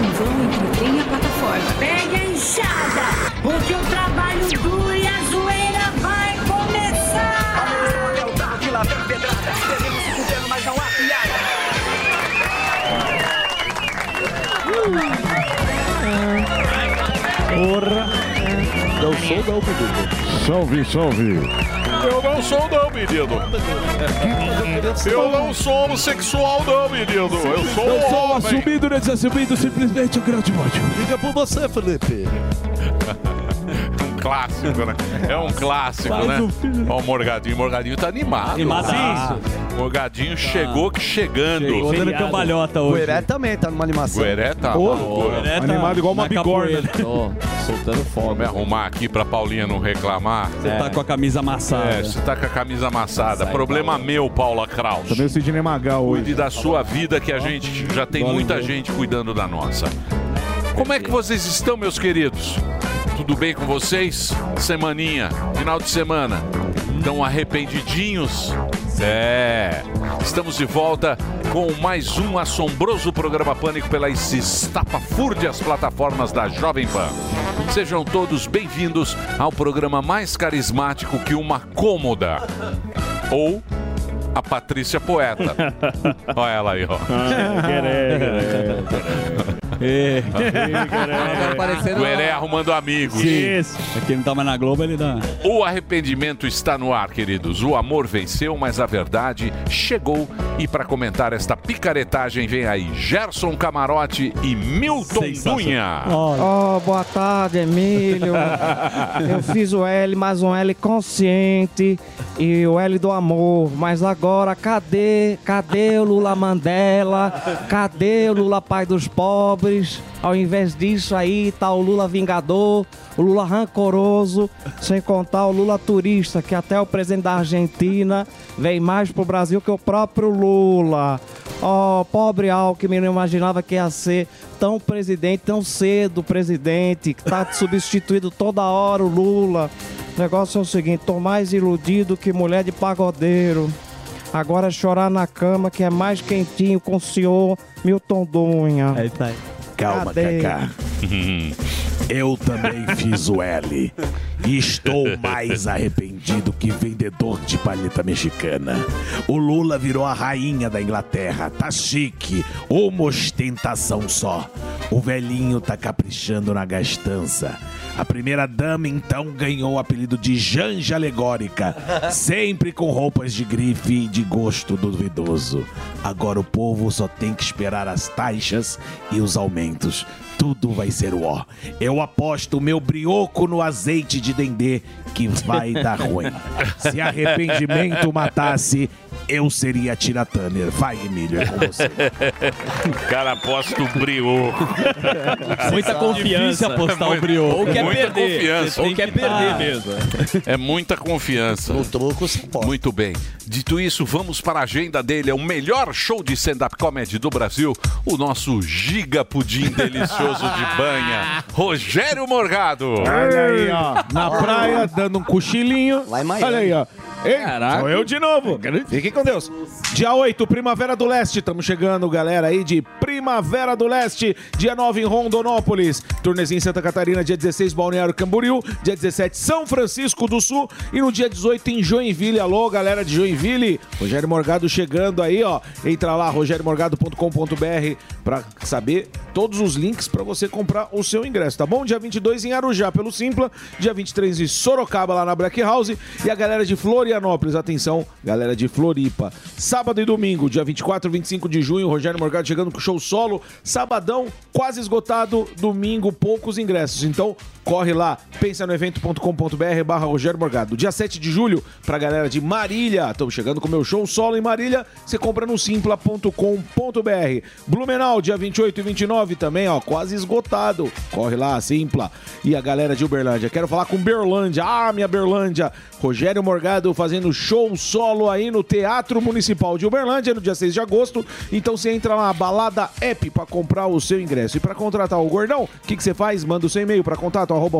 com vão entre o trem e a plataforma. Pegue a enxada, porque o trabalho duro e a zoeira vai começar. É o carro de lá vem pedrada. Teremos se mas não há piada. Porra. Não sou não, Pedro. Salve, salve. Eu não sou não, menino. Eu não sou homossexual não, menino. Eu sou Eu sou homem. assumido, né? Desassumido, simplesmente um grande ódio. Diga por você, Felipe. Clássico, né? É um clássico, né? Ó, o Morgadinho. O Morgadinho tá animado. Animadaço. Sim. Morgadinho chegou que chegando. Chegou dando cambalhota O hoje. Heré também tá numa animação. Gueré tá Ô, uma loucura. Heré tá Animado igual uma na bigorna. Ó, soltando Vou fogo. me arrumar aqui pra Paulinha não reclamar. Você tá com a camisa amassada. É, você tá com a camisa amassada. Problema meu, Paula Kraus. Também o Sidney Magal Cuide hoje. da sua vida que a gente já tem muita gente cuidando da nossa. Como é que vocês estão, meus queridos? Tudo bem com vocês? Semaninha, final de semana. Estão arrependidinhos? É. Estamos de volta com mais um assombroso programa Pânico pelas estapafúrdias plataformas da Jovem Pan. Sejam todos bem-vindos ao programa mais carismático que uma cômoda. Ou a Patrícia Poeta. Olha ela aí, ó. É. Parecendo Gueré arrumando amigos. Isso. É que não tá mais na Globo, ele dá. O arrependimento está no ar, queridos. O amor venceu, mas a verdade chegou. E para comentar esta picaretagem, vem aí Gerson Camarote e Milton. Dunha. Oh, boa tarde, Emílio. Eu fiz o L, mais um L consciente e o L do amor. Mas agora, cadê? Cadê o Lula Mandela? Cadê o Lula pai dos pobres? Ao invés disso aí, tá o Lula vingador, o Lula rancoroso, sem contar o Lula turista, que até o presidente da Argentina vem mais pro Brasil que o próprio Lula. Oh, pobre Alckmin, não imaginava que ia ser tão presidente, tão cedo presidente, que tá substituído toda hora o Lula. O negócio é o seguinte, tô mais iludido que mulher de pagodeiro. Agora é chorar na cama, que é mais quentinho com o senhor Milton Dunha. Aí tá. Calma, Cadê? Cacá. Eu também fiz o L. E estou mais arrependido que vendedor de palheta mexicana. O Lula virou a rainha da Inglaterra. Tá chique. Uma ostentação só. O velhinho tá caprichando na gastança. A primeira dama, então, ganhou o apelido de Janja Alegórica. Sempre com roupas de grife e de gosto duvidoso. Agora o povo só tem que esperar as taxas e os aumentos tudo vai ser o ó. Eu aposto o meu brioco no azeite de dendê que vai dar ruim. Se arrependimento matasse, eu seria a Tina Turner. Vai, Emílio, é com você. O cara aposta o brioco. Muita confiança apostar o brioco. Ou quer Muita perder. confiança. Ou quer perder mesmo. É muita confiança. No troco, você pode. Muito bem. Dito isso, vamos para a agenda dele. É o melhor show de stand-up comedy do Brasil. O nosso giga pudim delicioso de banha. Rogério Morgado. Olha aí, ó. Na praia, dando um cochilinho. Olha aí, ó. Ei, Caraca. sou eu de novo. Fiquem com Deus. Dia 8, Primavera do Leste. Estamos chegando, galera, aí de Primavera do Leste. Dia 9 em Rondonópolis. Turnezinho em Santa Catarina. Dia 16, Balneário Camboriú. Dia 17, São Francisco do Sul. E no dia 18, em Joinville. Alô, galera de Joinville. Rogério Morgado chegando aí, ó. Entra lá, rogeriomorgado.com.br pra saber todos os links pra você comprar o seu ingresso, tá bom? Dia 22 em Arujá, pelo Simpla. Dia 23 em Sorocaba, lá na Black House. E a galera de Florianópolis, atenção, galera de Floripa. Sábado e domingo, dia 24 e 25 de junho, Rogério Morgado chegando com o show solo. Sabadão, quase esgotado. Domingo, poucos ingressos. Então, corre lá, pensa no evento.com.br barra Rogério Morgado. Dia 7 de julho, pra galera de Marília. Estamos chegando com o meu show solo em Marília. Você compra no simpla.com.br. Blumenau, dia 28 e 29 também, ó, quase esgotado. Corre lá, Simpla. E a galera de Uberlândia. Quero falar com Berlândia. Ah, minha Berlândia. Rogério Morgado fazendo show solo aí no Teatro Municipal de Uberlândia no dia 6 de agosto. Então você entra lá, Balada App, pra comprar o seu ingresso. E pra contratar o Gordão, o que que você faz? Manda o seu e-mail pra contato arroba.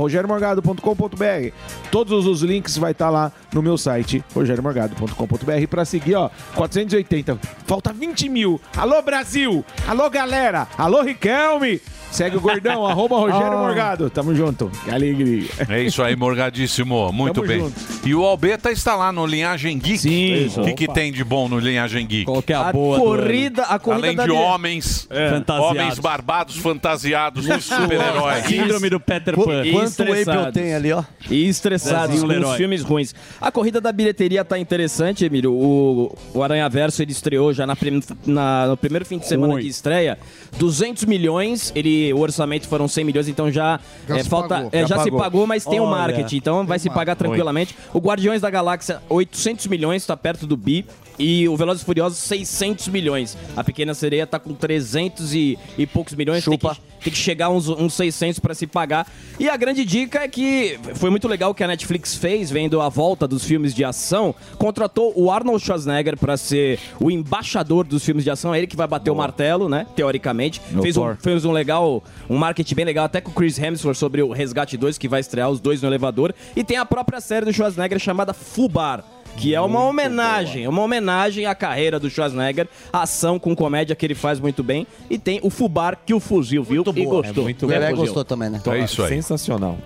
Todos os links vai estar lá no meu site, rogeriomorgado.com.br, pra seguir, ó, 480. Falta 20 mil. Alô, Brasil! Alô, galera! Alô, Riquelme! Segue o gordão, arroba Rogério Ah. Morgado. Tamo junto. Que alegria. É isso aí, Morgadíssimo. Muito Tamo bem. junto. E o Albeta está lá no Linhagem Geek. Sim. O que, que tem de bom no Linhagem Geek? Qual que é a, A boa? do corrida, a corrida Além da de homens, Fantasiados. homens barbados fantasiados de super-heróis. Síndrome do Peter Qu- Pan. Quanto April Estressados. tem ali, ó? E estressados com os filmes ruins. A corrida da bilheteria tá interessante, Emílio. O, o Aranha Verso ele estreou já na prim- na- no primeiro fim de semana Ruim. de estreia. 200 milhões, ele, o orçamento foram 100 milhões, então já, Já é, se falta, pagou. é, Já já, se pagou. pagou, mas tem o Olha. marketing, então vai se pagar tranquilamente. O Guardiões da Galáxia, 800 milhões, tá perto do bi. E o Velozes e Furiosos, 600 milhões. A Pequena Sereia tá com 300 e, e poucos milhões. Tem que, tem que chegar uns, uns 600 para se pagar. E a grande dica é que foi muito legal o que a Netflix fez, vendo a volta dos filmes de ação. Contratou o Arnold Schwarzenegger para ser o embaixador dos filmes de ação. É ele que vai bater o martelo, né? Teoricamente. No Fez um, fez um legal, um marketing bem legal, até com o Chris Hemsworth sobre o Resgate 2, que vai estrear os dois no elevador. E tem a própria série do Schwarzenegger chamada Fubar. Que é uma homenagem, uma homenagem à carreira do Schwarzenegger, ação com comédia que ele faz muito bem. E tem o Fubar que o fuzil viu e gostou. O Né, Lelé Fuzil? gostou também, né? É isso aí. Sensacional.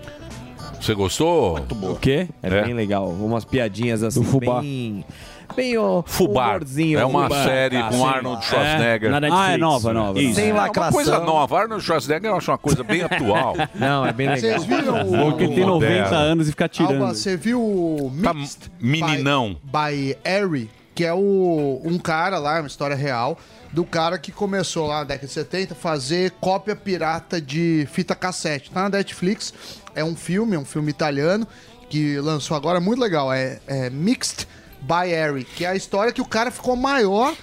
Você gostou? O quê? É, É. bem legal. Umas piadinhas assim, Do fubá. bem... Bem, ó... Fubar. É uma Fubar. série Ah, com. Arnold Schwarzenegger. na Ah, é nova, nova. Isso. Sem É uma lacração. coisa nova. Arnold Schwarzenegger eu acho uma coisa bem atual. Não, é bem legal. Vocês viram o... Porque tem 90 Moderno. anos e fica tirando. Alba, você viu o Tá Mixed meninão. by, by Harry, que é o, um cara lá, uma história real, do cara que começou lá na década de 70 a fazer cópia pirata de fita cassete. Tá na Netflix, é um filme, é um filme italiano, que lançou agora, muito legal, é, é Mixed by Harry, que é a história que o cara ficou maior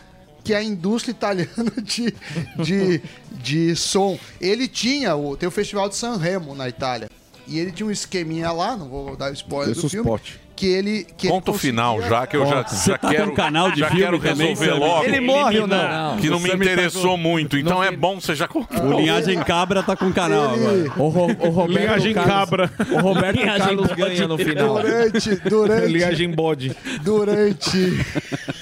que a indústria italiana de, de, de som. Ele tinha, o, tem o Festival de San Remo na Itália, e ele tinha um esqueminha lá, não vou dar spoiler Esse do filme, spot. Que ele... Que ele o final já, que eu já, já tá quero, um canal de já filme quero também, resolver Sammy? logo. Ele morre ou não? Que não me tá interessou muito. Então é bom você já contar. O Linhagem Cabra tá com o canal agora. O, Ro- o Roberto Linhagem Carlos, cabra. O Roberto Linhagem Carlos ganha no final. Durante, durante, Linhagem bode. durante...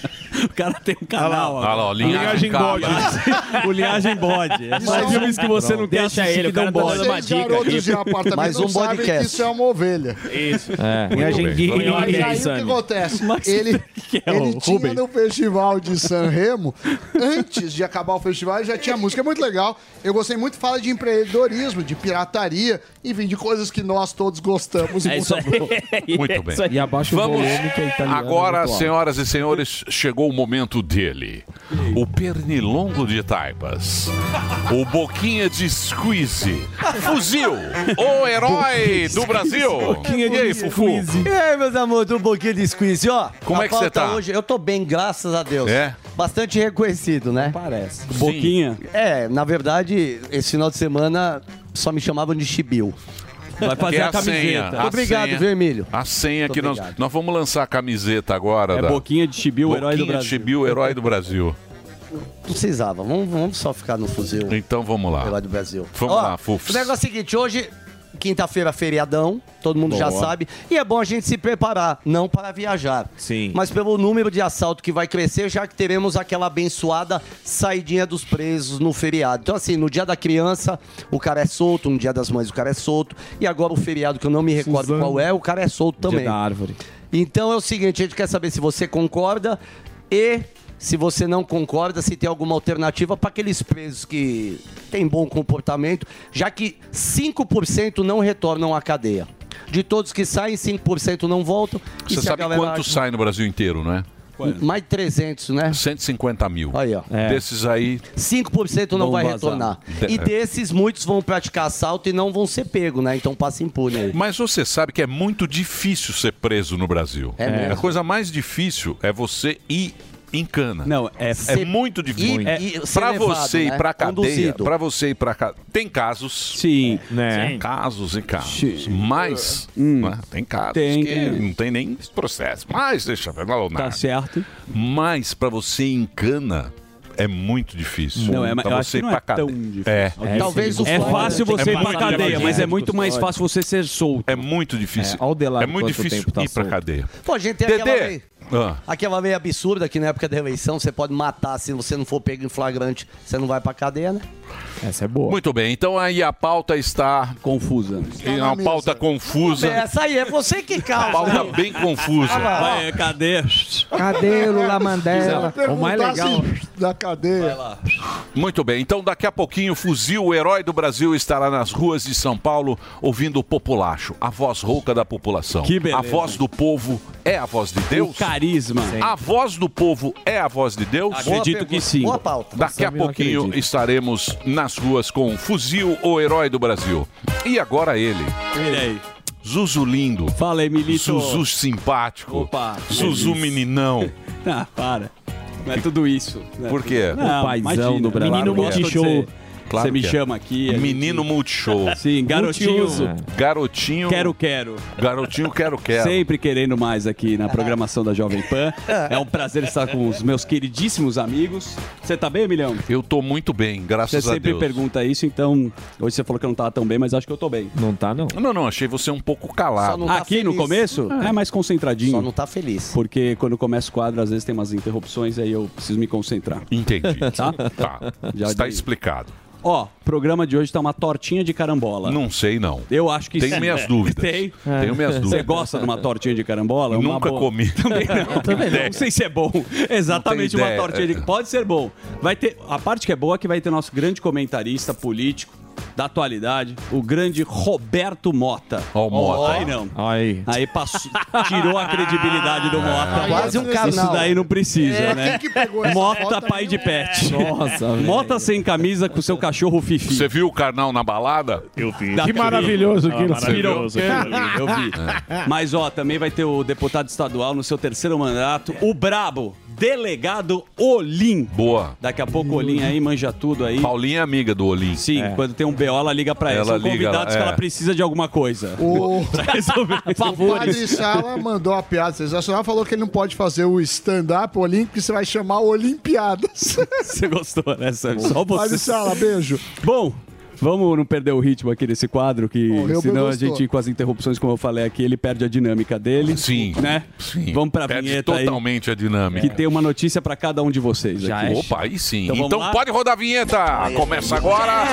O cara tem um canal Olha lá, ó, Linhagem bode. O Linhagem Bode. É só Isso. filmes que você não quer Deixa ele, o cara tá bode. dando uma dica Mais um podcast. que isso é uma ovelha. É. Linhagem lá. Mas aí o que acontece? Ele é ele o tinha no festival de San Remo, antes de acabar o festival, ele já tinha música. É muito legal. Eu gostei muito, fala de empreendedorismo, de pirataria, enfim, de coisas que nós todos gostamos. É isso. Muito bem. Isso. E abaixa o Vamos volume que é italiano. agora, senhoras e senhores, chegou o momento dele. O pernilongo de taipas. O boquinha de squeeze. Fuzil, o herói do Brasil. E aí, Fufu? E aí, meus amores, um pouquinho de squeeze, ó. Como A é que você tá? Hoje, eu tô bem, graças a Deus. É? Bastante reconhecido, né? Parece. Boquinha. É, na verdade, esse final de semana só me chamavam de Chibiu. Vai fazer é a a senha. camiseta. A Obrigado, senha. viu, Emílio? A senha Muito que nós, obrigado. nós vamos lançar a camiseta agora. É da Boquinha de Chibiu, herói do Boquinha de Brasil. Chibiu, herói do Brasil. Não precisava. Vamos, vamos só ficar no fuzil. Então vamos lá. Herói do Brasil. Vamos Ó, lá, Fufs. O negócio é o seguinte, hoje, quinta-feira, feriadão, todo mundo já Boa. sabe. E é bom a gente se preparar, não para viajar. Sim. Mas pelo número de assalto que vai crescer, já que teremos aquela abençoada saidinha dos presos no feriado. Então, assim, no dia da criança, o cara é solto, no dia das mães, o cara é solto. E agora o feriado, que eu não me recordo Suzano. qual é, o cara é solto Dia também. da árvore. Então é o seguinte, a gente quer saber se você concorda e se você não concorda, se tem alguma alternativa para aqueles presos que têm bom comportamento, já que 5% não retornam à cadeia. De todos que saem, 5% não voltam. Você sabe galera quanto acha- sai no Brasil inteiro, não é? Mais de 300, né? 150 mil. Aí, ó. É. Desses aí, 5% não Vão vai vazar. retornar. De- E é. desses, muitos vão praticar assalto e não vão ser pegos, né? Então passa impune aí. Mas você sabe que é muito difícil ser preso no Brasil. É mesmo? A coisa mais difícil é você ir em cana. Não, é... É muito difícil. e- É, e levado, você ir né? pra cadeia, pra você ir pra cadeia. Tem casos. Sim. Né? Casos e casos. Sim. Mas, Hum. né, tem casos Tem, que tem. não tem nem processo. Mas, deixa eu ver, não, Tá certo. Mas pra você ir em cana é muito difícil. Não, é, pra eu acho que ir não pra é tão difícil. É. Talvez o É fácil você É ir pra cadeia, mas é muito mais fácil você ser solto. É muito difícil. É, é muito difícil tá ir pra cadeia. Pô, a gente tem aquela Dedê. Ah. Aqui é uma meio absurda que na época da eleição você pode matar se você não for pego em flagrante, você não vai pra cadeia, né? Essa é boa. Muito bem, então aí a pauta está confusa. É uma pauta confusa. Essa aí é você que causa. Pauta bem confusa. Vai, cadê? Cadê o Lula Mandela? O mais legal. Da cadeia. Muito bem, então daqui a pouquinho o fuzil, o herói do Brasil, estará nas ruas de São Paulo ouvindo o populacho, a voz rouca da população. Que beleza. A voz do povo é a voz de Deus? O carisma. A voz do povo é a voz de Deus? Acredito que sim. Boa pauta. Daqui a pouquinho estaremos nas ruas com o Fuzil, o herói do Brasil. E agora ele. Ele aí. Zuzu lindo. Fala, Emilito. Zuzu simpático. Opa. Zuzu meninão. Ah, para. Não é tudo isso. Não é Por tudo- quê? Não, O paizão imagina. do Brasil. Menino Claro que é. multishow. Claro Você me é. chama aqui. a gente- Menino Multishow. Sim, garotinho. Garotinho. Quero, quero. Garotinho, quero, quero. Sempre querendo mais aqui na programação da Jovem Pan. É um prazer estar com os meus queridíssimos amigos. Você tá bem, Emilhão? Eu tô muito bem, graças Você a sempre Deus. pergunta isso, então hoje você falou que eu não tava tão bem, mas acho que eu tô bem. Não tá, não. Não, não, achei você um pouco calado. tá Aqui no feliz. começo é mais concentradinho. Só não tá feliz. Porque quando começa o quadro, às vezes tem umas interrupções, aí eu preciso me concentrar. Entendi. Tá? Tá. Já Está dei. explicado. Ó, programa de hoje tá uma tortinha de carambola. Não sei, não. Eu acho que Tenho sim. minhas dúvidas. Tem? Tenho minhas Você dúvidas. gosta de uma tortinha de carambola? Uma Nunca boa- comi. Também não. Também não. Não sei se é bom. Exatamente Não uma tenho tortinha de... Pode ser bom. Vai ter... A parte que é boa é que vai ter nosso grande comentarista político da atualidade, o grande Roberto Mota. Ó o Mota. Aí não. Aí. Aí passou, tirou a credibilidade do Mota. Quase um canal. Isso daí não precisa, É, né? quem que pegou essa Mota, foto pai de pet. Nossa, velho. Mota sem camisa com seu cachorro Fifi. Você viu o carnal na balada? Eu vi. Da- Que maravilhoso aquilo. maravilhoso. Eu vi. Mas, ó, também vai ter o deputado estadual no seu terceiro mandato, o Brabo, delegado Olim. Boa. Daqui a pouco o Olim aí manja tudo aí. Paulinha é amiga do Olim. Sim, quando tem um BO, ela liga pra ela. Ela São liga, convidados ela- que ela é. precisa de alguma coisa. O, Pra resolver o Padre. Sala mandou uma piada sensacional, falou que ele não pode fazer o stand-up olímpico, que você vai chamar Olimpiadas. Você gostou, né? Só Padre você. Sala, beijo. Bom, Vamos não perder o ritmo aqui desse quadro, que senão a gente, com as interrupções, como eu falei aqui, ele perde a dinâmica dele. Sim. Né? Sim. Vamos pra perde vinheta totalmente aí, a dinâmica. Que tem uma notícia para cada um de vocês Já aqui. Opa, aí sim. Então, então pode rodar a vinheta. Começa agora.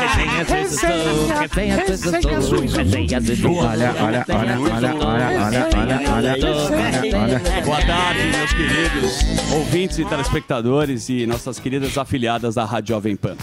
Olha, olha, olha, olha, olha, olha, olha, olha. Boa tarde, meus queridos ouvintes e telespectadores e nossas queridas afiliadas da Rádio Jovem Pan.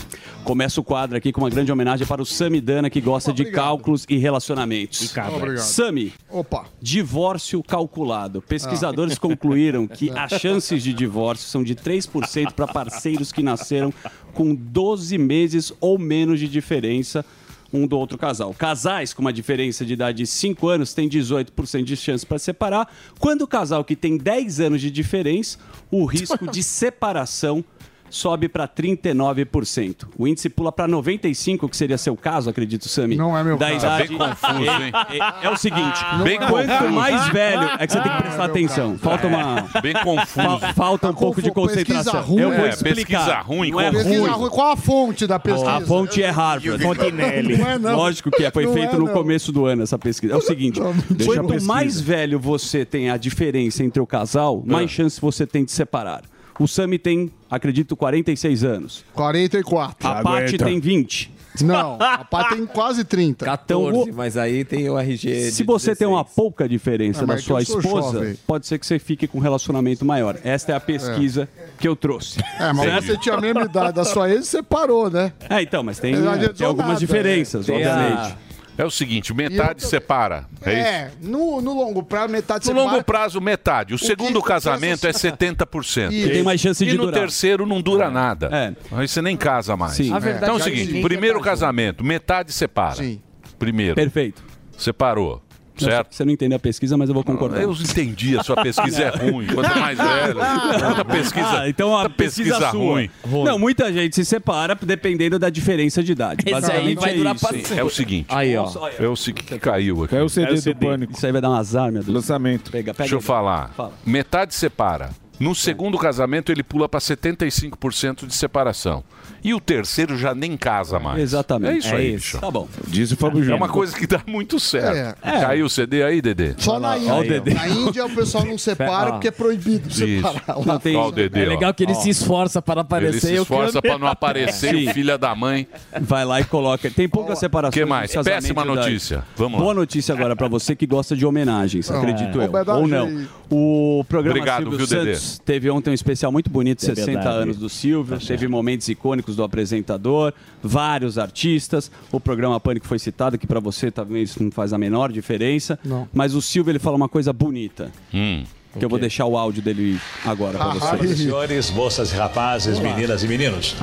Começa o quadro aqui com uma grande homenagem para o Sami Dana, que gosta de cálculos e relacionamentos. Obrigado. Sami, Opa. divórcio calculado. Pesquisadores concluíram que as chances de divórcio são de 3% para parceiros que nasceram com 12 meses ou menos de diferença um do outro casal. Casais com uma diferença de idade de 5 anos têm 18% de chance para separar, quando o casal que tem 10 anos de diferença, o risco de separação sobe para 39%. O índice pula para 95%, que seria seu caso, acredito, Sami. Não é meu da caso. idade. Bem confuso, hein? É, é- é o seguinte, Bem quanto confuso. mais velho, é que você tem que prestar meu atenção. Falta uma Bem confuso. fa- falta um Tá pouco de concentração. ruim. Eu vou É, explicar. pesquisa ruim, Não é Pesquisa ruim. Qual a fonte da pesquisa? A fonte é Harvard. Fontinelli. Não é não. Lógico que é, foi Não feito é, no começo do ano essa pesquisa. É o seguinte, quanto mais velho você tem a diferença entre o casal, mais chance você tem de separar. O Sami tem, acredito, 46 anos. 44. A Paty tem 20. Não, a Pá tem quase 30. 14, mas aí tem o RG. Se você tem uma 16. pouca diferença É, da mas sua esposa, jovem. pode ser que você fique com um relacionamento maior. Esta é a pesquisa que eu trouxe. É, mas Certo? você tinha a mesma idade da sua ex e separou, né? É, então, mas tem, é, tem algumas nada, diferenças, Tem a- obviamente. É o seguinte, metade E eu- separa. É, isso? É, no, no longo prazo, metade No separa. longo prazo, metade. O, segundo que- casamento é 70%. Isso. Tem mais chance E de no durar. terceiro não dura nada. É. Aí você nem casa mais. Sim. Então é o é seguinte, primeiro casamento, metade separa. Sim. Primeiro. Perfeito. Separou. Certo? Você não entendeu a pesquisa, mas eu vou concordar. Eu entendi, a sua pesquisa é ruim. Quanto mais velho, quanta pesquisa, Ah, então a pesquisa, pesquisa sua. ruim. Não, muita gente se separa dependendo da diferença de idade. Esse aí vai é durar isso. pra sempre. É o seguinte. Aí, ó. É o seguinte que caiu aqui. É o CD É o do CD. Pânico. Isso aí vai dar um azar, meu Deus. Lançamento. Pega, pega. Deixa eu falar. Fala. Metade separa. No segundo casamento, ele pula para 75% de separação. E o terceiro já nem casa mais. Exatamente. É isso É aí, isso. bicho. Tá bom. Diz o Fábio É Júnior. uma coisa que dá muito certo. É. Caiu o CD aí, Dedê? Só na Índia. Na Índia o pessoal não separa porque é proibido separar. Não tem... Ó, o Dedê, É legal ó. que ele Ó. se esforça para aparecer. Ele se e o esforça câmera- para não aparecer, Sim. o filho da mãe. Vai lá e coloca. Tem poucas separações. Que mais? Péssima da- notícia. Vamos lá. Boa notícia agora pra você que gosta de homenagens, acredito eu. Homenagem. Ou não. O programa Obrigado, Silvio viu, Dedê? Santos teve ontem um especial muito bonito, É 60 verdade. anos do Silvio. teve momentos icônicos do apresentador, vários artistas. O programa Pânico foi citado, que pra você talvez não faz a menor diferença. Não. Mas o Silvio ele fala uma coisa bonita. Hum. Que eu vou deixar o áudio dele agora pra Senhoras e vocês. senhores, moças e rapazes, meninas e meninos.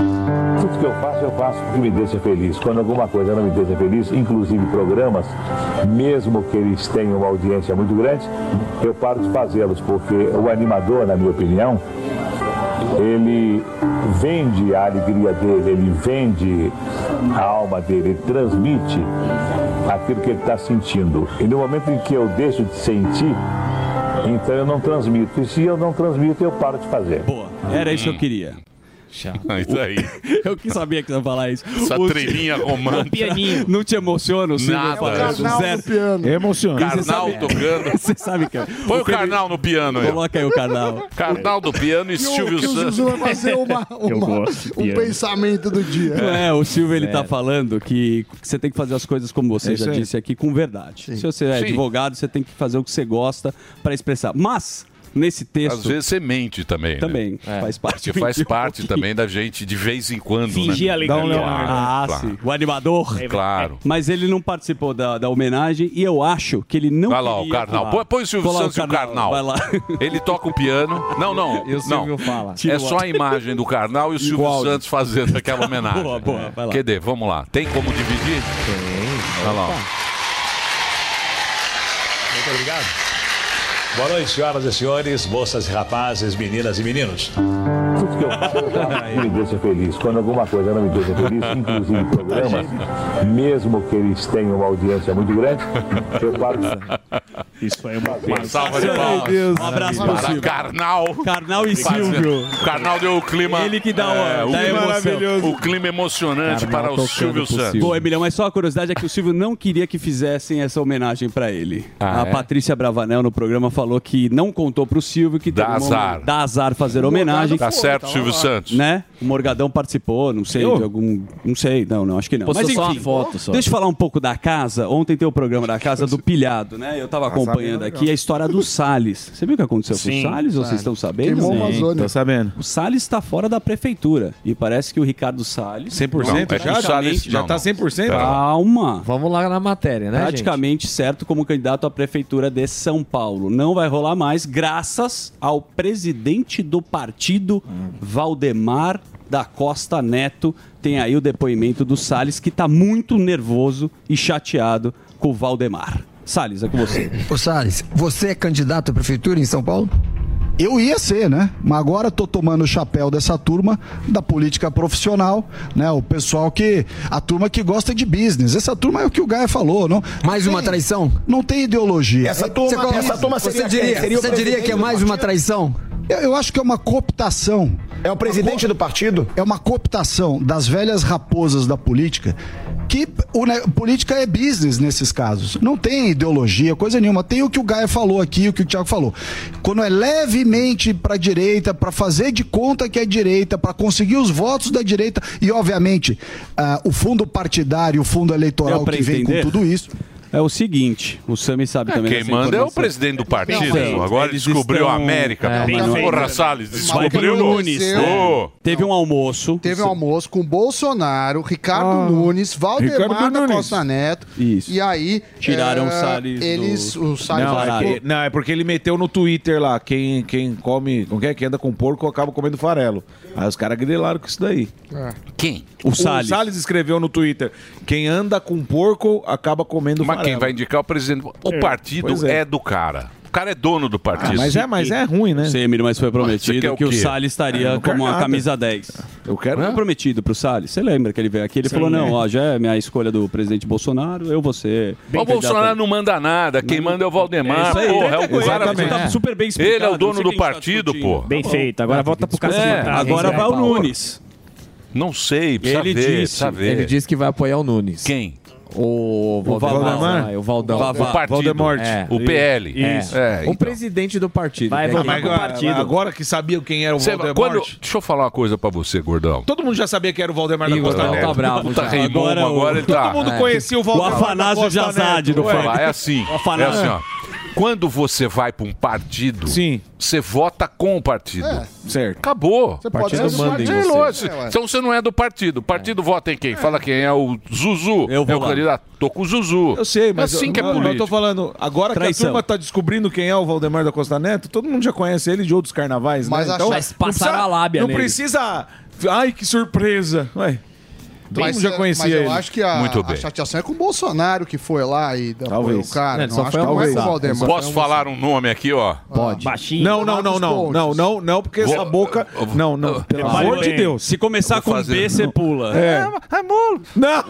Tudo que eu faço, eu faço porque me deixa feliz. Quando alguma coisa não me deixa feliz, inclusive programas, mesmo que eles tenham uma audiência muito grande, eu paro de fazê-los, porque o animador, na minha opinião, ele vende a alegria dele, ele vende a alma dele, ele transmite aquilo que ele está sentindo. E no momento em que eu deixo de sentir, então eu não transmito. E se eu não transmito, eu paro de fazer. Boa. Era isso que eu queria. Isso aí. Eu que sabia que você ia falar isso. Essa O- trilhinha romântica. Não te emociona o Silvio Nada. falando zero? no piano. Emociona. Você Carnal sabe- tocando. Você sabe que... Põe o Felipe- carnal no piano aí. Coloca aí o carnal. Carnal do piano e E o, Silvio o Santos. Zuzu vai fazer uma, uma- um pensamento do dia. É, o Silvio ele tá Sério. falando que você tem que fazer as coisas como você É isso já disse aqui, com verdade. Se você é Sim. advogado, você tem que fazer o que você gosta para expressar. Mas, nesse texto. Às vezes você mente também. né? Também, faz parte. Porque faz um parte também da gente, de vez em quando. Fingir né? alegria. Um. Ah, claro. sim. O animador. Claro. Mas ele não participou da, da homenagem e eu acho que ele não Vai lá, o Carnal. Põe, põe o Silvio Santos e o Carnal. Vai lá. Ele toca o piano. Não, não. E o Silvio não. fala. É só a imagem do Carnal e o Silvio áudio. Santos fazendo aquela homenagem. Boa, boa, vai lá. Cadê? Vamos lá. Tem como dividir? Tem. Olha lá. Muito obrigado. Boa noite, senhoras e senhores, moças e rapazes, meninas e meninos. Tudo que eu faço, me deixa feliz. Quando alguma coisa não me deixa feliz, inclusive programas, mesmo que eles tenham uma audiência muito grande, eu paro Isso foi uma, Uma salva de Meu palmas. Deus. Um abraço para Silvio. Carnal. Carnal e Silvio. O Carnal deu o clima. Ele que dá o- é, o dá maravilhoso. O clima emocionante para o Silvio Santos. Pô, Emilhão, mas só a curiosidade é que o Silvio não queria que fizessem essa homenagem pra ele. Ah, a é? Patrícia Bravanel no programa falou que não contou pro Silvio que Dá azar. dá azar fazer homenagem. Tá certo, Silvio Santos. Né? O Morgadão participou, não sei, de algum. Não sei, não, não, acho que não. Postou Mas só enfim, uma foto só. deixa eu falar um pouco da casa. Ontem tem o programa da casa do Pilhado, né? Eu tava Casa acompanhando aqui a história do Salles. Você viu o que aconteceu com Sim. o Salles? Ou É. vocês estão sabendo? Queimou Sim, Amazônia. tô sabendo. O Salles está fora da prefeitura. E parece que o Ricardo Salles. 100% já? praticamente- Salles- já tá 100%? Calma. Vamos lá na matéria, né, Praticamente certo como candidato à prefeitura de São Paulo. Não vai rolar mais, graças ao presidente do partido, Valdemar da Costa Neto. Tem aí o depoimento do Salles, que está muito nervoso e chateado com o Valdemar. Salles, é com você. Ô Salles, você é candidato à prefeitura em São Paulo? Eu ia ser, né? Mas agora estou tomando o chapéu dessa turma da política profissional, né? O pessoal que. A turma que gosta de business. Essa turma é o que o Gaia falou, não? Mais uma traição? Não tem ideologia. Essa turma- você, essa turma seria você diria, Seria o você diria que é mais uma traição? Eu, eu acho que é uma cooptação. É o presidente do partido? É uma cooptação das velhas raposas da política. Que o, ne- política é business nesses casos. Não tem ideologia, coisa nenhuma. Tem o que o Gaia falou aqui, o que o Thiago falou. Quando é levemente para direita, para fazer de conta que é direita, para conseguir os votos da direita e, obviamente, ah, o fundo partidário, o fundo eleitoral que vem entender? com tudo isso. É o seguinte, o Sami sabe É, também. quem manda é o informação. presidente do partido. Não, Agora descobriu a estão- América. É, Porra, mas não- Porra, Salles, descobriu. Nunes. Ô. Teve um almoço. Teve um almoço com Bolsonaro, Ricardo Nunes, Valdemar Ricardo da Nunes. Costa Neto. Isso. E aí. Tiraram eh, o Salles Eles. do- O Salles Não, é ficou- porque, não, é porque ele meteu no Twitter lá, quem, quem come, é, quem anda com porco acaba comendo farelo. Aí os caras grilaram com isso daí. É. Quem? O Salles. escreveu no Twitter, quem anda com porco acaba comendo Mas farelo. quem vai indicar é o presidente? O É, partido pois é. é. do cara. O cara é dono do partido. Ah, mas é- mas é ruim, né? Sim, Emílio, mas foi prometido o que o? Salles estaria quero como a camisa 10. Eu quero. Foi prometido pro Salles. Você lembra que ele veio aqui? Ele Sim, falou: não, é. ó, já é minha escolha do presidente Bolsonaro, eu vou ser. o Bolsonaro não manda nada, quem manda é o Valdemar, É porra, é o exatamente. cara Você tá super bem explicado, Ele é o dono do partido, pô. Bem feito, agora volta pro cacete. É, Agora vai o Nunes. Não sei, precisa Ele ver, disse, precisa ver. ele disse que vai apoiar o Nunes. Quem? O O Valdemar? Valdemar. O Valdão. O partido. Voldemort. É. O PL. É. Isso. É, o então. presidente do partido. Vai É voltar quem- pro partido. Agora que sabia quem era o Você- Valdemar. quando- deixa eu falar uma coisa pra você, gordão. Todo mundo já sabia que era o Valdemar da Costa Gordão, Neto. tá bravo Tá já. reimomo, agora ele tá- Todo mundo É. conhecia o Valdemar da Costa Neto. Vou Ué. falar, é assim. É assim, ó. Quando você vai pra um partido, você vota com o partido. Certo. Acabou. Você pode partido manda em partido. você. É, então você não é do partido. O partido vota em quem? Fala quem é o Zuzu. Eu vou é o lá. candidato. Tô com o Zuzu. Eu sei, mas assim eu, que é mas eu político. tô falando, agora Traição. que a turma tá descobrindo quem é o Valdemar da Costa Neto, todo mundo já conhece ele de outros carnavais, Mas né? acho- Mas não passaram precisa- a lábia Não nele. precisa... Ai, que surpresa. Ué, todo Mas, mundo já é, conhecia mas eu ele. acho que a, Muito a bem. chateação é com o Bolsonaro que foi lá e Talvez. o cara. É, não só acho foi que não é com o Valdemar. Posso falar um nome aqui, ó? Pode. Baixinho. Não, não, não, não, não, não, não, porque essa boca... Não, não, pelo amor de bem, Deus. Se começar com fazer- B, você pula. É. É bolo. Não.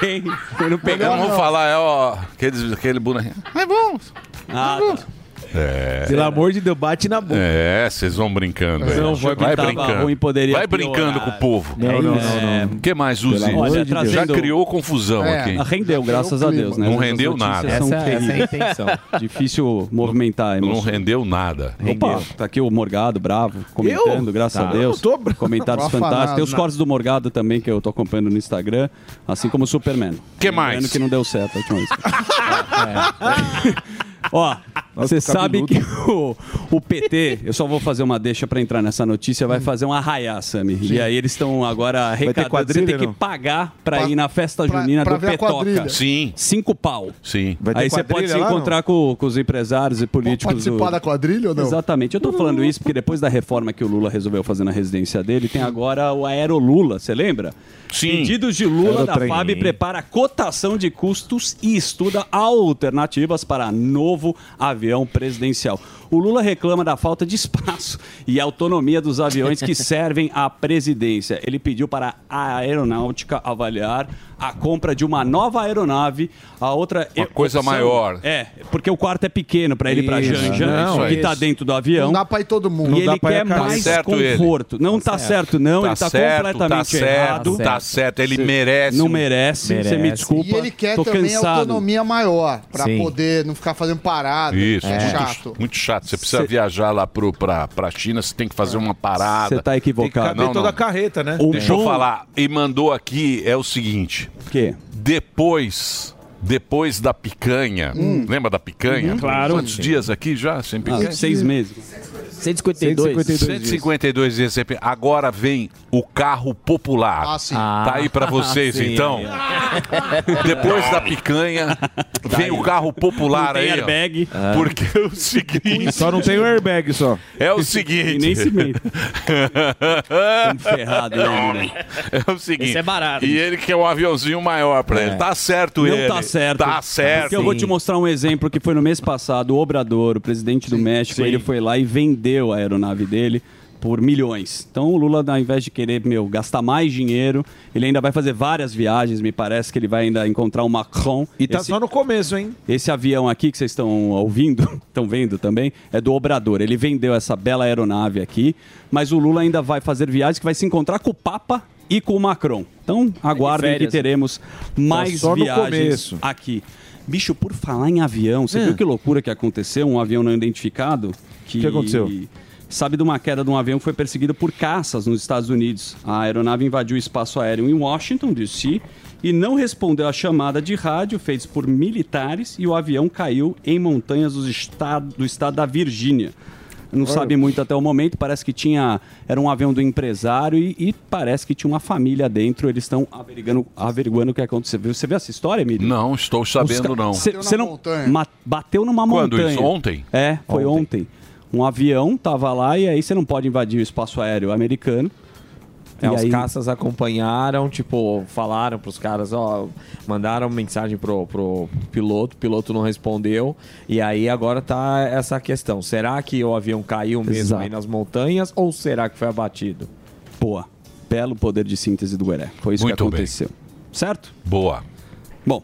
Quem? Eu não Eu não vou falar, é ó, aquele, aquele bonequinho. É bom. Ah, É. Pelo amor de Deus, bate na boca. É, vocês vão brincando aí. Não, vai, tava brincando. ruim, poderia vai brincando piorar. com o povo. Não, não, não, não. O que mais, Uzi? Deus. Já criou confusão É, aqui. Rendeu, graças a Deus, né? Não rendeu nada. Essa- essa é a intenção. Difícil movimentar Não rendeu nada. Opa, tá aqui o Morgado, bravo, comentando, Eu? graças Tá. a Deus. Tô- Comentários fantásticos. Tem os cortes do Morgado também, que eu tô acompanhando no Instagram, assim como o Superman. Que mais? Que não deu certo a última vez. Ó, você sabe que o, o PT, eu só vou fazer uma deixa pra entrar nessa notícia, vai fazer um arraiá, Sami. E aí eles estão agora arrecadando. Você quadrilha, tem que não? pagar pra, Pra- ir na festa pra- junina pra do ver a Petoca. quadrilha. Sim. Cinco pau. Sim. Vai ter Aí você pode quadrilha se lá, não? encontrar com, com os empresários e políticos participar do... da quadrilha ou não? Exatamente. Eu tô falando isso porque depois da reforma que o Lula resolveu fazer na residência dele, tem agora o Aerolula, você lembra? Sim. Pedidos de Lula da Aerotrem. FAB prepara cotação de custos e estuda alternativas para novo avião presidencial. O Lula reclama da falta de espaço e autonomia dos aviões que servem à presidência. Ele pediu para a aeronáutica avaliar a compra de uma nova aeronave, a outra Uma coisa maior. É, porque o quarto é pequeno para ele para. Janja, Não, que isso. está dentro do avião. Não dá pra ir todo mundo. E ele quer Tá mais certo ele. conforto. Não tá, certo, não. Tá ele tá certo, completamente tá certo, errado. tá certo. Ele Cê- merece Não um- merece, você me Merece. desculpa. E ele quer tô também cansado. autonomia maior, pra Sim. poder não ficar fazendo parada. Isso, é muito chato. Muito chato. Você precisa Cê- viajar lá pro, pra, pra China, você tem que fazer uma parada. Você tá equivocado. Tem que caber Não, toda não. a carreta, né? Deixa eu falar. E mandou aqui, é o seguinte. Que? Depois... Depois da picanha, lembra da picanha? Uhum. Claro. Quantos dias aqui já sem picanha? Ah, seis meses. 152. 152 dias sem picanha. Agora vem o carro popular. Ah, sim. Tá aí pra vocês, sim, então. Depois da picanha, vem o carro popular Não tem aí. ó. airbag. Porque é o seguinte. Só não tem o airbag só. É o seguinte. E nem cimento. Ferrados, né? É o seguinte. Esse é barato. E ele quer um aviãozinho maior pra ele. Tá certo Não ele. tá certo. Tá certo. Porque eu vou te mostrar um exemplo que foi no mês passado. O Obrador, o presidente do México, ele foi lá e vendeu a aeronave dele por milhões. Então o Lula, ao invés de querer, meu, gastar mais dinheiro, ele ainda vai fazer várias viagens, me parece que ele vai ainda encontrar o Macron. E tá Esse- só no começo, hein? esse avião aqui que vocês estão ouvindo, estão vendo também, é do Obrador. Ele vendeu essa bela aeronave aqui, mas o Lula ainda vai fazer viagens que vai se encontrar com o Papa e com o Macron. Então, aguardem férias. que teremos mais viagens aqui. Bicho, por falar em avião, você É. viu que loucura que aconteceu? Um avião não identificado? Que... que aconteceu? Sabe de uma queda de um avião que foi perseguido por caças nos Estados Unidos. A aeronave invadiu o espaço aéreo em Washington, D.C., e não respondeu à chamada de rádio feitas por militares e o avião caiu em montanhas do estado, do estado da Virgínia. Não sabe muito até o momento, parece que tinha. Era um avião do empresário e, e parece que tinha uma família dentro. Eles estão averiguando, averiguando o que aconteceu. Você viu essa história, Emílio? Não, estou sabendo não. Você não ma- bateu numa Quando montanha. isso? Ontem? É, foi ontem. Um avião tava lá e aí você não pode invadir o espaço aéreo americano. É, E os aí- caças acompanharam, tipo, falaram pros caras, ó, mandaram mensagem pro, pro piloto, o piloto não respondeu, e aí agora tá essa questão. Será que o avião caiu mesmo Exato. aí nas montanhas ou será que foi abatido? Boa. Belo poder de síntese do Gueré. Foi isso Muito que bem. aconteceu. Certo? Boa. Bom.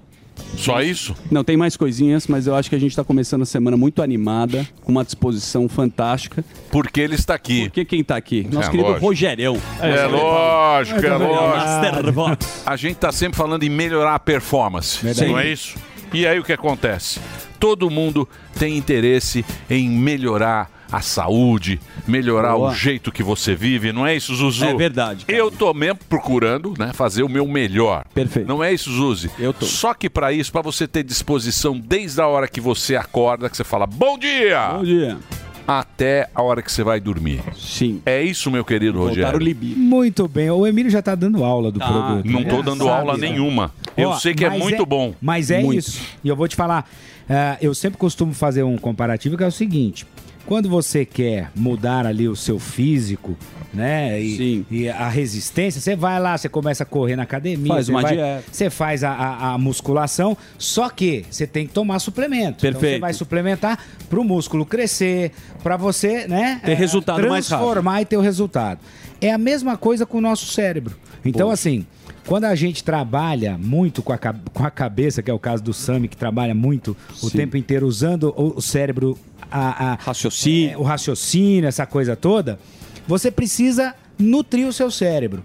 Só isso? Não, tem mais coisinhas, mas eu acho que a gente está começando a semana muito animada, com uma disposição fantástica. Porque ele está aqui. Porque quem está aqui? Nosso É querido lógico. Rogerião. É lógico, é Master lógico. Vox. A gente tá sempre falando em melhorar a performance, Verdade. não é isso? E aí o que acontece? Todo mundo tem interesse em melhorar a saúde, melhorar Boa. o jeito que você vive, não é isso, Zuzu? É verdade, Eu tô mesmo procurando, né, fazer o meu melhor. Perfeito. Não é isso, Zuzi? Eu tô. Só que para isso, para você ter disposição desde a hora que você acorda, que você fala bom dia. Bom dia. Até a hora que você vai dormir. Sim. É isso, meu querido Rogério. Muito bem. O Emílio já tá dando aula do Tá. produto. Não tô Já dando sabe, aula né? nenhuma. Eu Ó, sei que é muito bom. Mas é Muito. isso. E eu vou te falar, ah, eu sempre costumo fazer um comparativo que é o seguinte: quando você quer mudar ali o seu físico, né? E, e a resistência, você vai lá, você começa a correr na academia, Faz você uma vai- dieta. Você faz a, a- a musculação, só que você tem que tomar suplemento. Então você Perfeito. vai suplementar para o músculo crescer, para você, né? Ter eh, resultado mais rápido. transformar e ter o resultado. É a mesma coisa com o nosso cérebro. Então, Boa. assim, quando a gente trabalha muito com a, com a cabeça, que é o caso do Sami, que trabalha muito o Sim. tempo inteiro usando o cérebro, a, a- raciocínio. é, o raciocínio, essa coisa toda, você precisa nutrir o seu cérebro.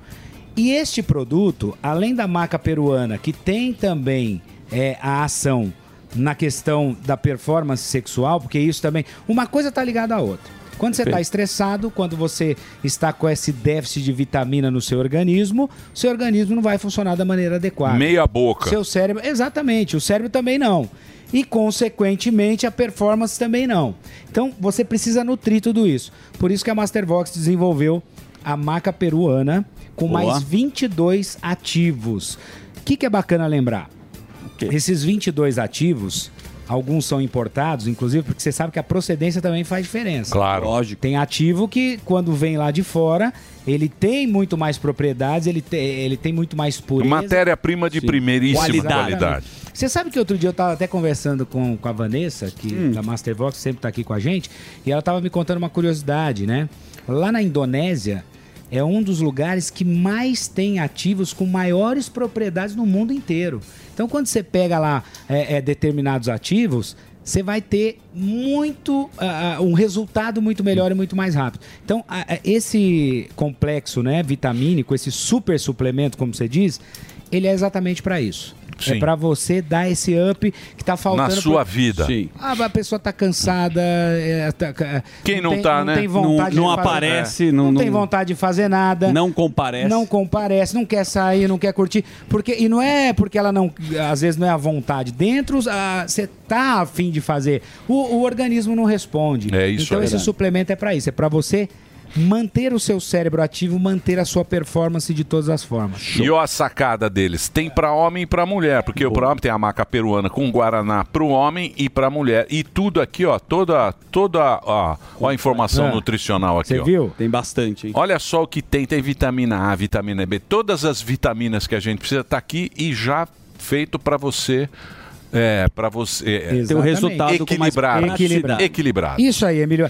E este produto, além da maca peruana, que tem também é, a ação na questão da performance sexual, porque isso também. Uma coisa está ligada à outra. Quando você está estressado, quando você está com esse déficit de vitamina no seu organismo, seu organismo não vai funcionar da maneira adequada. Meia boca. Seu cérebro, exatamente, o cérebro também não. E, consequentemente, a performance também não. Então, você precisa nutrir tudo isso. Por isso que a Mastervox desenvolveu a maca peruana com Boa. mais 22 ativos. O que, que é bacana lembrar? Esses 22 ativos, alguns são importados, inclusive, porque você sabe que a procedência também faz diferença. Claro. Lógico. Tem ativo que, quando vem lá de fora, ele tem muito mais propriedades, ele, te- ele tem muito mais pureza. Matéria-prima de Sim. primeiríssima qualidade. Você sabe que outro dia eu estava até conversando com, com a Vanessa, que Hum. da Mastervox sempre está aqui com a gente, e ela estava me contando uma curiosidade, né? Lá na Indonésia é um dos lugares que mais tem ativos com maiores propriedades no mundo inteiro. Então, quando você pega lá é, é, determinados ativos, você vai ter muito ah, um resultado muito melhor e muito mais rápido. Então, ah, esse complexo, né, vitamínico, esse super suplemento, como você diz, ele é exatamente para isso. Sim. É para você dar esse up que tá faltando Na sua pra- vida. Sim. Ah, a pessoa tá cansada, é, tá- Quem não tem- tá, né? tem vontade Não- não de fazer- aparece, não, não- tem não- vontade de fazer nada. Não comparece. Não comparece, não quer sair, não quer curtir. Porque, e não é porque ela não. Às vezes não é a vontade. Dentro, ah, você tá afim de fazer. O, o organismo não responde. É isso Então aí. esse suplemento é para isso. É para você manter o seu cérebro ativo, manter a sua performance de todas as formas. E ó, a sacada deles, tem pra homem e pra mulher, porque o homem tem a maca peruana com guaraná pro homem e pra mulher. E tudo aqui, ó, toda toda ó, ó a informação É. nutricional aqui, Você ó. viu? Tem bastante, hein? Olha só o que tem, tem vitamina A, vitamina B, todas as vitaminas que a gente precisa tá aqui e já feito pra você é, para você é, Ter o resultado com mais equilibrado, equilibrado. equilibrado. Isso aí, Emílio.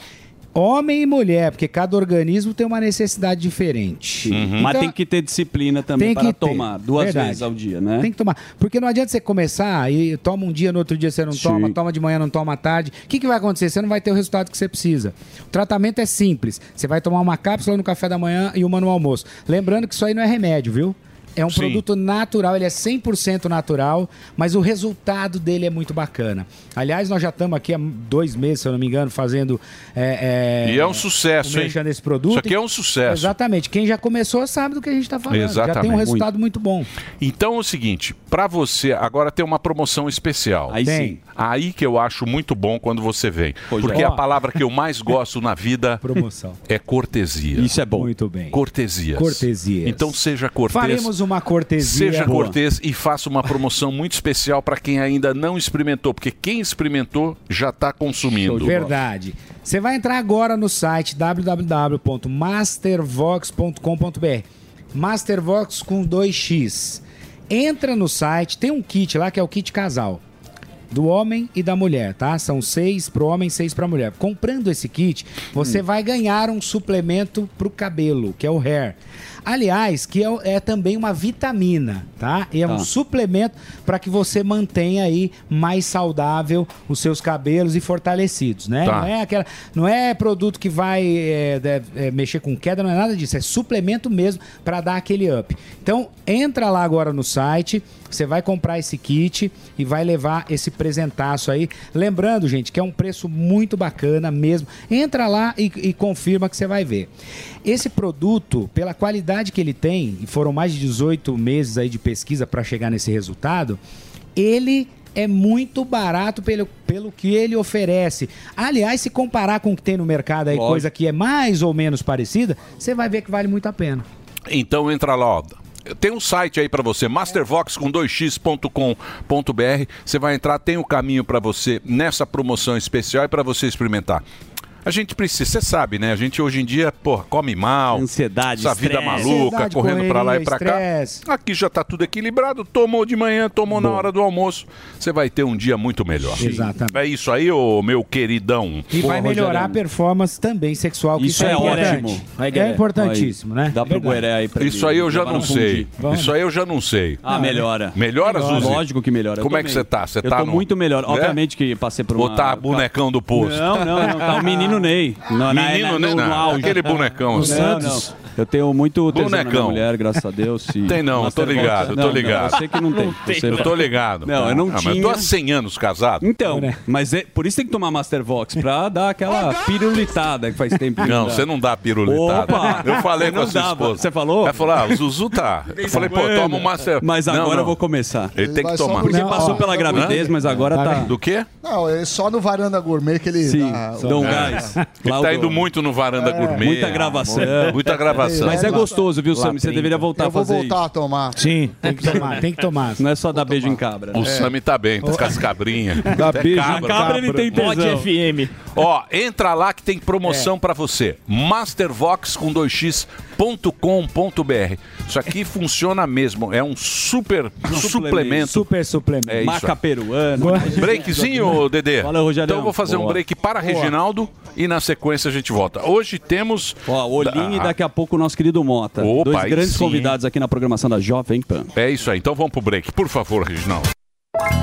Homem e mulher, porque cada organismo tem uma necessidade diferente. Uhum. Mas tem que ter disciplina também para que ter. tomar duas Verdade. vezes ao dia, né? Tem que tomar. Porque não adianta você começar e toma um dia, no outro dia você não Sim. toma, toma de manhã, não toma à tarde. O que, que vai acontecer? Você não vai ter o resultado que você precisa. O tratamento é simples. Você vai tomar uma cápsula no café da manhã e uma no almoço. Lembrando que isso aí não é remédio, viu? É um Sim. produto natural, ele é 100% natural, mas o resultado dele é muito bacana. Aliás, nós já estamos aqui há dois meses, se eu não me engano, fazendo. É, E é um sucesso, hein? desse produto. Isso aqui é um sucesso. Exatamente. Quem já começou sabe do que a gente está falando. Já tem um Exatamente. resultado muito bom. Então é o seguinte, pra você agora tem uma promoção especial. Aí Tem. sim. Aí que eu acho muito bom quando você vem, porque Ó. a palavra que eu mais gosto na vida Promoção. é cortesia. Isso é bom. Muito bem. Cortesias. Cortesias. Então seja cortês. Faremos uma cortesia. Seja Boa. cortês e faça uma promoção muito especial para quem ainda não experimentou, porque quem experimentou já está consumindo. Verdade. Você vai entrar agora no site www.mastervox.com.br. Mastervox com 2x. Entra no site, tem um kit lá que é o kit casal. Do homem e da mulher, tá? São seis pro homem, seis pra mulher. Comprando esse kit, você vai ganhar um suplemento pro cabelo, que é o hair. Aliás, que é, é também uma vitamina, tá? E é um Tá. suplemento para que você mantenha aí mais saudável os seus cabelos e fortalecidos, né? Tá. Não é aquela, não é produto que vai é, é, mexer com queda, não é nada disso, é suplemento mesmo para dar aquele up. Então, entra lá agora no site, você vai comprar esse kit e vai levar esse presentaço aí. Lembrando, gente, que é um preço muito bacana mesmo. Entra lá e, e confirma que você vai ver. Esse produto, pela qualidade que ele tem, e foram mais de 18 meses aí de pesquisa para chegar nesse resultado, ele é muito barato pelo, pelo que ele oferece. Aliás, se comparar com o que tem no mercado aí, Lógico. coisa que é mais ou menos parecida, você vai ver que vale muito a pena. Então entra lá, ó. Tem um site aí pra você, mastervox com 2x.com.br. Você vai entrar, tem o caminho pra você nessa promoção especial e pra você experimentar. A gente precisa, você sabe, né? A gente hoje em dia, porra, come mal. Ansiedade, Essa vida estresse. maluca, Ansiedade, correndo pra lá e pra cá. Aqui já tá tudo equilibrado. Tomou de manhã, tomou na hora do almoço. Você vai ter um dia muito melhor. Exatamente. É isso aí, ô meu queridão. E vai melhorar a performance também sexual, que Isso isso, é, é importante. ótimo. É importantíssimo, né? Dá pro. Gueré aí pra Isso aí eu já não sei. Vamos. Isso aí eu já não sei. Ah, melhora. Melhora, Melhora. Zuzi? Lógico que melhora. Como é que você tá? Você eu tá tô no- muito melhor. É? Obviamente que passei por uma... Ou tá bonecão do posto? Não, não, não. Tá o menino Ney. Não, na- Menino na- Ney, no, no auge. Aquele bonecão. Não, Santos. Não. Eu tenho muito tesão na minha mulher, graças a Deus. Tem não, tô Masterbox- ligado, tô Não, ligado. Não, eu sei que não tem. Você Eu tô ligado. Não, eu não Ah, mas tinha. eu tô há 100 anos casado. Então, mas é, por isso tem que tomar Mastervox, pra dar aquela pirulitada que faz tempo que Não, dá. você não dá pirulitada. Opa! eu falei com a não sua dava. esposa. Você falou? Ela falou, ah, o Zuzu tá. Eu falei, pô, toma uma... Master... Mas Não, agora não. eu vou começar. Ele tem que tomar. Porque passou pela gravidez, mas agora tá... Do quê? Não, é só no Varanda Gourmet que ele Sim, dá... um É. gás. Ele tá o- indo muito no varanda gourmet. Muita gravação. Muita gravação. Mas é gostoso, viu, Sammy? Você 30. deveria voltar Eu a vou fazer voltar a tomar. Sim, tem que tomar, tem que tomar. Não é só dar beijo em cabra. O né? Sami tá bem, tá com as cabrinhas. Dá beijo em cabra, ele tem tesão. Mod FM. Ó, entra lá que tem promoção pra você. Mastervox com 2x.com.br. Isso aqui funciona mesmo. É um super suplemento. Super suplemento. É isso. Maca peruana. Breakzinho, Dedê? Fala, Rogério. Então eu vou fazer um Boa. break para Boa. Reginaldo e na sequência a gente volta. Hoje temos. Ó, Olinho e daqui a pouco o nosso querido Mota. Opa, Dois grandes sim. convidados aqui na programação da Jovem Pan. É isso aí. Então vamos pro break. Por favor, Reginaldo.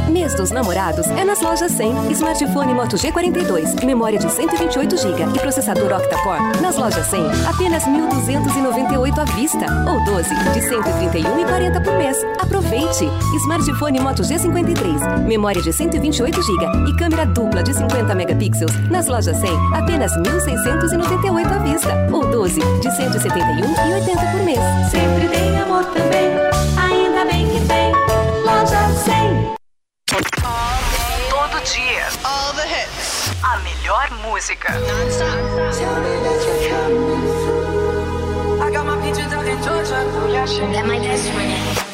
Mês dos namorados é nas lojas 100. Smartphone Moto G42, memória de 128 GB e processador octa-core. Nas lojas 100, apenas 1.298 à vista ou 12 de 131,40 por mês. Aproveite! Smartphone Moto G53, memória de 128 GB e câmera dupla de 50 megapixels. Nas lojas 100, apenas 1.698 à vista ou 12 de 171,80 por mês. Sempre tem amor também, dia. All the hits. A melhor música. I got my peaches out in Georgia. Oh, yeah, shit. My.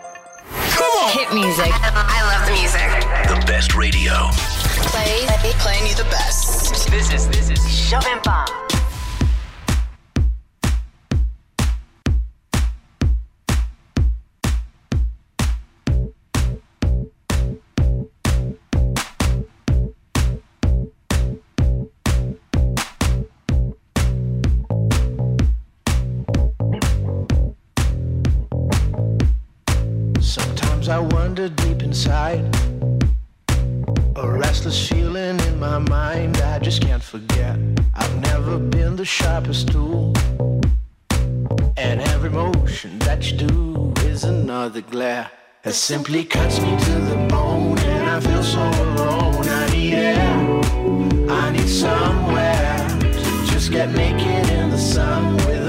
Hit music. I love the music. The best radio. Play, playing you the best. This is this is Jovem Pan. wonder inside. A restless feeling in my mind I just can't forget. I've never been the sharpest tool. And every motion that you do is another glare. It simply cuts me to the bone, and I feel so alone. I need air, I need somewhere to just get naked in the sun with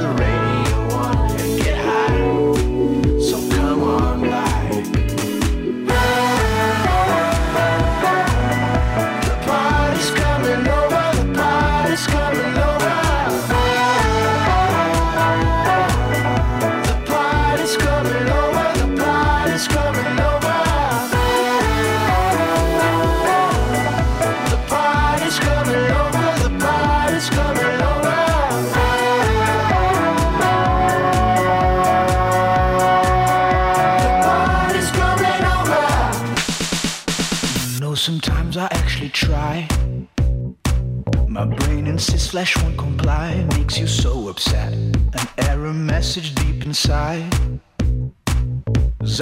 flesh won't comply, makes you so upset. An error message deep inside.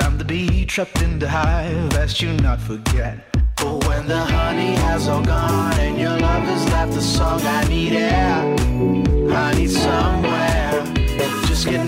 I'm the bee trapped in the hive, lest you not forget. But when the honey has all gone and your love has left the song, I need air, I need somewhere. Just get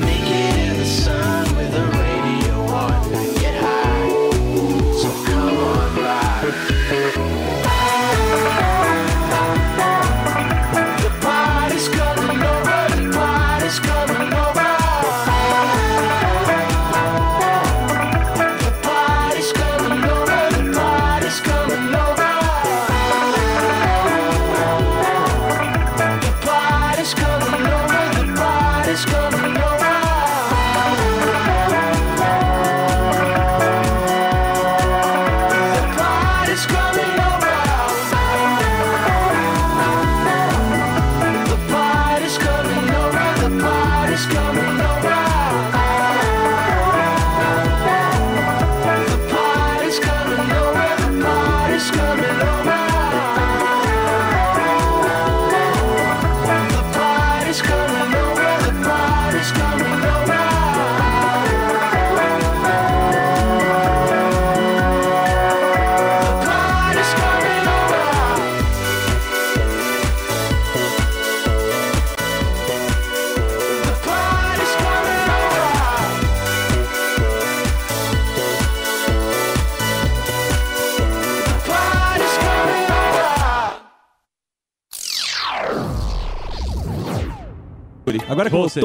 Agora é com você.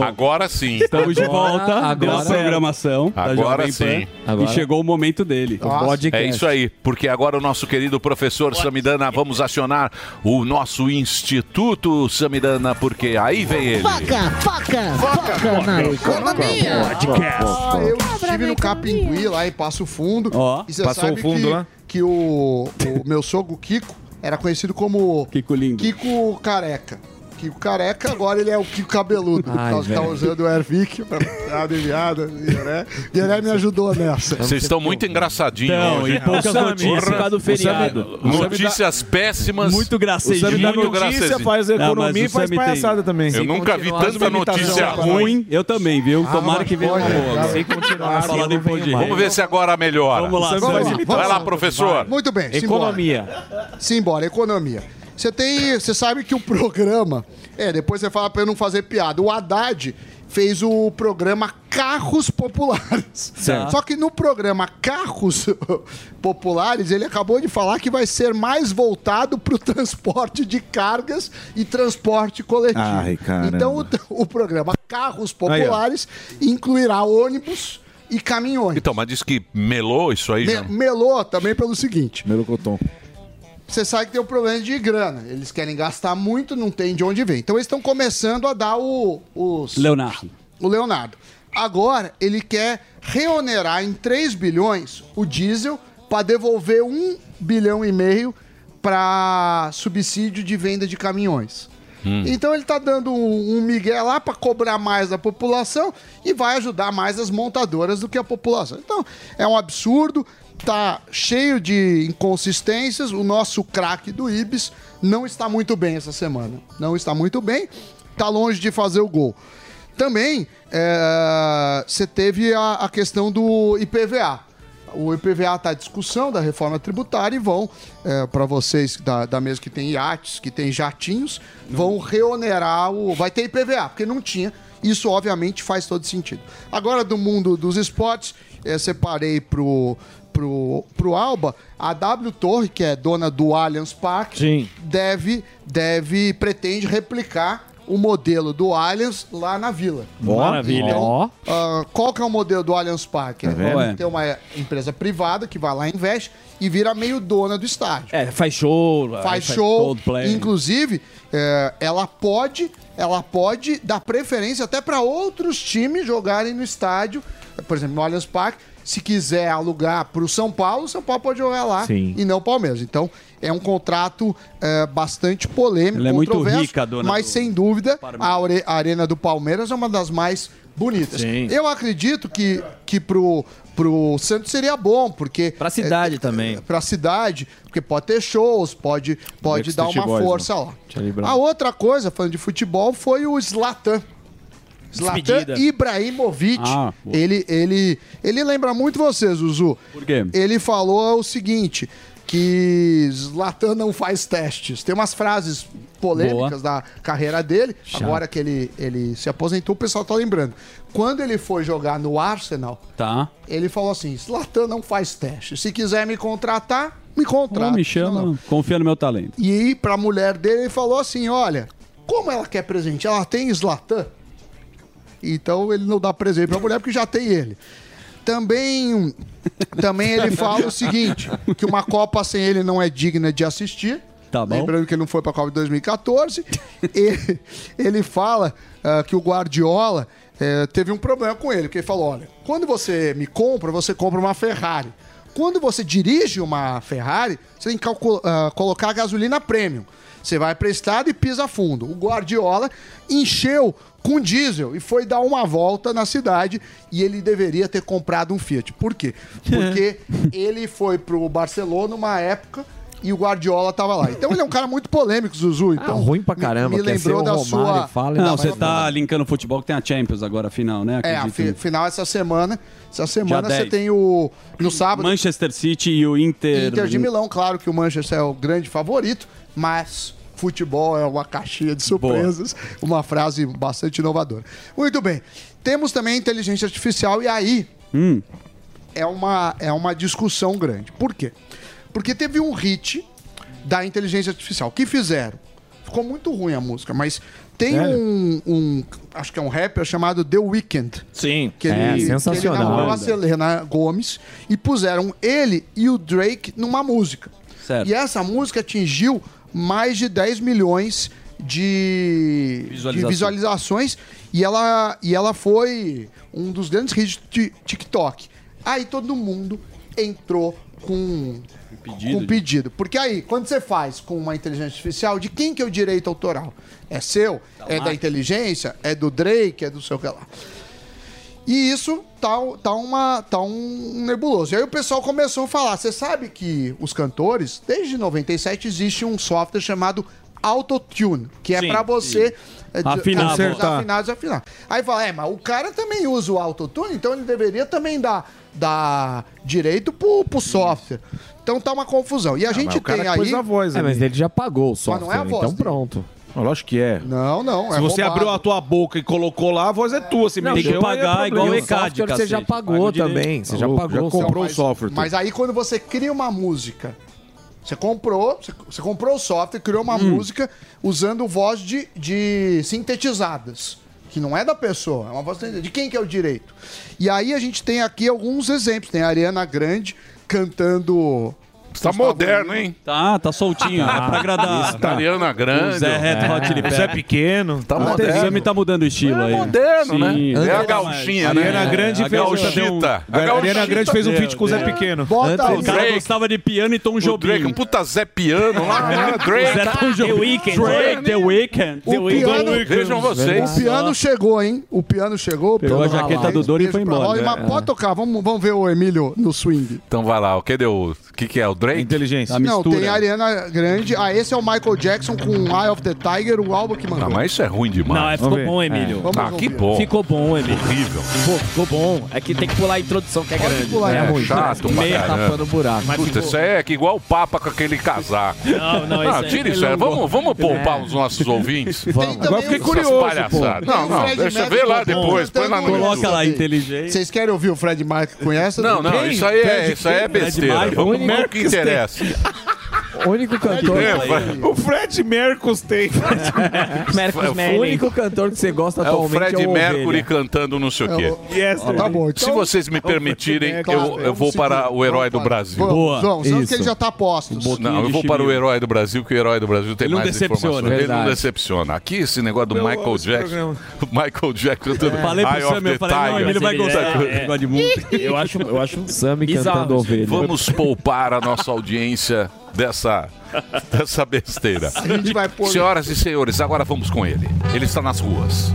Agora sim. Estamos de volta Agora- da programação da Agora Jovem sim. Pan. E chegou o momento dele. É isso aí, porque agora o nosso querido professor Samidana, vamos acionar o nosso Instituto Samidana, porque aí vem ele. Faca, faca, faca na economia. Ah, eu estive no Capingui, lá em Passo Fundo. e você Passou sabe o fundo que, lá? que o, o meu sogro Kiko era conhecido como... Kiko Lindo. Kiko Careca. Kiko Careca, agora ele é o Kiko Cabeludo. Por Ai, causa que tá usando o Airvic pra dar uma aliviada. Guilherme Guilherme me ajudou nessa. Vocês estão muito engraçadinhos Então, hoje. e poucas notícias por causa do feriado. Sammy- Notícias péssimas. Muito gracejinho. O Sammy dá Muito notícia, faz Não, economia o e faz Sammy tem- palhaçada também. Eu nunca vi tanta notícia ruim. Eu também, viu? Ah, Tomara que venha uma boa. Sem continuar Falar não imposto de. Vamos ver se agora melhora. Vamos lá, Vai lá, professor. Muito bem, Economia. Simbora, economia. Você tem. Você sabe que o programa. É, depois você fala pra eu não fazer piada. O Haddad fez o programa Carros Populares. Certo. Só que no programa Carros Populares, ele acabou de falar que vai ser mais voltado pro transporte de cargas e transporte coletivo. Ai, então o, o programa Carros Populares incluirá ônibus e caminhões. Então, mas diz que melou isso aí Me- já. melou também pelo seguinte. Melocotom. Você sabe que tem um problema de grana. Eles querem gastar muito, não tem de onde vem. Então eles estão começando a dar o, os. Leonardo. O Leonardo. Agora ele quer reonerar em 3 bilhões o diesel para devolver 1 bilhão e meio para subsídio de venda de caminhões. Então ele tá dando um, um migué lá para cobrar mais da população e vai ajudar mais as montadoras do que a população. Então é um absurdo, tá cheio de inconsistências. O nosso craque do Ibis não está muito bem essa semana. Não está muito bem, tá longe de fazer o gol. Também é, você teve a, a questão do IPVA. o IPVA está à discussão da reforma tributária e vão, para vocês da, da mesa que tem iates, que tem jatinhos, vão reonerar o. Vai ter IPVA, porque não tinha. Isso, obviamente, faz todo sentido. Agora, do mundo dos esportes, eh, separei pro, pro, pro Alba a W Torre, que é dona do Allianz Parque, deve, deve, pretende replicar o modelo do Allianz lá na vila. Maravilha. ó. ah, qual que é o modelo do Allianz Parque? Tá? É, tem uma empresa privada que vai lá e investe e vira meio dona do estádio É, faz show. faz show. Coldplay. Inclusive, é, ela pode, ela pode dar preferência até para outros times jogarem no estádio, por exemplo, no Allianz Parque. Se quiser alugar para o São Paulo, o São Paulo pode jogar lá Sim. e não o Palmeiras. Então, é um contrato é, bastante polêmico, Ela é muito rica, dona mas do- sem dúvida a, are- a Arena do Palmeiras é uma das mais bonitas. Sim. Eu acredito que, que pro, pro Santos seria bom, porque... Pra cidade também. Pra cidade, porque pode ter shows, pode, pode dar uma Boys, força né? lá. A outra coisa, falando de futebol, foi o Zlatan. Zlatan. Ibrahimovic. Ah, boa. ele, ele, ele lembra muito você, Zuzu. Por quê? Ele falou o seguinte, que Zlatan não faz testes. Tem umas frases polêmicas da carreira dele. Chato. Agora que ele, ele se aposentou, o pessoal tá lembrando. Quando ele foi jogar no Arsenal, Tá. ele falou assim, Zlatan não faz teste. Se quiser me contratar, me contrata. me chama, confia no meu talento. E aí, pra mulher dele, ele falou assim: olha, como ela quer presente? Ela tem Zlatan. Então ele não dá presente pra mulher porque já tem ele. Também, também ele fala o seguinte: que uma Copa sem ele não é digna de assistir. Tá. Lembrando que ele não foi pra Copa de 2014. ele, ele fala ah, que o Guardiola eh, teve um problema com ele, porque ele falou: olha, quando você me compra, você compra uma Ferrari. Quando você dirige uma Ferrari, você tem que ah, colocar gasolina premium. Você vai para estrada e pisa fundo. O Guardiola encheu com diesel e foi dar uma volta na cidade e ele deveria ter comprado um Fiat. Por quê? Porque ele foi pro Barcelona numa época e o Guardiola tava lá. Então ele é um cara muito polêmico, Zuzu. Então, ruim pra caramba, Me, me lembrou o da Romário, sua. fala Não, você tá linkando futebol que tem a Champions agora, a final, né? É, a Acredito. fi- final essa semana. Essa semana você 10. tem o. No sábado. Manchester City e o Inter. Inter de Milão, claro que o Manchester é o grande favorito, mas futebol é uma caixinha de surpresas, uma frase bastante inovadora. Muito bem. Temos também a inteligência artificial e aí Hum. é uma, é uma discussão grande. Por quê? Porque teve um hit da inteligência artificial. O que fizeram? Ficou muito ruim a música, mas tem um, um- Acho que é um rapper chamado The Weeknd. Sim. Que É, ele, sensacional. Que ele namorou a. Selena Gomes e puseram ele e o Drake numa música. Certo. E essa música atingiu mais de 10 milhões de Visualizações. de visualizações e ela, e ela foi um dos grandes hits de TikTok. Aí todo mundo entrou com pedido com pedido. Porque aí, quando você faz com uma inteligência artificial, de quem que é o direito autoral? É seu? é da inteligência? É do Drake? É do seu que lá? E isso tá, tá, uma, tá um nebuloso. E aí o pessoal começou a falar: você sabe que os cantores, desde 97, existe um software chamado Autotune, que é pra você sim. é, de- Afinar a voz. desafinar. Aí fala: é, mas o cara também usa o Autotune, então ele deveria também dar, dar direito pro, pro software. Então tá uma confusão. E a gente mas o cara tem aí. a voz É, mas ele já pagou o Mas software, não é a voz então dele. pronto. Lógico que é. Não, não. Se é você roubado. abriu a tua boca e colocou lá, a voz é tua. Se Não, tem que é pagar problema. igual o ECAD, você já pagou também. Você já pagou já comprou software. o software. Mas aí quando você cria uma música, você comprou, você, você comprou o software, criou uma Hum. música usando voz de, de sintetizadas. Que não é da pessoa, é uma voz de de quem que é o direito. E aí a gente tem aqui alguns exemplos. Tem a Ariana Grande cantando. Tá moderno, hein? Tá, tá soltinho. Tá. é pra agradar. Tá. Ariana Grande. O Zé Red Hot Chili É. Peppers. Zé Pequeno. Tá O moderno. Exame tá mudando o estilo aí. moderno, né? Sim. É a gauchinha, a né? Ariana Grande A fez, gauchita. deu um- A a Ariana Grande fez um feat com o Zé. Pequeno. Bota O cara Drake. gostava de piano e Tom O Jobim. Drake, um puta Zé Piano lá, né? Drake. Zé Tom Jobim. The Weeknd. Drake, The Weeknd. O piano, Vejam vocês. o piano chegou, hein? O piano chegou. o Pegou a jaqueta do Doro e foi embora. É. pode tocar, vamos, vamos ver o Emílio no swing. Então vai lá, o que deu? O que, que é o Drake? Inteligência. Não, tem a Ariana Grande. Ah, esse é o Michael Jackson com Eye of the Tiger, o álbum que mandou. Ah, mas isso é ruim demais. Não, é, ficou bom, Emílio. Vamos Ah, que ouvir. bom. Ficou bom, Emílio. Horrível. Pô, ficou bom. É que tem que pular a introdução, que é grande. pular, É, é ruim. chato pra Meia caramba. tapando o buraco. Mas Puta, ficou- isso aí é que igual o Papa com aquele casaco. Não, não, Ah, esse aí tira ele isso aí. Vamos, vamos poupar É. os nossos ouvintes. Vamos. Agora fiquei curioso, palhaçadas. pô. Não, não, Fred deixa Mercury ver lá cantando depois. Põe lá no Coloca lá, inteligente. Vocês querem ouvir o Fred Mercury com essa? Não, não, isso aí é, isso aí é besteira. Vamos o ver o que interessa. O único cantor. É, O Fred Mercus tem. Mercus O único cantor que você gosta É o atualmente Fred é o Mercury Ovelha. cantando não sei o quê. Yes, Tá bom, Se então... vocês me permitirem, eu, eu vou para o herói do Brasil. Boa, vamos, senão que isso. ele já tá postos. Não, eu vou para o herói do Brasil, que o herói do Brasil tem Ele não mais decepciona, informações. Ele não verdade. decepciona. Aqui, esse negócio do Eu amo Michael Jackson. Michael Jackson cantando Falei pro Sam, the eu falei, não. Emílio vai Ele gostar. é- Ele gosta de música. Eu acho, eu acho Sammy cantando ovelha. Vamos poupar a nossa audiência dessa, dessa besteira. Senhoras e senhores, agora vamos com ele. Ele está nas ruas.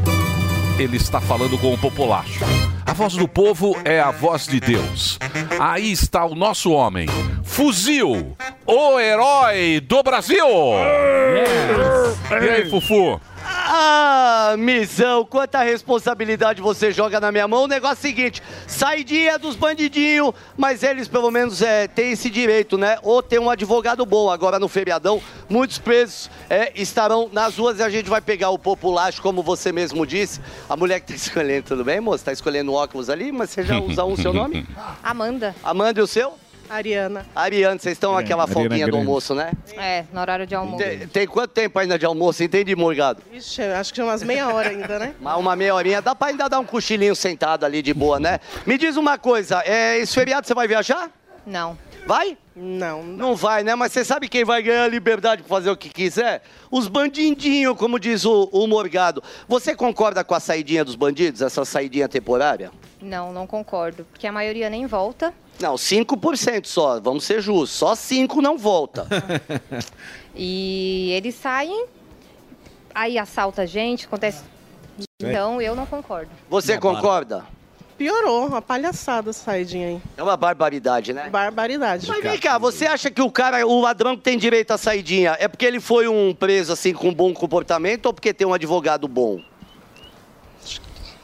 Ele está falando com o populacho. A voz do povo é a voz de Deus. Aí está o nosso homem. Fuzil, o herói do Brasil. E aí, Fufu? Ah, missão, quanta responsabilidade você joga na minha mão. O negócio é o seguinte: saidinha dos bandidinhos, mas eles pelo menos é, têm esse direito, né? Ou tem um advogado bom. Agora no feriadão, muitos presos é, estarão nas ruas e a gente vai pegar o populacho, como você mesmo disse. A mulher que tá escolhendo, tudo bem, moça? Tá escolhendo óculos ali, mas você já usa um seu nome? Amanda. Amanda e o seu? Ariana. Ariane, vocês estão naquela Ariana folguinha do Grande. almoço, né? É, na horário de almoço. Tem, tem quanto tempo ainda de almoço? Entendi, Morgado. Ixi, acho que é umas meia hora ainda, né? Mas uma meia horinha, dá pra ainda dar um cochilinho sentado ali de boa, né? Me diz uma coisa, é, esse feriado você vai viajar? Não. Vai? Não. Não vai, né? Mas você sabe quem vai ganhar a liberdade pra fazer o que quiser? Os bandidinhos, como diz o, o Morgado. Você concorda com a saidinha dos bandidos, essa saidinha temporária? Não, não concordo. Porque a maioria nem volta. Não, 5% só, vamos ser justos. Só 5 não volta. E eles saem, aí assalta a gente, acontece. Então eu não concordo. Você concorda? Piorou, uma palhaçada essa saidinha aí. É uma barbaridade, né? Barbaridade. Mas vem cá, você acha que o cara, o ladrão que tem direito à saidinha, é porque ele foi um preso assim com bom comportamento ou porque tem um advogado bom?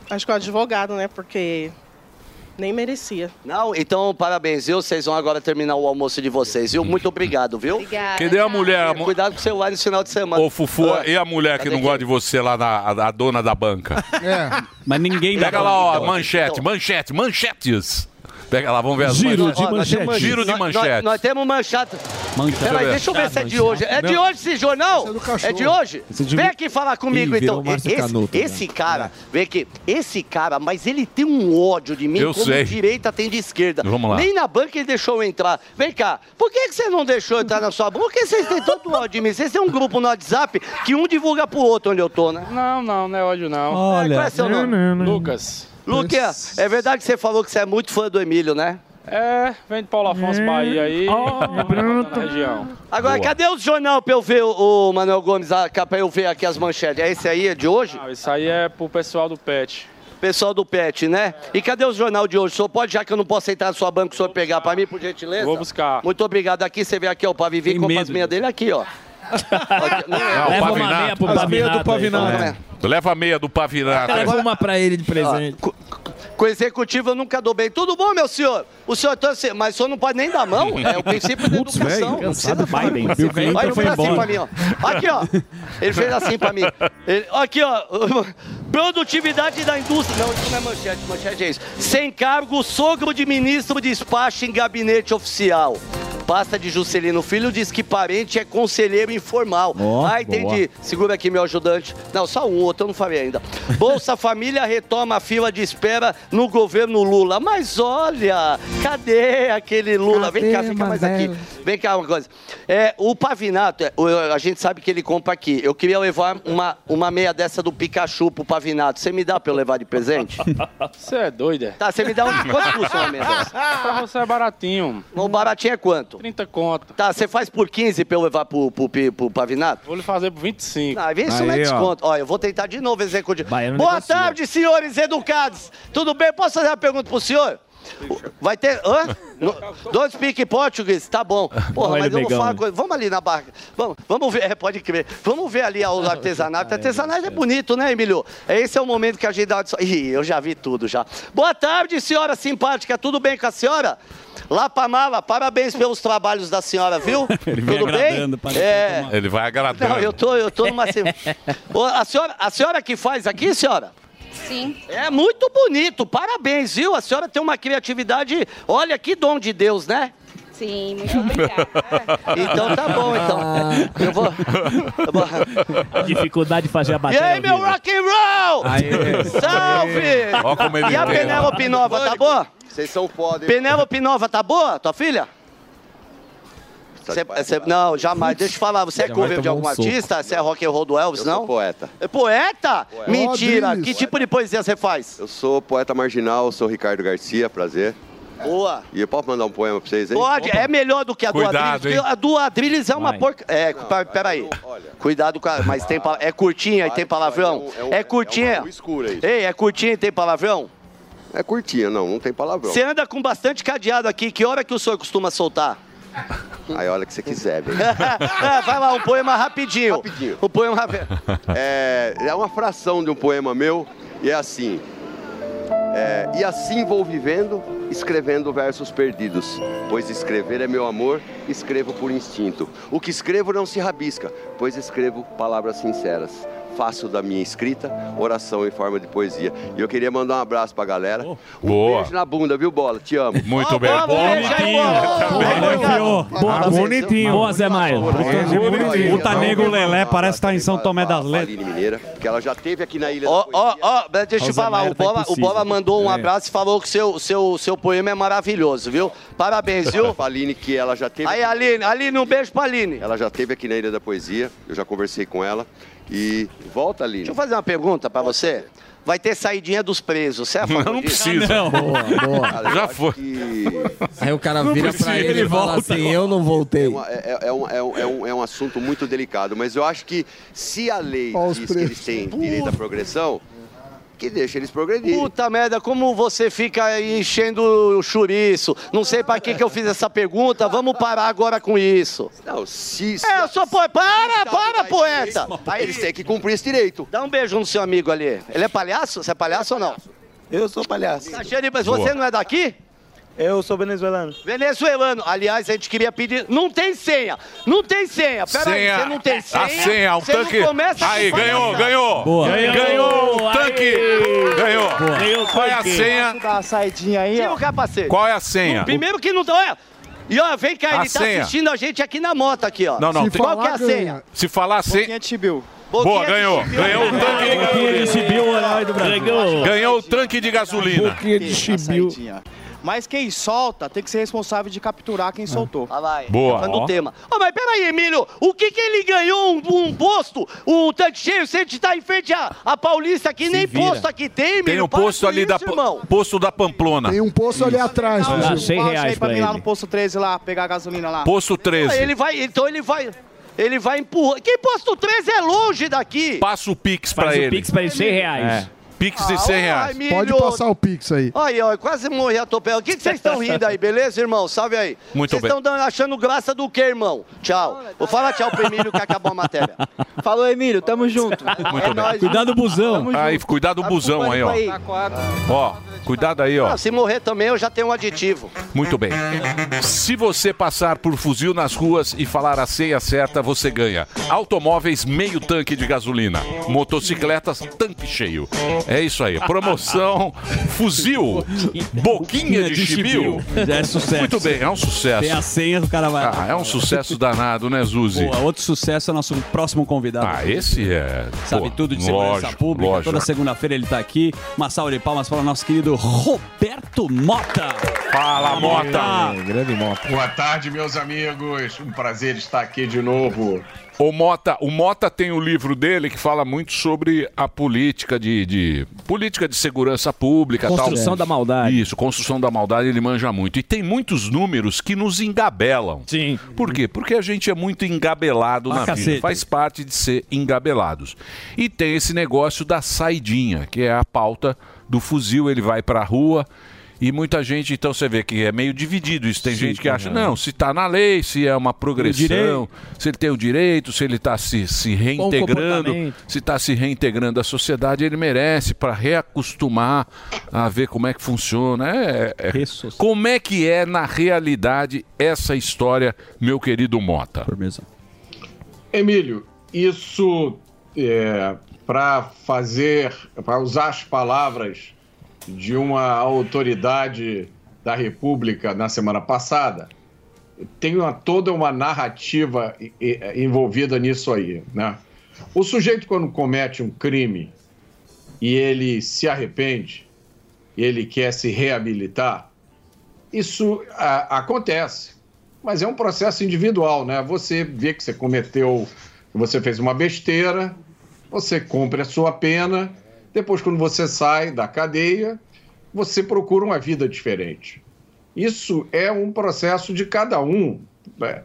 Acho que o advogado, né? Porque nem merecia. Não? Então, parabéns, viu? Vocês vão agora terminar o almoço de vocês, viu? Muito obrigado, viu? Obrigada. Cadê a mulher? A mu- Cuidado com o celular nesse final de semana. Ô, Fufu, Ah, e a mulher que cadê não gosta de você lá, na, a, a dona da banca? É. Mas ninguém dá Pega lá, ó, Então, manchete, então. manchete, manchetes. Pega lá, vamos ver as Giro manchetes. de Ó, nós temos manchete. Giro de nós- nós- manchete. Nós, temos manchata. Peraí, deixa eu ver se é de hoje. É de Não. hoje esse jornal? É do cachorro. É de hoje? De- Vem aqui falar comigo Ih, então. Esse, né? esse cara, vem aqui. Esse cara, mas ele tem um ódio de mim Eu como sei. direita tem de esquerda. Vamos lá. Nem na banca ele deixou eu entrar. Vem cá, por que, que você não deixou eu entrar na sua banca? Por que vocês têm tanto ódio de mim? Vocês têm um grupo no WhatsApp que um divulga pro outro onde eu tô, né? Não, não, não é ódio não. Qual é seu nome? Lucas. Luquinha, é verdade que você falou que você é muito fã do Emílio, né? É, vem de Paulo Afonso, Bahia aí. na região. Agora, Boa. cadê o jornal pra eu ver o, o Manuel Gomes, a- pra eu ver aqui as manchetes? É esse aí, é de hoje? Ah, isso aí é pro pessoal do PET. Pessoal do PET, né? E cadê o jornal de hoje? O senhor pode, já que eu não posso entrar na sua banca, o senhor pegar pra mim, por gentileza? Vou buscar. Muito obrigado. Aqui, você vê aqui, ó, o Pavivi com as meias dele aqui, ó. Não, Leva uma meia pro As meias do Pavinato. aí, pô. Leva a meia do Pavinato. Leva uma pra ele de presente. Ó, co- com o executivo eu nunca dou bem. Tudo bom, meu senhor? O senhor torce, mas o senhor não pode nem dar mão. É o princípio da Putz, educação. Não cansado. Bill Clinton Olha, fez assim embora. pra mim, ó. Aqui, ó. Ele fez assim pra mim. Ele- aqui, ó. Produtividade da indústria. Não, isso não é manchete. Manchete é isso. Sem cargo, sogro de ministro despacha em gabinete oficial. Pasta de Juscelino Filho diz que parente é conselheiro informal. Ó, ah, entendi. Segura aqui, meu ajudante. Não, só um outro, eu não falei ainda. Bolsa Família retoma a fila de espera no governo Lula. Mas olha, cadê aquele Lula? Vem cá, Cadê, fica mais aqui. Vem cá uma coisa. É, o Pavinato, é, a gente sabe que ele compra aqui. Eu queria levar uma, uma meia dessa do Pikachu pro Pavinato. Você me dá pra eu levar de presente? Você é doido, é? Tá, você me dá um. Quanto custa uma meia dessa? Pra você é baratinho. O baratinho é quanto? 30 conto. Tá, você faz por 15 pra eu levar pro, pro, pro, pro Pavinato? Vou lhe fazer por 25. Ah, vê se não é desconto. Ó, eu vou tentar de novo executivo. Baiano Boa negocia. tarde, senhores educados. Tudo bem? Posso fazer uma pergunta pro senhor? Vai ter. Hã? No, don't speak Portuguese, tá bom. Porra, mas o eu vou falar né? coisa. Vamos ali na barra. Vamos, vamos ver, é, pode crer. Vamos ver ali o artesanato. artesanato é bonito, né, Emílio? Esse é o momento que a gente dá uma... Ih, eu já vi tudo já. Boa tarde, senhora simpática. Tudo bem com a senhora? Lá pra mala, parabéns pelos trabalhos da senhora, viu? Ele vem Tudo bem? É. Ele vai agradando. Não, eu tô, eu tô numa. a, senhora, a senhora que faz aqui, senhora? Sim. É muito bonito, parabéns, viu? A senhora tem uma criatividade. Olha que dom de Deus, né? Sim, muito obrigada. Então tá bom, então. Eu vou. eu vou- Dificuldade de fazer a E bateria. aí, meu rock and roll! Aê. Salve! Ó como ele e a. Penélope Nova, tá boa? Vocês são foda, hein? Penélope Nova, tá boa? Tua filha? Cê- cê- não, jamais. Deixa eu falar, você é cover de algum um soco. artista? Você é rock and roll do Elvis, Eu não? sou poeta. É poeta? Mentira. Ó, Drilis. que tipo de poesia você faz? Eu sou poeta marginal, sou Ricardo Garcia, prazer. Boa. E eu posso mandar um poema pra vocês aí? Pode, é melhor do que a do Cuidado, Adriles. hein? A do Adriles é uma porca. É, pa- peraí. Cuidado com a. Mas tem pa- É curtinha e tem palavrão? É curtinha. Ei, é curtinha e tem palavrão? É curtinha, não, não tem palavrão. Você anda com bastante cadeado aqui. Que hora que o senhor costuma soltar? Aí olha que você quiser, velho. É, vai lá, um poema rapidinho. Rapidinho. Um poema rapidinho. É, é uma fração de um poema meu e é assim. É, e assim vou vivendo, escrevendo versos perdidos. Pois escrever é meu amor, escrevo por instinto. O que escrevo não se rabisca, pois escrevo palavras sinceras. Faço da minha escrita oração em forma de poesia. E eu queria mandar um abraço pra galera. Um Boa. beijo na bunda, viu, Bola? Te amo. Muito bem. Boa, bonitinho. Boa, Zé Maia. Puta nego Lelé, parece estar em São Tomé das Letras. Mineira, porque ela já teve aqui na ilha Ó, ó, ó, deixa eu falar, o tá Bola, o. Bola mandou um É. abraço e falou que seu, seu, seu poema é maravilhoso, viu? Parabéns, viu? A Aline, que ela já teve. Aí, Aline, Aline, um beijo pra Aline. Ela já teve aqui na Ilha da Poesia, eu já conversei com ela. E volta, Aline. Deixa eu fazer uma pergunta pra você. Vai ter saidinha dos presos, você é a favor Não disso? precisa. Não. Boa, boa. Já foi. Aí o cara Não vira precisa, pra ele ele e fala volta. assim, eu não voltei. É, uma- é- é um, é um- é um- é um assunto muito delicado, mas eu acho que se a lei diz que eles têm direito à progressão, que deixa eles progredirem. Puta merda, como você fica aí enchendo o chouriço. Não sei pra que que eu fiz essa pergunta, vamos parar agora com isso. Não, se... É, eu sou poeta. Para, para, poeta. Aí eles têm que cumprir esse direito. Dá um beijo no seu amigo ali. Ele é palhaço? Você é palhaço ou não? Eu sou palhaço. Tá cheio de... Mas você não é daqui? Eu sou venezuelano. Venezuelano. Aliás, a gente queria pedir. Não tem senha. Não tem senha. Pera aí, Senha. você não tem senha. A senha, um você não tanque. começa com Aí, ganhou, ganhou. Boa. Ganhou o tanque. Ganhou. Ganhou o Qual é a tanque. senha? Posso dar uma saidinha aí, Tira o capacete. Qual é a senha? Primeiro que não dá. E ó, vem cá, A ele tá senha. assistindo a gente aqui na moto aqui, ó. Não, não, Se tem- Qual que é a senha? Se falar a senha... Boquinha de chibiu. Boa, Boquinha de ganhou. chibiu. Ganhou o tanque de Boquinha de chibiu, Brasil. Ganhou. Ganhou o tanque de gasolina. Uma saidinha. Mas quem solta tem que ser responsável de capturar quem soltou. Ah, vai. Boa. Falando Ó. do tema. Ó, mas peraí, Emílio, o que que ele ganhou um, um posto, o tanque cheio, se a gente tá em frente à, à Paulista aqui, nem vira. posto aqui tem, Emílio. Tem um Para posto com ali da isso, irmão. posto da Pamplona. Tem um poço ali atrás, Não, Fuzil. cem reais aí pra pra mim lá ele. no posto 13 lá, pegar a gasolina lá. Posto 13. Ele vai, então ele vai, ele vai empurrar. Que posto 13 é longe daqui? Passa o Pix pra Faz o ele. Pix pra ele, 100 reais. Pix de 100 reais. ai. Pode passar o Pix aí. Aí, ó, quase morri atropelado. O que que vocês estão rindo aí, beleza, irmão? Salve aí. Muito Vocês bem. estão achando graça do quê, irmão? Tchau. Vou falar tchau pro Emílio que acabou a matéria. Falou, Emílio, tamo junto. Muito É bem. nóis, Cuidado do busão. Aí, cuidado do busão aí, ó. Ó, cuidado aí, ó. Ah, se morrer também, eu já tenho um aditivo. Muito bem. Se você passar por fuzil nas ruas e falar a senha certa, você ganha. Automóveis, meio tanque de gasolina. Motocicletas, tanque cheio. É isso aí. Promoção fuzil, boquinha de chibio. Já é sucesso. Muito bem, é um sucesso. Tem a senha, o cara vai. Ah, é um sucesso danado, né, Zuzi? Boa, outro sucesso é nosso próximo convidado. Ah, esse é. Sabe pô, tudo de segurança lógico, pública. lógico. Toda segunda-feira ele tá aqui. Uma salva de palmas para o nosso querido Roberto Mota. Fala, Mota. Grande Mota. Boa tarde, meus amigos. Um prazer estar aqui de novo. O Mota, o Mota tem o livro dele que fala muito sobre a política de, de- política de segurança pública, Construção tal. da maldade. Isso, construção da maldade, ele manja muito. E tem muitos números que nos engabelam. Sim. Por quê? Porque a gente é muito engabelado Pra na cacete. vida. Faz parte de ser engabelados. E tem esse negócio da saidinha, que é a pauta do fuzil, ele vai pra rua E muita gente, então você vê que é meio dividido isso. Tem Sim, gente que acha, é. não, se está na lei, se é uma progressão, se ele tem o direito, se ele está se, se reintegrando, se está se reintegrando à sociedade, ele merece para reacostumar a ver como é que funciona. É, é- como é que é na realidade essa história, meu querido Mota? Emílio, isso é, para fazer, para usar as palavras de uma autoridade da República na semana passada, tem uma, toda uma narrativa envolvida nisso aí, né? O sujeito quando comete um crime e ele se arrepende, ele quer se reabilitar, isso ah, acontece, mas é um processo individual, né? Você vê que você cometeu, você fez uma besteira, você cumpre a sua pena, depois quando você sai da cadeia, você procura uma vida diferente. Isso é um processo de cada um. né?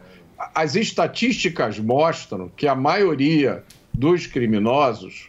As estatísticas mostram que a maioria dos criminosos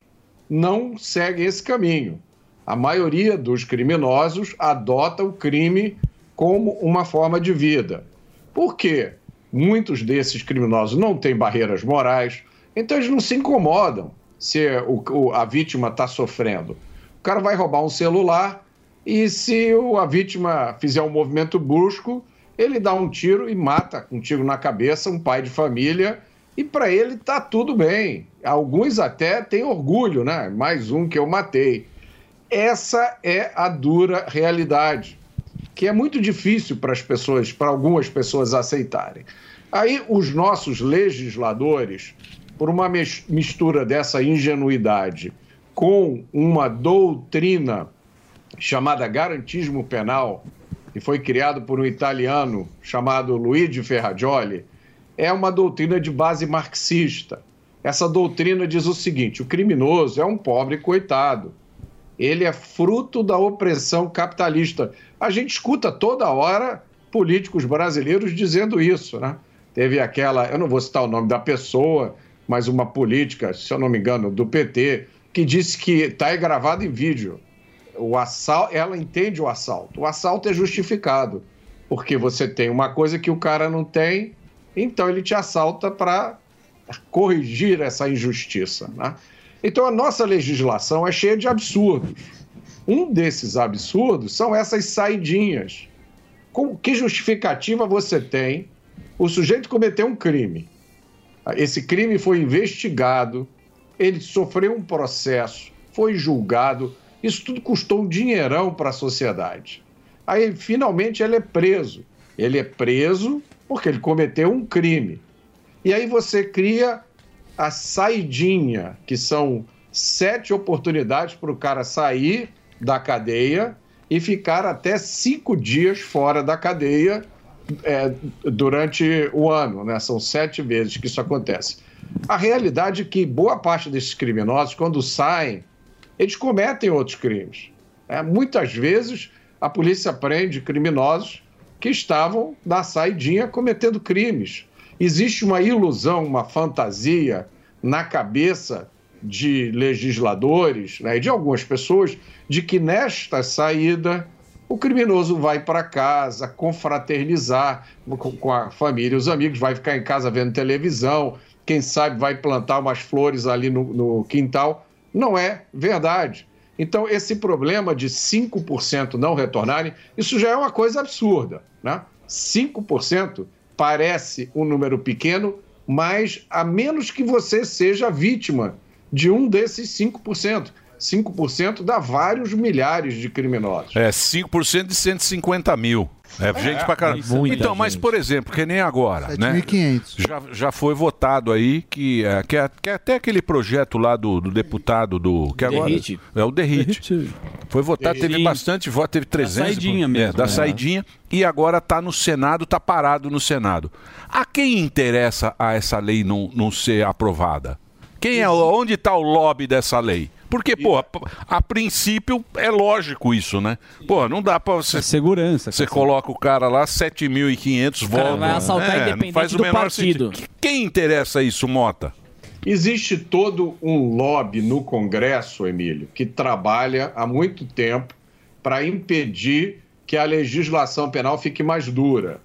não segue esse caminho. A maioria dos criminosos adota o crime como uma forma de vida. Por quê? Muitos desses criminosos não têm barreiras morais, então eles não se incomodam se o- o- a vítima está sofrendo. O cara vai roubar um celular e se o- a vítima fizer um movimento brusco, ele dá um tiro e mata um tiro na cabeça um pai de família e para ele tá tudo bem. Alguns até têm orgulho, né? Mais um que eu matei. Essa é a dura realidade, que é muito difícil para as pessoas, para algumas pessoas aceitarem. Aí os nossos legisladores, por uma mis- mistura dessa ingenuidade com uma doutrina chamada garantismo penal, que foi criado por um italiano chamado Luigi Ferrajoli, é uma doutrina de base marxista. Essa doutrina diz o seguinte: o criminoso é um pobre coitado. Ele é fruto da opressão capitalista. A gente escuta toda hora políticos brasileiros dizendo isso, né? Teve aquela, eu não vou citar o nome da pessoa, mas uma política, se eu não me engano, do PT, que disse que está gravado em vídeo. O assalto, ela entende o assalto. O assalto é justificado, porque você tem uma coisa que o cara não tem, então ele te assalta para corrigir essa injustiça. Né? Então a nossa legislação é cheia de absurdos. Um desses absurdos são essas saidinhas. Com que justificativa você tem? O sujeito cometeu um crime. Esse crime foi investigado, ele sofreu um processo, foi julgado. Isso tudo custou um dinheirão para a sociedade. Aí, finalmente, ele é preso. Ele é preso porque ele cometeu um crime. E aí você cria a saidinha, que são sete oportunidades para o cara sair da cadeia e ficar até cinco dias fora da cadeia é, durante o ano, né? São sete vezes que isso acontece. A realidade é que boa parte desses criminosos, quando saem, eles cometem outros crimes. né? Muitas vezes a polícia prende criminosos que estavam na saidinha cometendo crimes. Existe uma ilusão, uma fantasia na cabeça de legisladores né, e de algumas pessoas de que nesta saída o criminoso vai para casa confraternizar com, a família, os amigos, vai ficar em casa vendo televisão, quem sabe vai plantar umas flores ali no, no quintal. Não é verdade. Então, esse problema de 5% não retornarem, isso já é uma coisa absurda. Né? 5% parece um número pequeno, mas a menos que você seja vítima de um desses 5%. 5% dá vários milhares de criminosos. É 5% de 150 mil. É, gente pra caramba. muita Então, mas por exemplo, que nem agora, né? 7.500. Já, já foi votado aí que, é, que, é, que é até aquele projeto lá do, do deputado do. Que agora, Derrite. É o Derrite. Foi votado, teve Sim. bastante voto, teve 300. saidinha é, mesmo, da né? saidinha. E agora tá no Senado, tá parado no Senado. A quem interessa a essa lei não, não ser aprovada? Quem é, onde está o lobby dessa lei? Porque, pô, a, a princípio é lógico isso, né? Pô, não dá pra você. segurança. Você coloca o cara lá, 7.500 cara votos. vai assaltar É, não independente faz o do menor partido. sentido. Quem interessa isso, Mota? Existe todo um lobby no Congresso, Emílio, que trabalha há muito tempo para impedir que a legislação penal fique mais dura.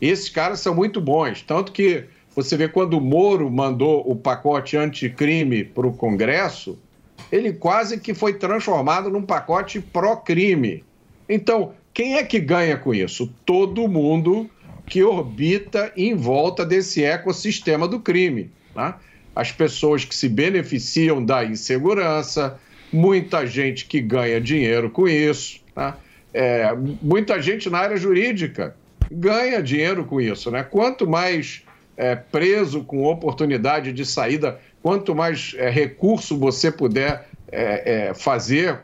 Esses caras são muito bons, tanto que você vê quando o Moro mandou o pacote anticrime para o Congresso, ele quase que foi transformado num pacote pró-crime. Então, quem é que ganha com isso? Todo mundo que orbita em volta desse ecossistema do crime. Né? As pessoas que se beneficiam da insegurança, muita gente que ganha dinheiro com isso, tá? É, muita gente na área jurídica ganha dinheiro com isso. Né? Quanto mais é, preso com oportunidade de saída, quanto mais é, recurso você puder é, é, fazer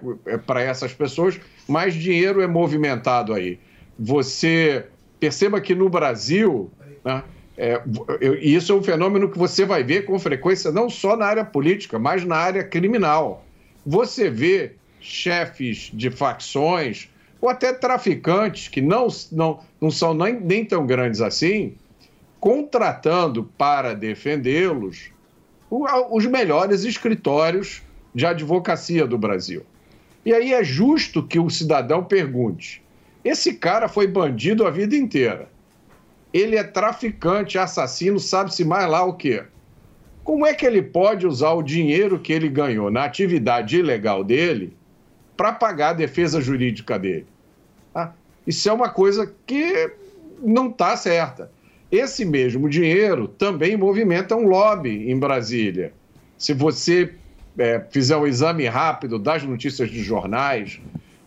para essas pessoas, mais dinheiro é movimentado aí. Você perceba que no Brasil, né, é, eu- isso é um fenômeno que você vai ver com frequência, não só na área política, mas na área criminal. Você vê chefes de facções ou até traficantes que não, não, não são nem, nem tão grandes assim, contratando para defendê-los os melhores escritórios de advocacia do Brasil. E aí é justo que o cidadão pergunte: esse cara foi bandido a vida inteira. Ele é traficante, assassino, sabe-se mais lá o quê? Como é que ele pode usar o dinheiro que ele ganhou na atividade ilegal dele para pagar a defesa jurídica dele? Ah, isso é uma coisa que não está certa. Esse mesmo dinheiro também movimenta um lobby em Brasília. Se você é, fizer um exame rápido das notícias dos jornais,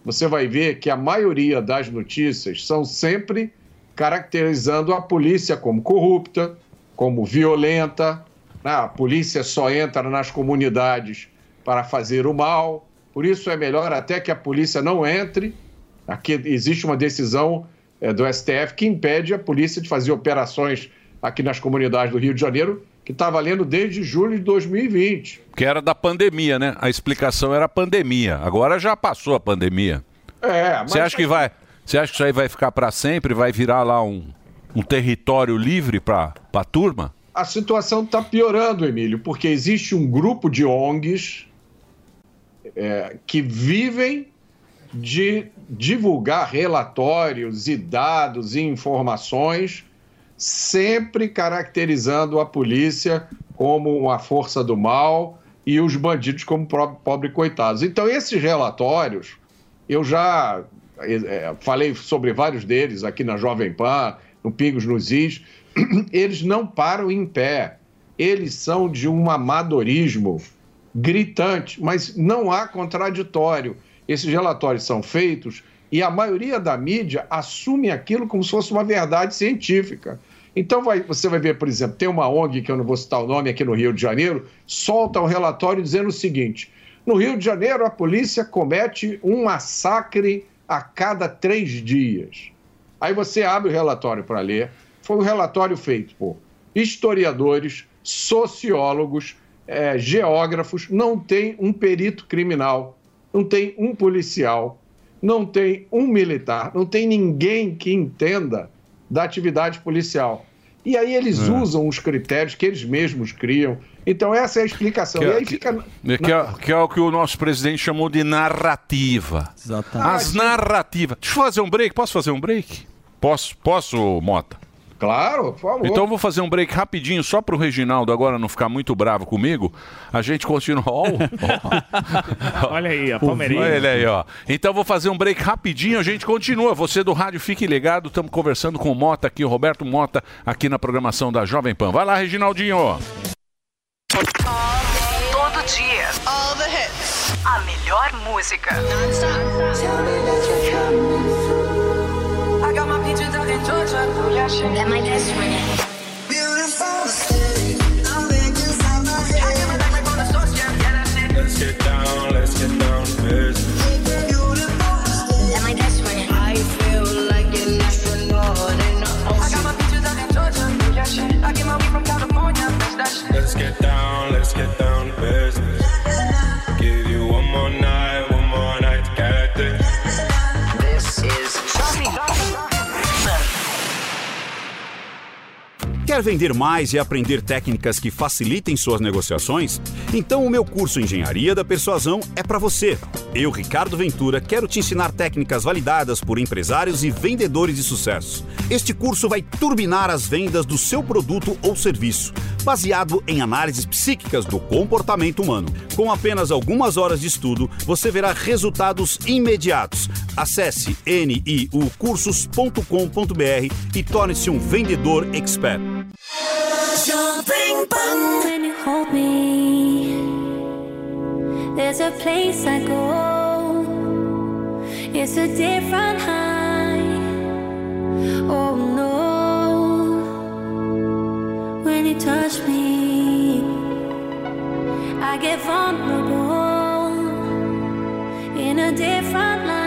você vai ver que a maioria das notícias são sempre caracterizando a polícia como corrupta, como violenta. né? A polícia só entra nas comunidades para fazer o mal. Por isso é melhor até que a polícia não entre. Aqui existe uma decisão do STF que impede a polícia de fazer operações aqui nas comunidades do Rio de Janeiro, que está valendo desde julho de 2020. Que era da pandemia, né? A explicação era a pandemia. Agora já passou a pandemia. É, mas Você acha que vai? Você acha que isso aí vai ficar para sempre? Vai virar lá um, um território livre para a turma? a situação está piorando, Emílio, porque existe um grupo de ONGs é, que vivem de divulgar relatórios e dados e informações, sempre caracterizando a polícia como uma força do mal e os bandidos como pobre coitados. Então, esses relatórios, eu já é, falei sobre vários deles aqui na Jovem Pan, no Pingos nos Is, eles não param em pé. Eles são de um amadorismo gritante, mas não há contraditório. Esses relatórios são feitos e a maioria da mídia assume aquilo como se fosse uma verdade científica. Então vai- você vai ver, por exemplo, tem uma ONG, que eu não vou citar o nome aqui no Rio de Janeiro, solta um relatório dizendo o seguinte: no Rio de Janeiro a polícia comete um massacre a cada três dias. Aí você abre o relatório para ler. Foi um relatório feito por historiadores, sociólogos, eh, geógrafos. Não tem um perito criminal, não tem um policial, não tem um militar, não tem ninguém que entenda da atividade policial. E aí eles É. usam os critérios que eles mesmos criam. Então essa é a explicação. Que e é- aí fica. É Que é, que é o que o nosso presidente chamou de narrativa. As narrativas. Deixa eu fazer um break. Posso fazer um break? Posso, posso, Mota? Claro, por favor. Então eu vou fazer um break rapidinho, só para o Reginaldo agora não ficar muito bravo comigo. A gente continua. Ó, ó. Olha aí, a Olha Palmeirinha. ele aí, ó. Então vou fazer um break rapidinho, a gente continua. Você do rádio, fique ligado. Estamos conversando com o Mota aqui, o Roberto Mota, aqui na programação da Jovem Pan. Vai lá, Reginaldinho. Todo dia. All the hits. A melhor música. I back like on the source, yeah, yeah, that's it. Let's get down, let's get down to Quer vender mais e aprender técnicas que facilitem suas negociações? Então o meu curso Engenharia da Persuasão é para você. Eu, Ricardo Ventura, quero te ensinar técnicas validadas por empresários e vendedores de sucesso. Este curso vai turbinar as vendas do seu produto ou serviço, baseado em análises psíquicas do comportamento humano. Com apenas algumas horas de estudo, você verá resultados imediatos. Acesse niucursos.com.br e torne-se um vendedor expert. There's a place I go. It's a different high. Oh no. When you touch me, I get vulnerable in a different light.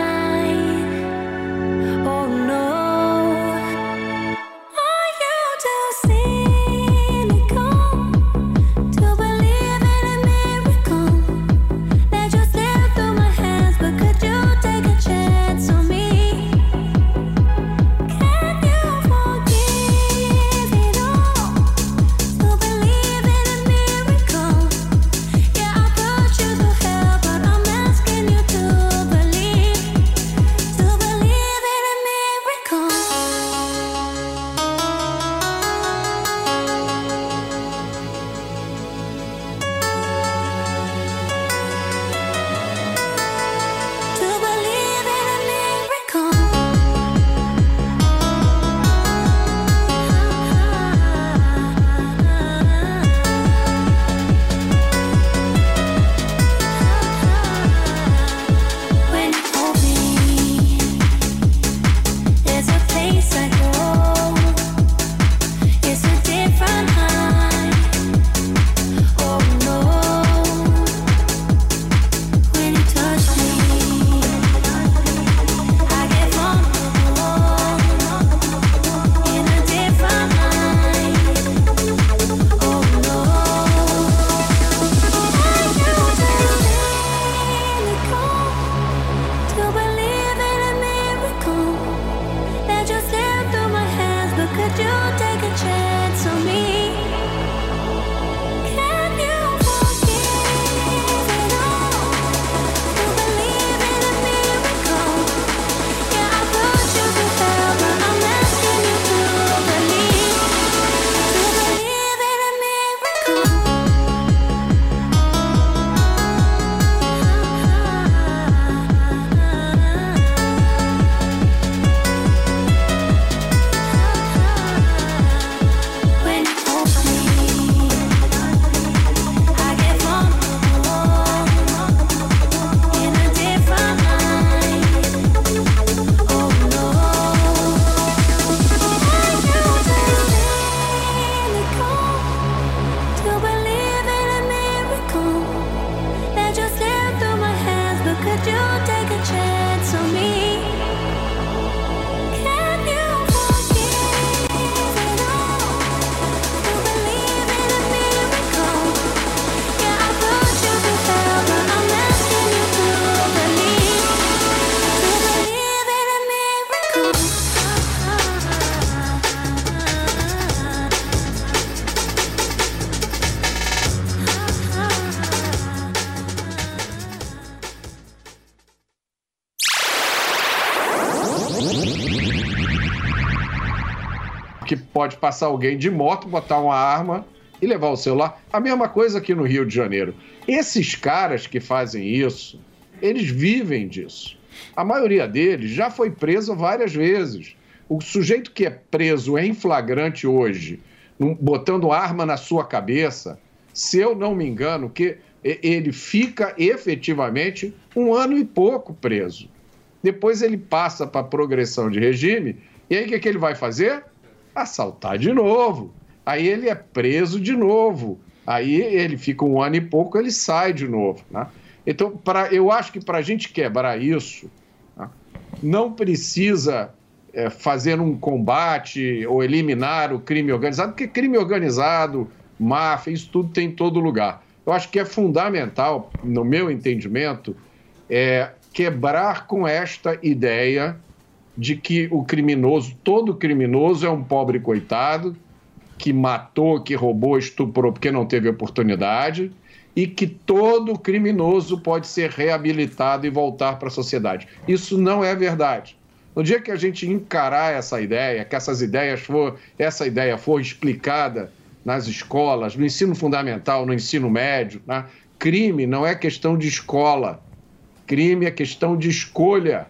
Pode passar alguém de moto, botar uma arma e levar o celular. A mesma coisa aqui no Rio de Janeiro. Esses caras que fazem isso, eles vivem disso. A maioria deles já foi preso várias vezes. O sujeito que é preso em flagrante hoje, botando arma na sua cabeça, se eu não me engano, que ele fica efetivamente um ano e pouco preso. Depois ele passa para progressão de regime, e aí o que, que ele vai fazer? Assaltar de novo. Aí ele é preso de novo. Aí ele fica um ano e pouco, ele sai de novo. Né? Então, pra, eu acho que para a gente quebrar isso, né, não precisa é, fazer um combate ou eliminar o crime organizado, porque crime organizado, máfia, isso tudo tem em todo lugar. Eu acho que é fundamental, no meu entendimento, é quebrar com esta ideia de que o criminoso, todo criminoso é um pobre coitado que matou, que roubou, estuprou porque não teve oportunidade e que todo criminoso pode ser reabilitado e voltar para a sociedade. Isso não é verdade. No dia que a gente encarar essa ideia, que essas ideias for, essa ideia for explicada nas escolas, no ensino fundamental, no ensino médio, né? crime não é questão de escola, crime é questão de escolha.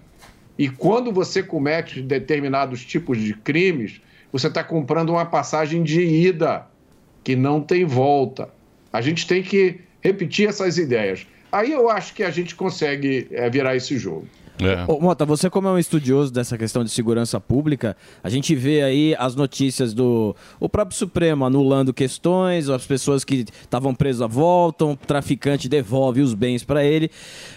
E quando você comete determinados tipos de crimes, você está comprando uma passagem de ida que não tem volta. A gente tem que repetir essas ideias. Aí eu acho que a gente consegue é, virar esse jogo. Ô, Mota, você como é um estudioso dessa questão de segurança pública, a gente vê aí as notícias do o próprio Supremo anulando questões, as pessoas que estavam presas voltam, o traficante devolve os bens para ele.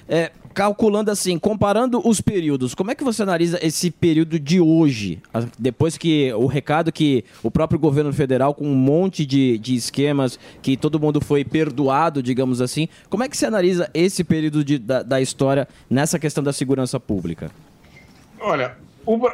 É, calculando assim, comparando os períodos, como é que você analisa esse período de hoje? A- Depois que o recado que o próprio governo federal, com um monte de, de esquemas que todo mundo foi perdoado, digamos assim, como é que você analisa esse período de- da, da história nessa questão da segurança pública? Olha,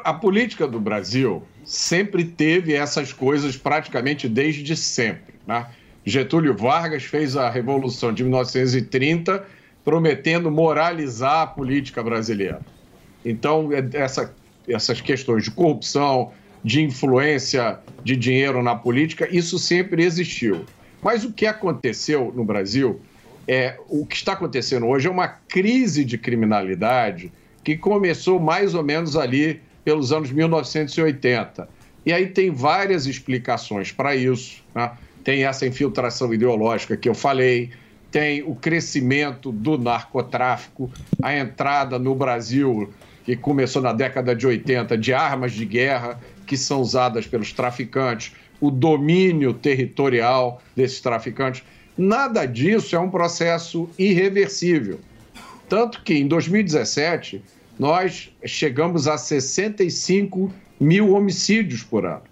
a política do Brasil sempre teve essas coisas praticamente desde sempre. Né? Getúlio Vargas fez a Revolução de 1930 prometendo moralizar a política brasileira. Então, é- essa- essas questões de corrupção, de influência de dinheiro na política, isso sempre existiu. Mas o que aconteceu no Brasil é o que está acontecendo hoje é uma crise de criminalidade que começou mais ou menos ali pelos anos 1980. E aí tem várias explicações para isso. né? Tem essa infiltração ideológica que eu falei, tem o crescimento do narcotráfico, a entrada no Brasil, que começou na década de 80, de armas de guerra que são usadas pelos traficantes, o domínio territorial desses traficantes. Nada disso é um processo irreversível. Tanto que em 2017 nós chegamos a 65 mil homicídios por ano.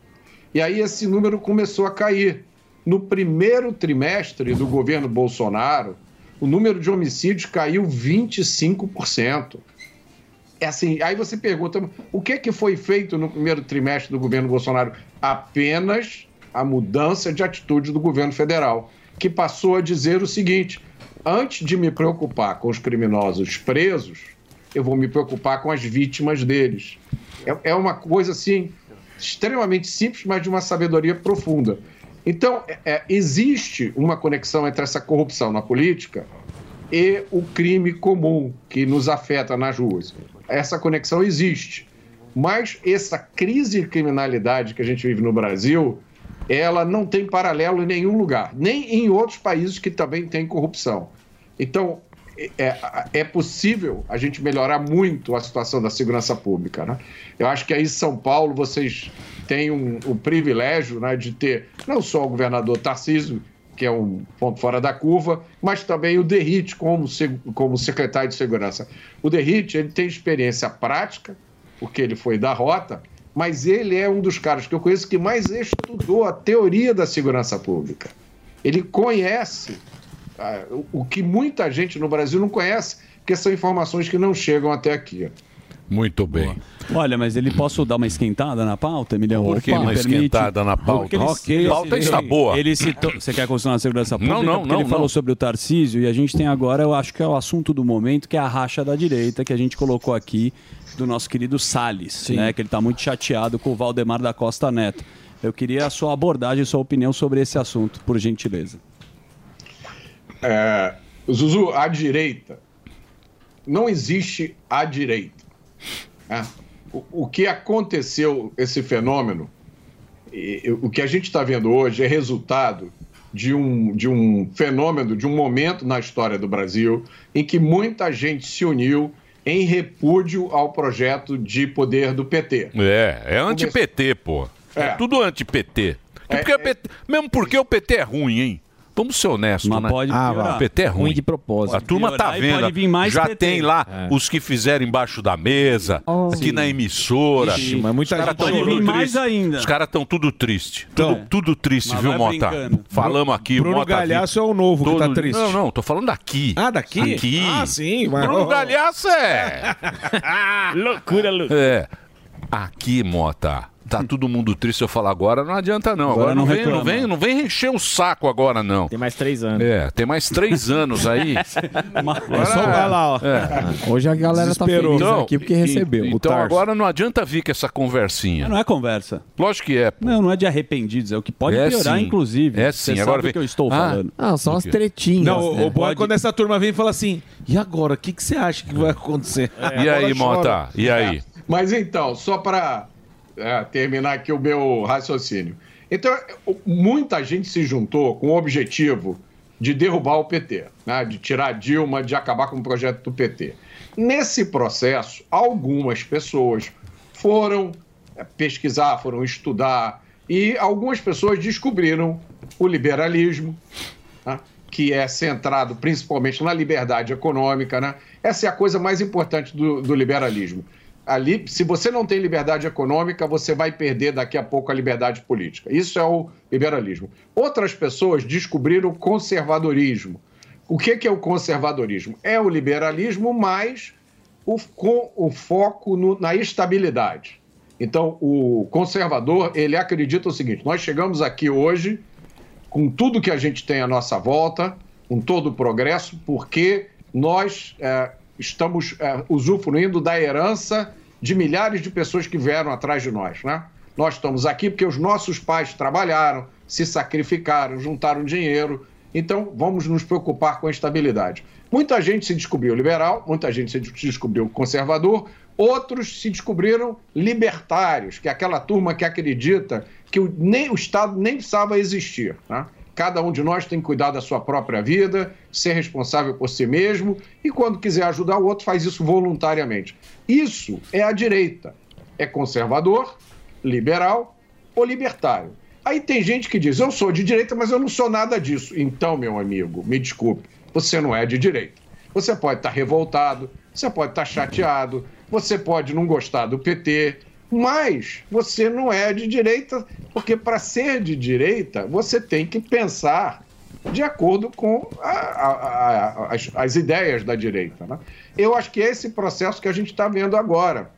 E aí esse número começou a cair. No primeiro trimestre do governo Bolsonaro, o número de homicídios caiu 25%. É assim, aí você pergunta, o que, que foi feito no primeiro trimestre do governo Bolsonaro? Apenas a mudança de atitude do governo federal, que passou a dizer o seguinte: antes de me preocupar com os criminosos presos, eu vou me preocupar com as vítimas deles. É, é uma coisa assim extremamente simples, mas de uma sabedoria profunda. Então, é- é, existe uma conexão entre essa corrupção na política e o crime comum que nos afeta nas ruas. Essa conexão existe. Mas essa crise de criminalidade que a gente vive no Brasil, ela não tem paralelo em nenhum lugar, nem em outros países que também têm corrupção. Então, é, é possível a gente melhorar muito a situação da segurança pública. Né? Eu acho que aí em São Paulo vocês têm um, o privilégio né, de ter não só o governador Tarcísio, que é um ponto fora da curva, mas também o Derrite como, como secretário de segurança. O Derrite ele tem experiência prática, porque ele foi da rota, mas ele é um dos caras que eu conheço que mais estudou a teoria da segurança pública. Ele conhece o- o que muita gente no Brasil não conhece, porque são informações que não chegam até aqui. Muito bem. Olha, mas ele posso dar uma esquentada na pauta, Emiliano? Por que Me uma permite? esquentada na pauta? Ele- Ok, ele- a pauta está boa. Ele citou, você quer continuar na segurança pública? Não, não, Porque não, Ele não. falou sobre o Tarcísio e a gente tem agora, eu acho que é o assunto do momento, que é a racha da direita, que a gente colocou aqui do nosso querido Salles, né? Que ele está muito chateado com o Valdemar da Costa Neto. Eu queria a sua abordagem, sua opinião sobre esse assunto, por gentileza. É, Zuzu, a direita. Não existe a direita. né? O, o que aconteceu, esse fenômeno, e- o que a gente está vendo hoje é resultado de um, de um fenômeno, de um momento na história do Brasil em que muita gente se uniu em repúdio ao projeto de poder do PT. É, é anti-PT, pô. É, É. tudo anti-PT. É, Porque o PT mesmo porque o PT é ruim, hein? Vamos ser honestos, né? pode piorar. o PT é ruim. Ruim de propósito. A turma tá Piorar e vendo. pode vir mais já PT. tem lá É. os que fizeram embaixo da mesa, aqui Sim. na emissora. Ixi, mas muita Os gente pode vir mais triste. ainda. Os caras estão tudo triste. Então, tudo, tudo triste, mas viu, Mota? brincando. Falamos aqui. Bruno Mota Galhaço viu? é o novo que tá triste. Não, não, tô falando daqui. Ah, daqui? Aqui. Ah, sim. mas- Bruno Galhaço é. loucura, loucura. É. Aqui, Mota, tá todo mundo triste eu falar agora, não adianta não. Agora, Agora não, não vem, não, vem, não vem encher o saco agora não. Tem mais três anos. É, tem mais três anos aí. É só vai lá, ó. É. Hoje a galera tá feliz aqui porque recebeu. Então agora não adianta vir com essa conversinha. Não é conversa. Lógico que é. Não, não é de arrependidos, é o que pode É piorar, sim. inclusive. É Você sim, agora sabe vem- o que eu estou Ah, falando. Não, são as tretinhas. Não, o- né? o bom é quando essa turma vem e fala assim: e agora? O que, que você acha que vai acontecer? E aí, Mota? E aí? Mas então, só para terminar aqui o meu raciocínio. Então, muita gente se juntou com o objetivo de derrubar o PT, né? de tirar Dilma, de acabar com o projeto do PT. Nesse processo, algumas pessoas foram eh, pesquisar, foram estudar, e algumas pessoas descobriram o liberalismo, né, que é centrado principalmente na liberdade econômica. Né? Essa é a coisa mais importante do, do liberalismo. Ali, se você não tem liberdade econômica, você vai perder daqui a pouco a liberdade política. Isso é o liberalismo. Outras pessoas descobriram o conservadorismo. O que, é o conservadorismo? É o liberalismo mais o, com o foco no- na estabilidade. Então, o conservador, ele acredita o seguinte: nós chegamos aqui hoje com tudo que a gente tem à nossa volta, com todo o progresso, porque nós é, estamos é, usufruindo da herança de milhares de pessoas que vieram atrás de nós. Né? Nós estamos aqui porque os nossos pais trabalharam, se sacrificaram, juntaram dinheiro. Então, vamos nos preocupar com a estabilidade. Muita gente se descobriu liberal, muita gente se descobriu conservador, outros se descobriram libertários, que é aquela turma que acredita que o, nem, o Estado nem precisava existir. Né? Cada um de nós tem que cuidar da sua própria vida, ser responsável por si mesmo e, quando quiser ajudar o outro, faz isso voluntariamente. Isso é a direita. É conservador, liberal ou libertário. Aí tem gente que diz: eu sou de direita, mas eu não sou nada disso. Então, meu amigo, me desculpe, você não é de direita. Você pode estar revoltado, você pode estar chateado, você pode não gostar do PT, mas você não é de direita, porque para ser de direita, você tem que pensar de acordo com a- a- a- as, as ideias da direita. né? Eu acho que é esse processo que a gente está vendo agora.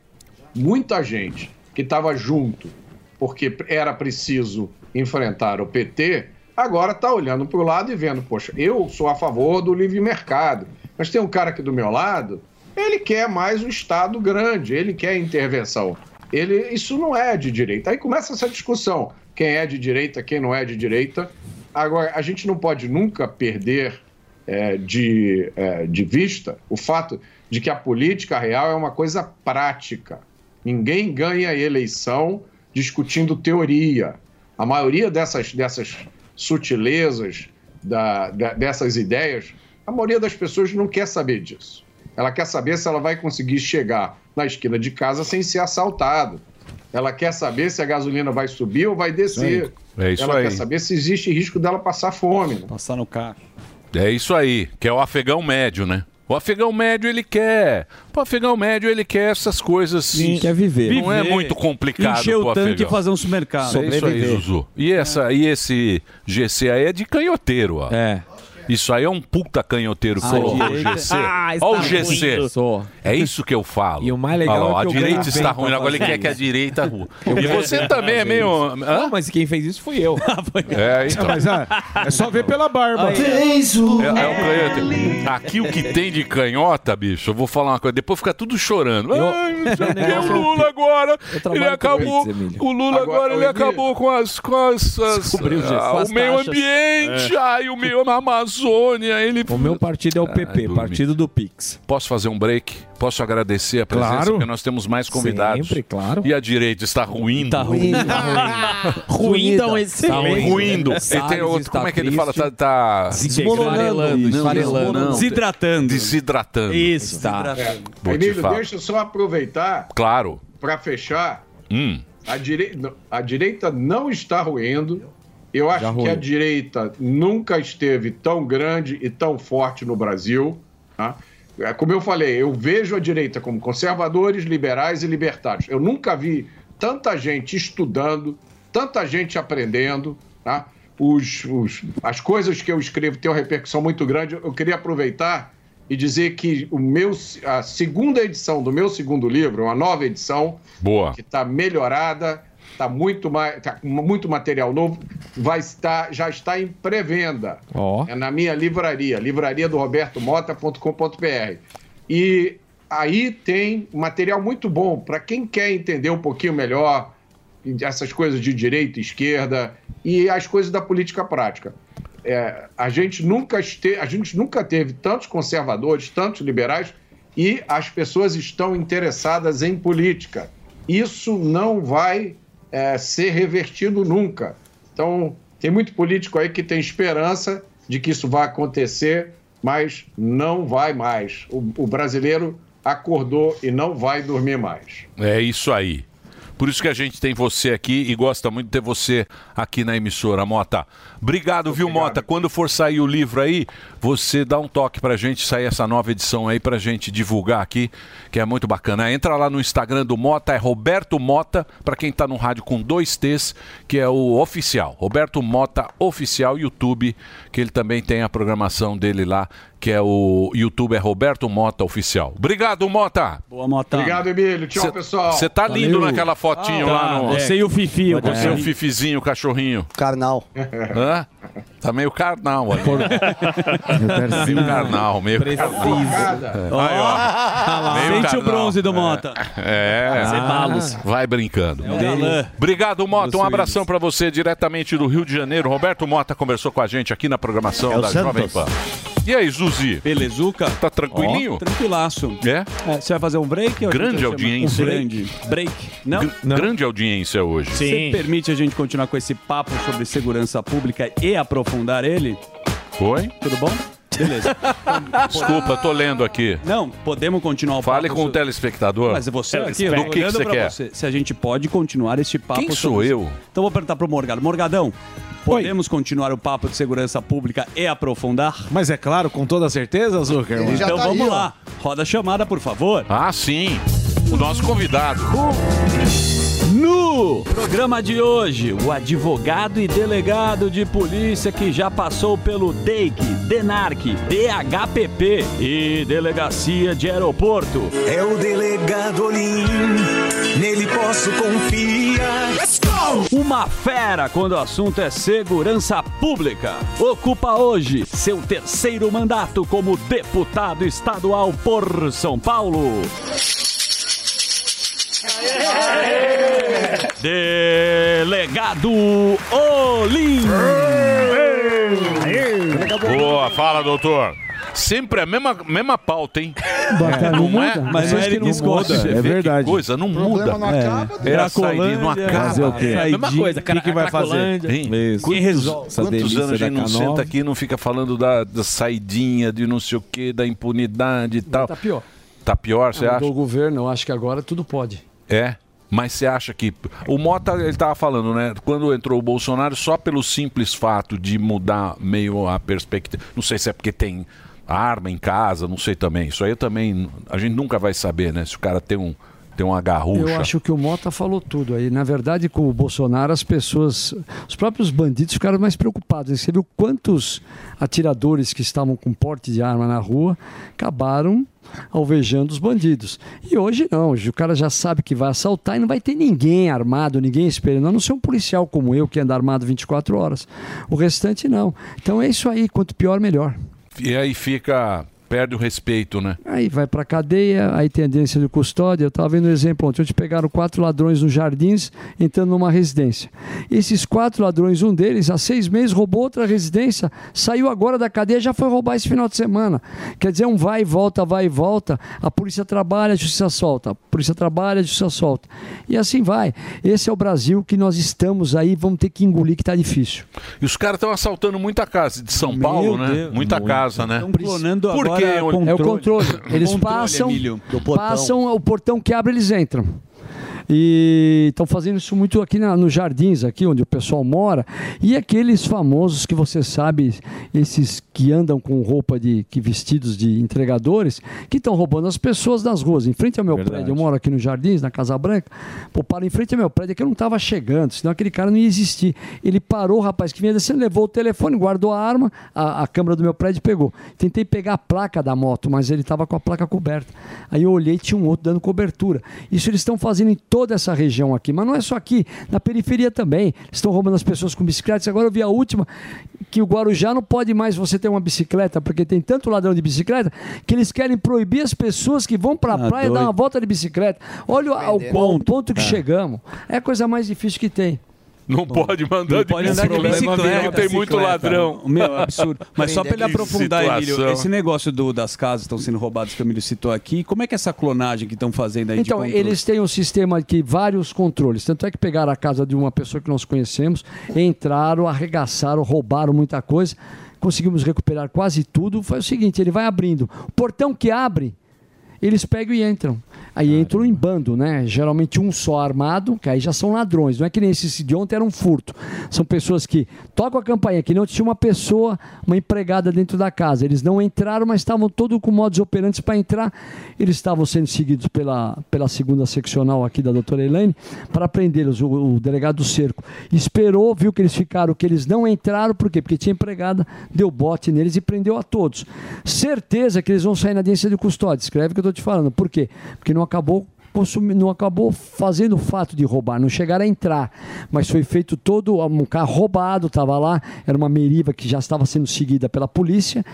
Muita gente que estava junto porque era preciso enfrentar o PT, agora está olhando para o lado e vendo, poxa, eu sou a favor do livre mercado, mas tem um cara aqui do meu lado, ele quer mais um Estado grande, ele quer intervenção. Ele, isso não é de direita. Aí começa essa discussão: quem é de direita, quem não é de direita. Agora, a gente não pode nunca perder é, de, é, de vista o fato de que a política real é uma coisa prática. Ninguém ganha eleição discutindo teoria. A maioria dessas, dessas sutilezas, da- da- dessas ideias, a maioria das pessoas não quer saber disso. Ela quer saber se ela vai conseguir chegar na esquina de casa sem ser assaltado. Ela quer saber se a gasolina vai subir ou vai descer. É isso ela aí. quer saber se existe risco dela passar fome. Né? Passar no carro. É isso aí, que é o afegão médio, né? O afegão médio ele quer. O afegão médio ele quer essas coisas. Sim, quer viver. Não é Viver. muito complicado. Encher o pro tanque e fazer um supermercado. É isso aí. Zuzu. E, essa, e esse GC aí é de canhoteiro, ó. É. Isso aí é um puta canhoteiro que Ah, colocou o direita. GC. Ah, Olha o GC. ruim. Sou. É isso que eu falo. E o mais legal Olha é que a eu direita está ruim, agora ele quer que a direita rua. Eu E você também é meio. Não, mas quem fez isso fui eu. É, então. Mas ah, é só ver pela barba. É, é canhoteiro. Aqui o que tem de canhota, bicho, eu vou falar uma coisa. Depois fica tudo chorando. Ai, não sei o o Lula agora. Ele acabou. O Lula Agora, agora ele acabou com as. Com as, as- ah, o meio ambiente, É. ai, o meio na Amazônia. Ele... O meu partido é o PP, dormi. partido do Pix. Posso fazer um break? Posso agradecer a presença, Claro. porque nós temos mais convidados. Sempre, claro. E a direita está ruindo. Tá ruim, tá ruim. Ruindo, Tá excelente. Ruindo. Salles tem outro, está como é que ele fala? Tá, tá... Desmoronando. Não, Desidratando. Desidratando. Isso. Tá. Te Emílio, deixa eu só aproveitar Claro. para fechar. Hum. A, direi- a direita não está ruindo. Eu acho que a direita nunca esteve tão grande e tão forte no Brasil. tá? É, Como eu falei, eu vejo a direita como conservadores, liberais e libertários. Eu nunca vi tanta gente estudando, tanta gente aprendendo. tá? Os- os- as coisas que eu escrevo têm uma repercussão muito grande. Eu queria aproveitar e dizer que o meu, a segunda edição do meu segundo livro, uma nova edição, Boa. que está melhorada, tá muito mais, tá muito material novo, vai estar, já está em pré-venda. Ó. É na minha livraria, livraria do robertomota.com.br. E aí tem material muito bom para quem quer entender um pouquinho melhor essas coisas de direita, esquerda e as coisas da política prática. É, a, gente nunca este, a gente nunca teve tantos conservadores, tantos liberais e as pessoas estão interessadas em política. Isso não vai é, ser revertido nunca. Então, tem muito político aí que tem esperança de que isso vai acontecer, mas não vai mais. O, o brasileiro acordou e não vai dormir mais. É isso aí. Por isso que a gente tem você aqui e gosta muito de ter você aqui na emissora, Mota. Obrigado, viu, Mota? Quando for sair o livro aí, você dá um toque pra gente sair essa nova edição aí pra gente divulgar aqui, que é muito bacana. Entra lá no Instagram do Mota, é Roberto Mota, pra quem tá no rádio com dois T's, que é o oficial. Roberto Mota Oficial YouTube, que ele também tem a programação dele lá, que é o YouTube é Roberto Mota Oficial. Obrigado, Mota. Boa, Mota. Obrigado, Emílio. Tchau, Cê- pessoal. Você tá lindo Valeu. naquela fotinho Ah, lá tá. no. Você e o Fifi, o Você e o cachorrinho. Fifizinho, o cachorrinho. Carnal. Hã? Tá meio carnal ali. meio carnal, meio carnal. Ó, Aí, ó. Meio Sente o carnal. bronze do Mota. É. Cebalos. Vai brincando. É o. Obrigado, Mota. Um abração pra você diretamente do Rio de Janeiro. Roberto Mota conversou com a gente aqui na programação É o da Santos. Jovem Pan. E aí, Zuzi? Belezuca? Tá tranquilinho? Ó, tranquilaço. É? Você vai fazer um break? Grande audiência. Um grande. Break. Não? Gr- Grande audiência hoje. Você permite a gente continuar com esse papo sobre segurança pública e aprofundar ele? Oi? Tudo bom? Beleza. Desculpa, tô lendo aqui. Não, podemos continuar o Fale papo com o telespectador. Mas você aqui, eu Do tô que, que você pra quer? você, se a gente pode continuar este papo. Quem sou sobre- eu? Então vou perguntar pro Morgado. Morgadão, podemos continuar o papo de segurança pública e aprofundar? Mas é claro, com toda certeza, Zucker. Então vamos lá. Roda a chamada, por favor. Ah, sim. O nosso convidado. Programa de hoje, o advogado e delegado de polícia que já passou pelo DEIC, DENARC, DHPP e Delegacia de Aeroporto. É o delegado Olim, nele posso confiar. Let's go! Uma fera quando o assunto é segurança pública. Ocupa hoje seu terceiro mandato como deputado estadual por São Paulo. Delegado Olim. Boa, fala, doutor. Sempre a mesma, mesma pauta, hein? Bacana, não, não é? muda. Mas não é ele que escolhe. Você É vê que verdade. coisa, não muda. não acaba, É, né? a saída não acaba. Fazer o quê? É a mesma coisa, cara. o que que vai fazer? Quantos, Quem resolve quantos anos a gente não K9? senta aqui e não fica falando da, da saidinha, de não sei o quê, da impunidade e tal? Tá pior. Tá pior, você acha? Do governo, eu acho que agora tudo pode. É. Mas você acha que. O Mota, ele tava falando, né? Quando entrou o Bolsonaro, só pelo simples fato de mudar meio a perspectiva. Não sei se é porque tem arma em casa, não sei também. Isso aí também. A gente nunca vai saber, né? Se o cara tem um. Tem uma garrucha. Eu acho que o Mota falou tudo aí. Na verdade, com o Bolsonaro, as pessoas, os próprios bandidos ficaram mais preocupados. Você viu quantos atiradores que estavam com porte de arma na rua acabaram alvejando os bandidos. E hoje não, hoje o cara já sabe que vai assaltar e não vai ter ninguém armado, ninguém esperando, a não ser um policial como eu que anda armado 24 horas. O restante não. Então é isso aí, quanto pior, melhor. E aí fica. Perde o respeito, né? Aí vai pra cadeia, aí tendência de custódia. Eu estava vendo um exemplo ontem. Onde pegaram quatro ladrões nos jardins entrando numa residência. Esses quatro ladrões, um deles, há seis meses, roubou outra residência, saiu agora da cadeia já foi roubar esse final de semana. Quer dizer, um vai e volta, vai e volta. A polícia trabalha, a justiça solta. A polícia trabalha, a justiça solta. E assim vai. Esse é o Brasil que nós estamos aí, vamos ter que engolir que tá difícil. E os caras estão assaltando muita casa de São Paulo, né? Deus. muita Muito. casa, né? Tão clonando Por agora quê? É o controle. Eles passam, passam o portão que abre, eles entram. E estão fazendo isso muito aqui na, nos jardins, aqui onde o pessoal mora. E aqueles famosos que você sabe, esses que andam com roupa de que vestidos de entregadores, que estão roubando as pessoas das ruas. Em frente ao meu prédio, eu moro aqui nos jardins, na Casa Branca. Pô, para em frente ao meu prédio, é que eu não estava chegando, senão aquele cara não ia existir. Ele parou, o rapaz que vinha descendo, levou o telefone, guardou a arma, a, a câmera do meu prédio pegou. Tentei pegar a placa da moto, mas ele estava com a placa coberta. Aí eu olhei, tinha um outro dando cobertura. Isso eles estão fazendo em toda essa região aqui, mas não é só aqui, na periferia também. Estão roubando as pessoas com bicicletas. Agora eu vi a última, que o Guarujá não pode mais você ter uma bicicleta, porque tem tanto ladrão de bicicleta, que eles querem proibir as pessoas que vão para a Ah, praia dar doido. uma volta de bicicleta. Olha ao ponto que É. chegamos. É a coisa mais difícil que tem. Não pode mandar Não de pode andar de bicicleta, porque tem muito ladrão. Meu, é absurdo. Mas só para ele aprofundar, Emílio, situação. esse negócio do- das casas que estão sendo roubadas que o Emílio citou aqui, como é que é essa clonagem que estão fazendo aí de Então, eles têm um sistema que vários controles. Tanto é que pegaram a casa de uma pessoa que nós conhecemos, entraram, arregaçaram, roubaram muita coisa. Conseguimos recuperar quase tudo. Foi o seguinte: ele vai abrindo. O portão que abre, eles pegam e entram. Aí entram em bando, né? Geralmente um só armado, que aí já são ladrões. Não é que nem esse de ontem era um furto. São pessoas que tocam a campainha, que não tinha uma pessoa, uma empregada dentro da casa. Eles não entraram, mas estavam todos com modos operantes para entrar. Eles estavam sendo seguidos pela, pela segunda seccional aqui da doutora Elaine para prendê-los. O, o delegado do cerco esperou, viu que eles ficaram, que eles não entraram, por quê? Porque tinha empregada, deu bote neles e prendeu a todos. Certeza que eles vão sair na audiência de custódia. Escreve o que eu estou te falando. Por quê? Porque não acabou consumindo, não acabou fazendo o fato de roubar, não chegaram a entrar, mas foi feito todo um carro roubado, estava lá, era uma meriva que já estava sendo seguida pela polícia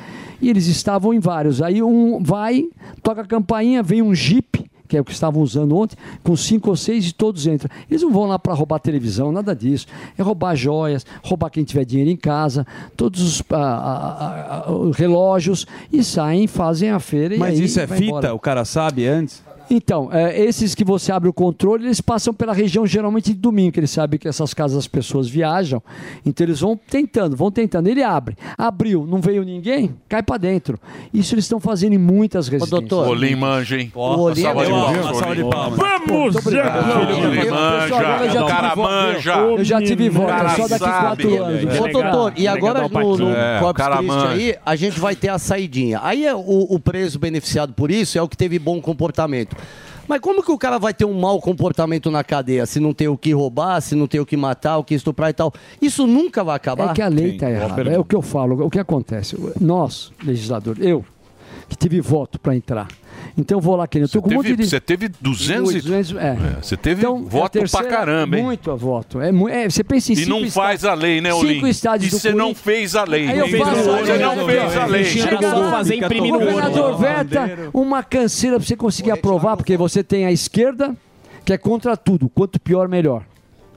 e eles estavam em vários. Aí um vai, toca a campainha, vem um jipe que é o que estavam usando ontem, com cinco ou seis e todos entram. Eles não vão lá para roubar televisão, nada disso. É roubar joias, roubar quem tiver dinheiro em casa, todos os ah, ah, ah, ah, relógios e saem, fazem a feira. e Mas isso é fita? embora. O cara sabe antes? Então, é, esses que você abre o controle, eles passam pela região geralmente de domingo, que eles sabem que essas casas as pessoas viajam. Então eles vão tentando, vão tentando. Ele abre. Abriu, não veio ninguém, cai para dentro. Isso eles estão fazendo em muitas residências. O Olim manja, hein? O Olim Uma salva é de bom. palmas, Uma salva de Olim. palmas. Vamos! Olim Pessoal, agora eu já manja, o cara manja. Eu já tive é só daqui quatro anos. Ô, doutor, e agora no, no É, Corpus Christi manja. aí, a gente vai ter a saidinha. Aí é o, o preso beneficiado por isso é o que teve bom comportamento. Mas como que o cara vai ter um mau comportamento na cadeia se não tem o que roubar, se não tem o que matar, o que estuprar e tal? Isso nunca vai acabar? É que a lei está errada. É o que eu falo. O que acontece? Nós, legislador, eu, que tive voto para entrar. Então eu vou lá, querendo. Eu tô com um monte Teve- de. Você teve 200 e... 200, é. Você teve Então, é a voto terceira- pra caramba, hein? Muito voto. É, é, você pensa em E não faz a lei, né, Olim? Cinco estádios E do você não fez a lei. Aí eu Não faço fez a lei. Você não fez a lei. Chega lá, o governador veta uma canseira para você conseguir aprovar, porque você tem a esquerda, que é contra tudo. Quanto pior, melhor.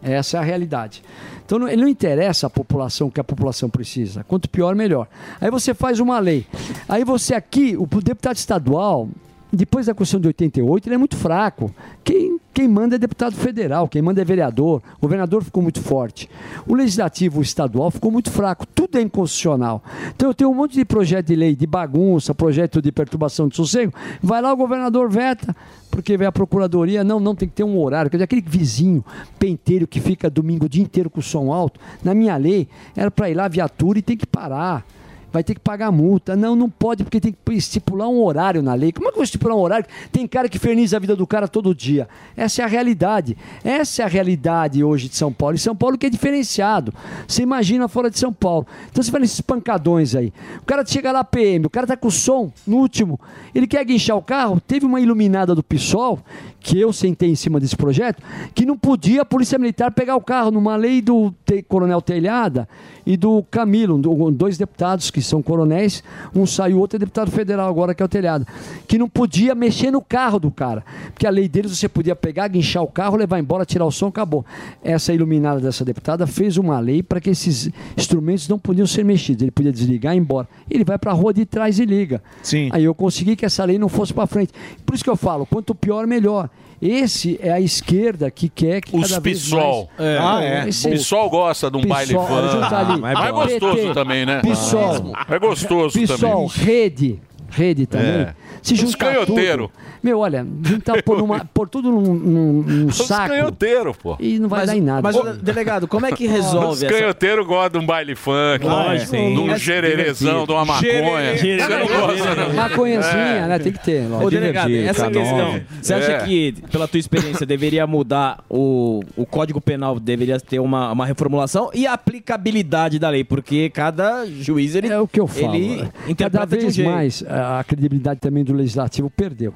Essa é a realidade. Então não, ele não interessa a população que a população precisa. Quanto pior, melhor. Aí você faz uma lei. Aí você aqui, o deputado estadual, depois da Constituição de 88, ele é muito fraco. Quem, quem manda é deputado federal, quem manda é vereador. O governador ficou muito forte. O legislativo estadual ficou muito fraco. Tudo é inconstitucional. Então eu tenho um monte de projeto de lei de bagunça, projeto de perturbação de sossego. Vai lá, o governador veta, porque vem a procuradoria. Não, não tem que ter um horário. Quer dizer, aquele vizinho penteiro que fica domingo o dia inteiro com o som alto, na minha lei, era para ir lá viatura e tem que parar vai ter que pagar multa. Não, não pode, porque tem que estipular um horário na lei. Como é que eu vou estipular um horário? Tem cara que ferniza a vida do cara todo dia. Essa é a realidade. Essa é a realidade hoje de São Paulo. E São Paulo que é diferenciado. Você imagina fora de São Paulo. Então você fala esses pancadões aí. O cara chega lá PM, o cara tá com o som no último. Ele quer guinchar o carro. Teve uma iluminada do PSOL, que eu sentei em cima desse projeto, que não podia a Polícia Militar pegar o carro numa lei do Coronel Telhada e do Camilo, do- dois deputados que são coronéis, um saiu, outro é deputado federal agora, que é o Telhada, que não podia mexer no carro do cara, porque a lei deles você podia pegar, guinchar o carro, levar embora, tirar o som, acabou. Essa iluminada dessa deputada fez uma lei para que esses instrumentos não podiam ser mexidos, ele podia desligar e ir embora. Ele vai para a rua de trás e liga. Sim. Aí eu consegui que essa lei não fosse para frente. Por isso que eu falo, quanto pior, melhor. Esse é a esquerda que quer que Os cada vez PSOL. mais... Ah, é. Esse- O PSOL gosta de um baile PSOL, fã. junta ali. Mas é gostoso PT, também, né? PSOL. É gostoso PSOL, também. rede. Rede também. É. Se Os juntar canhoteiros. tudo. Meu, olha, juntar por, uma, por tudo num, num, num Os saco. canhoteiros, pô. E não vai Mas- dar em nada. mas, ô, delegado, como é que resolve Os essa- canhoteiros gostam de um baile funk, Lógico, de um gererezão, de uma maconha. Não? Maconhazinha, né? Tem que ter. Ô, delegado, essa questão, você acha É. que, pela tua experiência, deveria mudar o, o Código Penal, deveria ter uma, uma reformulação e a aplicabilidade da lei? Porque cada juiz, ele... É o que eu falo. Ele Cada um vez jeito. mais, a credibilidade também do legislativo perdeu.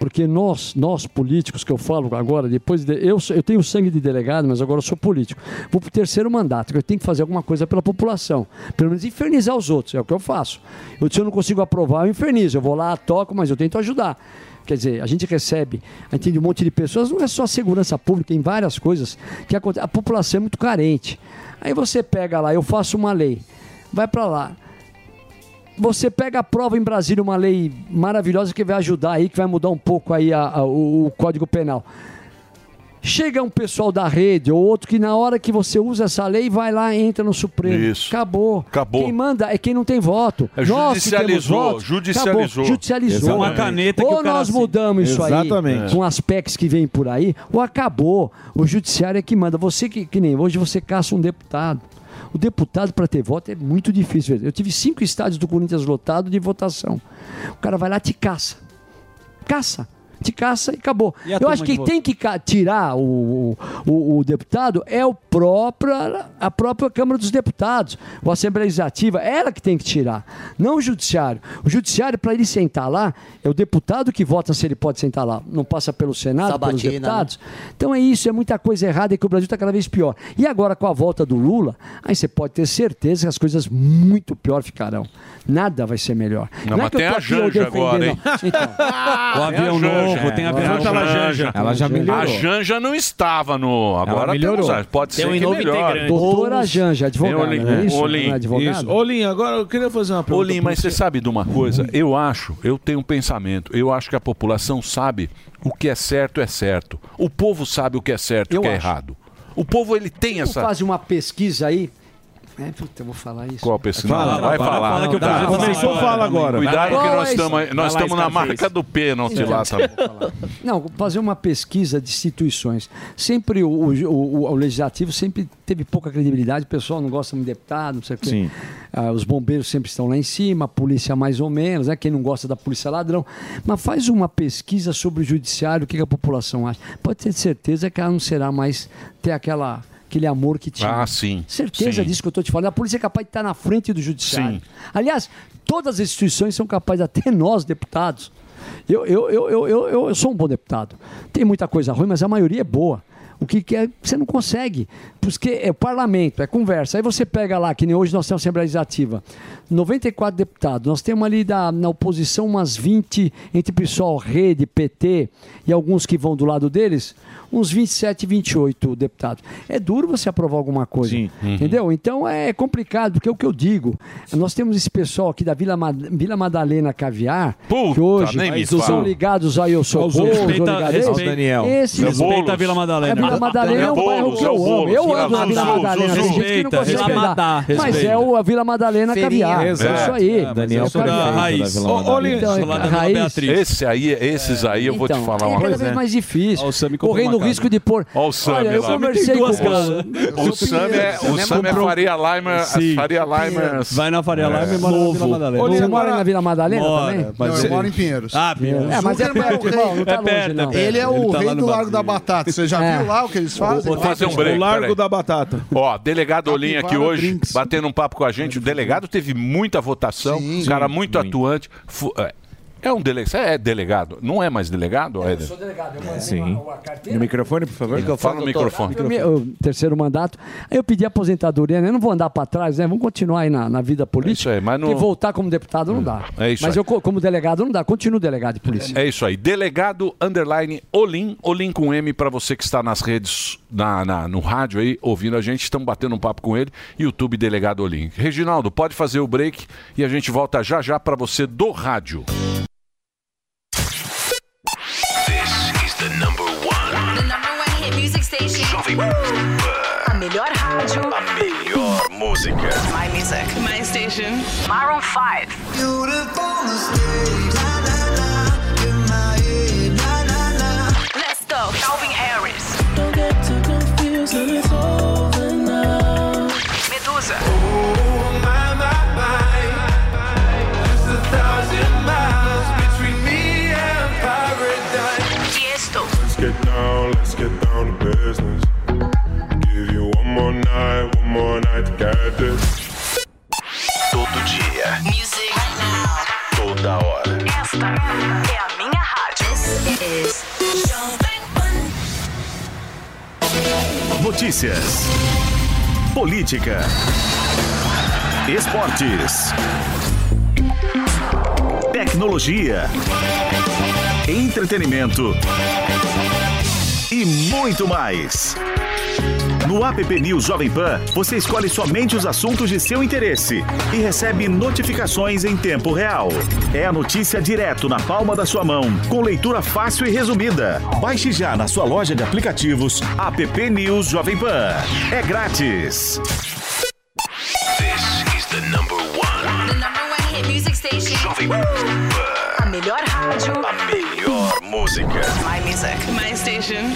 Porque nós, nós políticos, que eu falo agora, depois de, eu, eu tenho sangue de delegado, mas agora eu sou político. Vou para o terceiro mandato, que eu tenho que fazer alguma coisa pela população. Pelo menos infernizar os outros, é o que eu faço. Eu, se eu não consigo aprovar, eu infernizo. Eu vou lá, toco, mas eu tento ajudar. Quer dizer, a gente recebe, a gente tem um monte de pessoas, não é só segurança pública, tem várias coisas que acontecem. A população é muito carente. Aí você pega lá, eu faço uma lei, vai para lá. Você pega a prova em Brasília, uma lei maravilhosa que vai ajudar aí, que vai mudar um pouco aí a- a- o, o Código Penal. Chega um pessoal da rede ou outro que na hora que você usa essa lei vai lá entra no Supremo. Isso. Acabou. Acabou. Quem manda é quem não tem voto. É, Nós que temos judicializou, votos, judicializou. acabou. Judicializou. Uma caneta que ou o cara nós mudamos isso Exatamente. aí com as PECs que vêm por aí, ou acabou. O judiciário é que manda. Você que, que nem hoje você caça um deputado. O deputado para ter voto é muito difícil. Eu tive cinco estádios do Corinthians lotado de votação. O cara vai lá e te caça. Caça. Te caça e acabou. E Eu acho de que voto? tem que tirar o, o, o deputado é o próprio, a própria Câmara dos Deputados, ou a Assembleia Legislativa, ela que tem que tirar, não o Judiciário. O Judiciário, para ele sentar lá, é o deputado que vota se ele pode sentar lá, não passa pelo Senado, pelos Sabatina, deputados. Então é isso, é muita coisa errada e que o Brasil está cada vez pior. E agora com a volta do Lula, aí você pode ter certeza que as coisas muito pior ficarão. Nada vai ser melhor. Não, é mas que eu tem tô a eu Janja agora, hein? Então, O avião Janja. Novo, tem a avião Janja. novo. Janja. Ela já melhorou. A Janja não estava no. Agora melhorou. temos, pode Tem ser um que melhore. integrante. Doutora Janja, advogada, não é isso? Olim. É advogada? Isso. Olim, agora eu queria fazer uma pergunta. Olim, mas você sabe de uma coisa? Eu acho, eu tenho um pensamento. Eu acho que a população sabe o que é certo é certo. O povo sabe o que é certo e o que é acho. errado. O povo ele tem essa. fazer uma pesquisa aí. É, puta, eu vou falar isso. Qual pesquisa? Fala, Não, vai fala, falar. fala que Tá. Começou, fala agora. Cuidado que nós estamos nós estamos na marca do pênalti lá também. Não, fazer uma pesquisa de instituições. Sempre o, o, o- o legislativo sempre teve pouca credibilidade, o pessoal não gosta de deputado, não sei o quê. Sim. Ah, os bombeiros sempre estão lá em cima, a polícia mais ou menos, né? Quem não gosta da polícia é ladrão. Mas faz uma pesquisa sobre o judiciário, o que que a população acha. Pode ter certeza que ela não será mais ter aquela, aquele amor que tinha. Ah, sim. Certeza Sim. disso que eu estou te falando. A polícia é capaz de estar na frente do judiciário. Aliás, todas as instituições são capazes, até nós, deputados. Eu, eu, eu, eu, eu, eu- eu sou um bom deputado. Tem muita coisa ruim, mas a maioria é boa. O que, que é, você não consegue. Porque é o parlamento, é conversa. Aí você pega lá, que nem hoje nós temos Assembleia Legislativa, 94 deputados. Nós temos ali da, na oposição umas 20, entre pessoal, rede, PT e alguns que vão do lado deles, uns 27, 28 deputados. É duro você aprovar alguma coisa. Uhum. Entendeu? Então é complicado, porque é o que eu digo. Nós temos esse pessoal aqui da Vila, Ma- Vila Madalena Caviar, que hoje são ligados aí ao Socorro, Respeita- ligado a eles. respeita- Daniel. Esses, Respeita a Vila Madalena. A Vila Madalena é um Boulos, bairro que é eu amo. Eu Amo a Vila Zuzu, Madalena. Tem gente que não consegue pegar. Mas é o, a Vila Madalena Caviar. É isso aí. É, Daniel É. Raiz. Da Vila raiz. Beatriz. Esse aí, esses aí eu vou te Então, falar é uma cada coisa. vez né? mais difícil. Correndo o risco de pôr. Ó o Sami Olha, eu conversei com. O Sam é, o Sam é Faria Lima. Faria Lima. Vai na Faria Lima e mora na Vila Madalena. Você mora na Vila Madalena também? Não, eu ele- moro em Pinheiros. Ah, Pinheiros. É, mas é perto, irmão. Não tá É longe, não. é. Ele é o tá rei do Largo da Batata. Você já É. viu lá o que eles fazem? Vou fazer um break. O Largo. Da Batata. Ó, delegado Olim aqui Capivara hoje, Drinks. batendo um papo com a gente. O delegado teve muita votação, um cara muito atuante. Fu- é, É um delegado. Você é delegado? Não é mais delegado, Éder? delegado, eu Sim. No microfone, por favor. Fala no microfone. Eu o terceiro mandato. Aí eu pedi aposentadoria, né? Eu não vou andar para trás, né? Vamos continuar aí na, na vida política. Isso aí, mas não- Porque voltar como deputado não dá. É isso mas aí. eu, co- como delegado, não dá. Continuo delegado de polícia. É isso aí. Delegado underline Olim, Olim com M para você que está nas redes, na, na- no rádio aí, ouvindo a gente. Estamos batendo um papo com ele. YouTube Delegado Olim. Reginaldo, pode fazer o break e a gente volta já já para você do rádio. A melhor rádio. A melhor música. My music. My station. Maroon 5. Let's go. Calvin Todo dia. Music. Right now. Todo Toda hora. Esta é a minha rádio. Notícias. Política. Esportes. Tecnologia. Entretenimento. E muito mais. No app News Jovem Pan, você escolhe somente os assuntos de seu interesse e recebe notificações em tempo real. É a notícia direto na palma da sua mão, com leitura fácil e resumida. Baixe já na sua loja de aplicativos app News Jovem Pan. É grátis. This is the number one. The number one hit music station. Jovem Pan. A melhor rádio. A melhor música. My music. My station.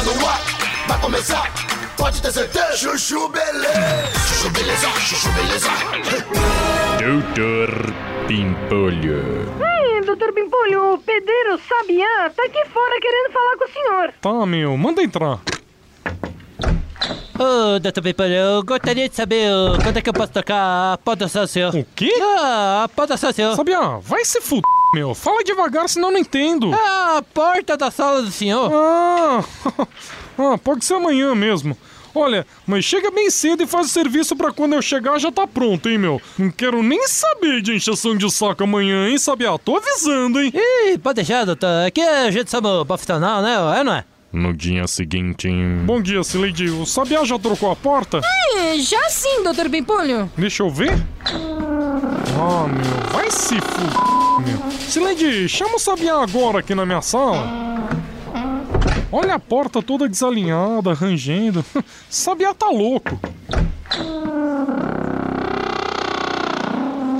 Tá no ar, vai começar. Pode ter certeza. Chuchu beleza. Chuchu beleza, chuchu beleza. Doutor Pimpolho. Ei, doutor Pimpolho, o pedreiro Sabiá tá aqui fora querendo falar com o senhor. Tá, meu, manda entrar. Ô, doutor Pimpolho, eu gostaria de saber ô, quando é que eu posso tocar a porta do senhor. O quê? Ah, a porta do senhor. Sabiá, vai se fuder, meu. Fala devagar, senão não entendo. Ah, a porta da sala do senhor. Ah, ah, pode ser amanhã mesmo. Olha, mas chega bem cedo e faz o serviço pra quando eu chegar já tá pronto, hein, meu? Não quero nem saber de encheção de saco amanhã, hein, Sabiá? Tô avisando, hein? Ih, pode deixar, doutor. Aqui a gente sabe profissional, né? É, não é? No dia seguinte. Bom dia, Sileidi. O Sabiá já trocou a porta? É, já sim, doutor Pimpolho. Deixa eu ver. Ah, meu, vai se fuder, meu. Sileidi, chama o Sabiá agora aqui na minha sala. Olha a porta toda desalinhada, rangendo. Sabiá tá louco.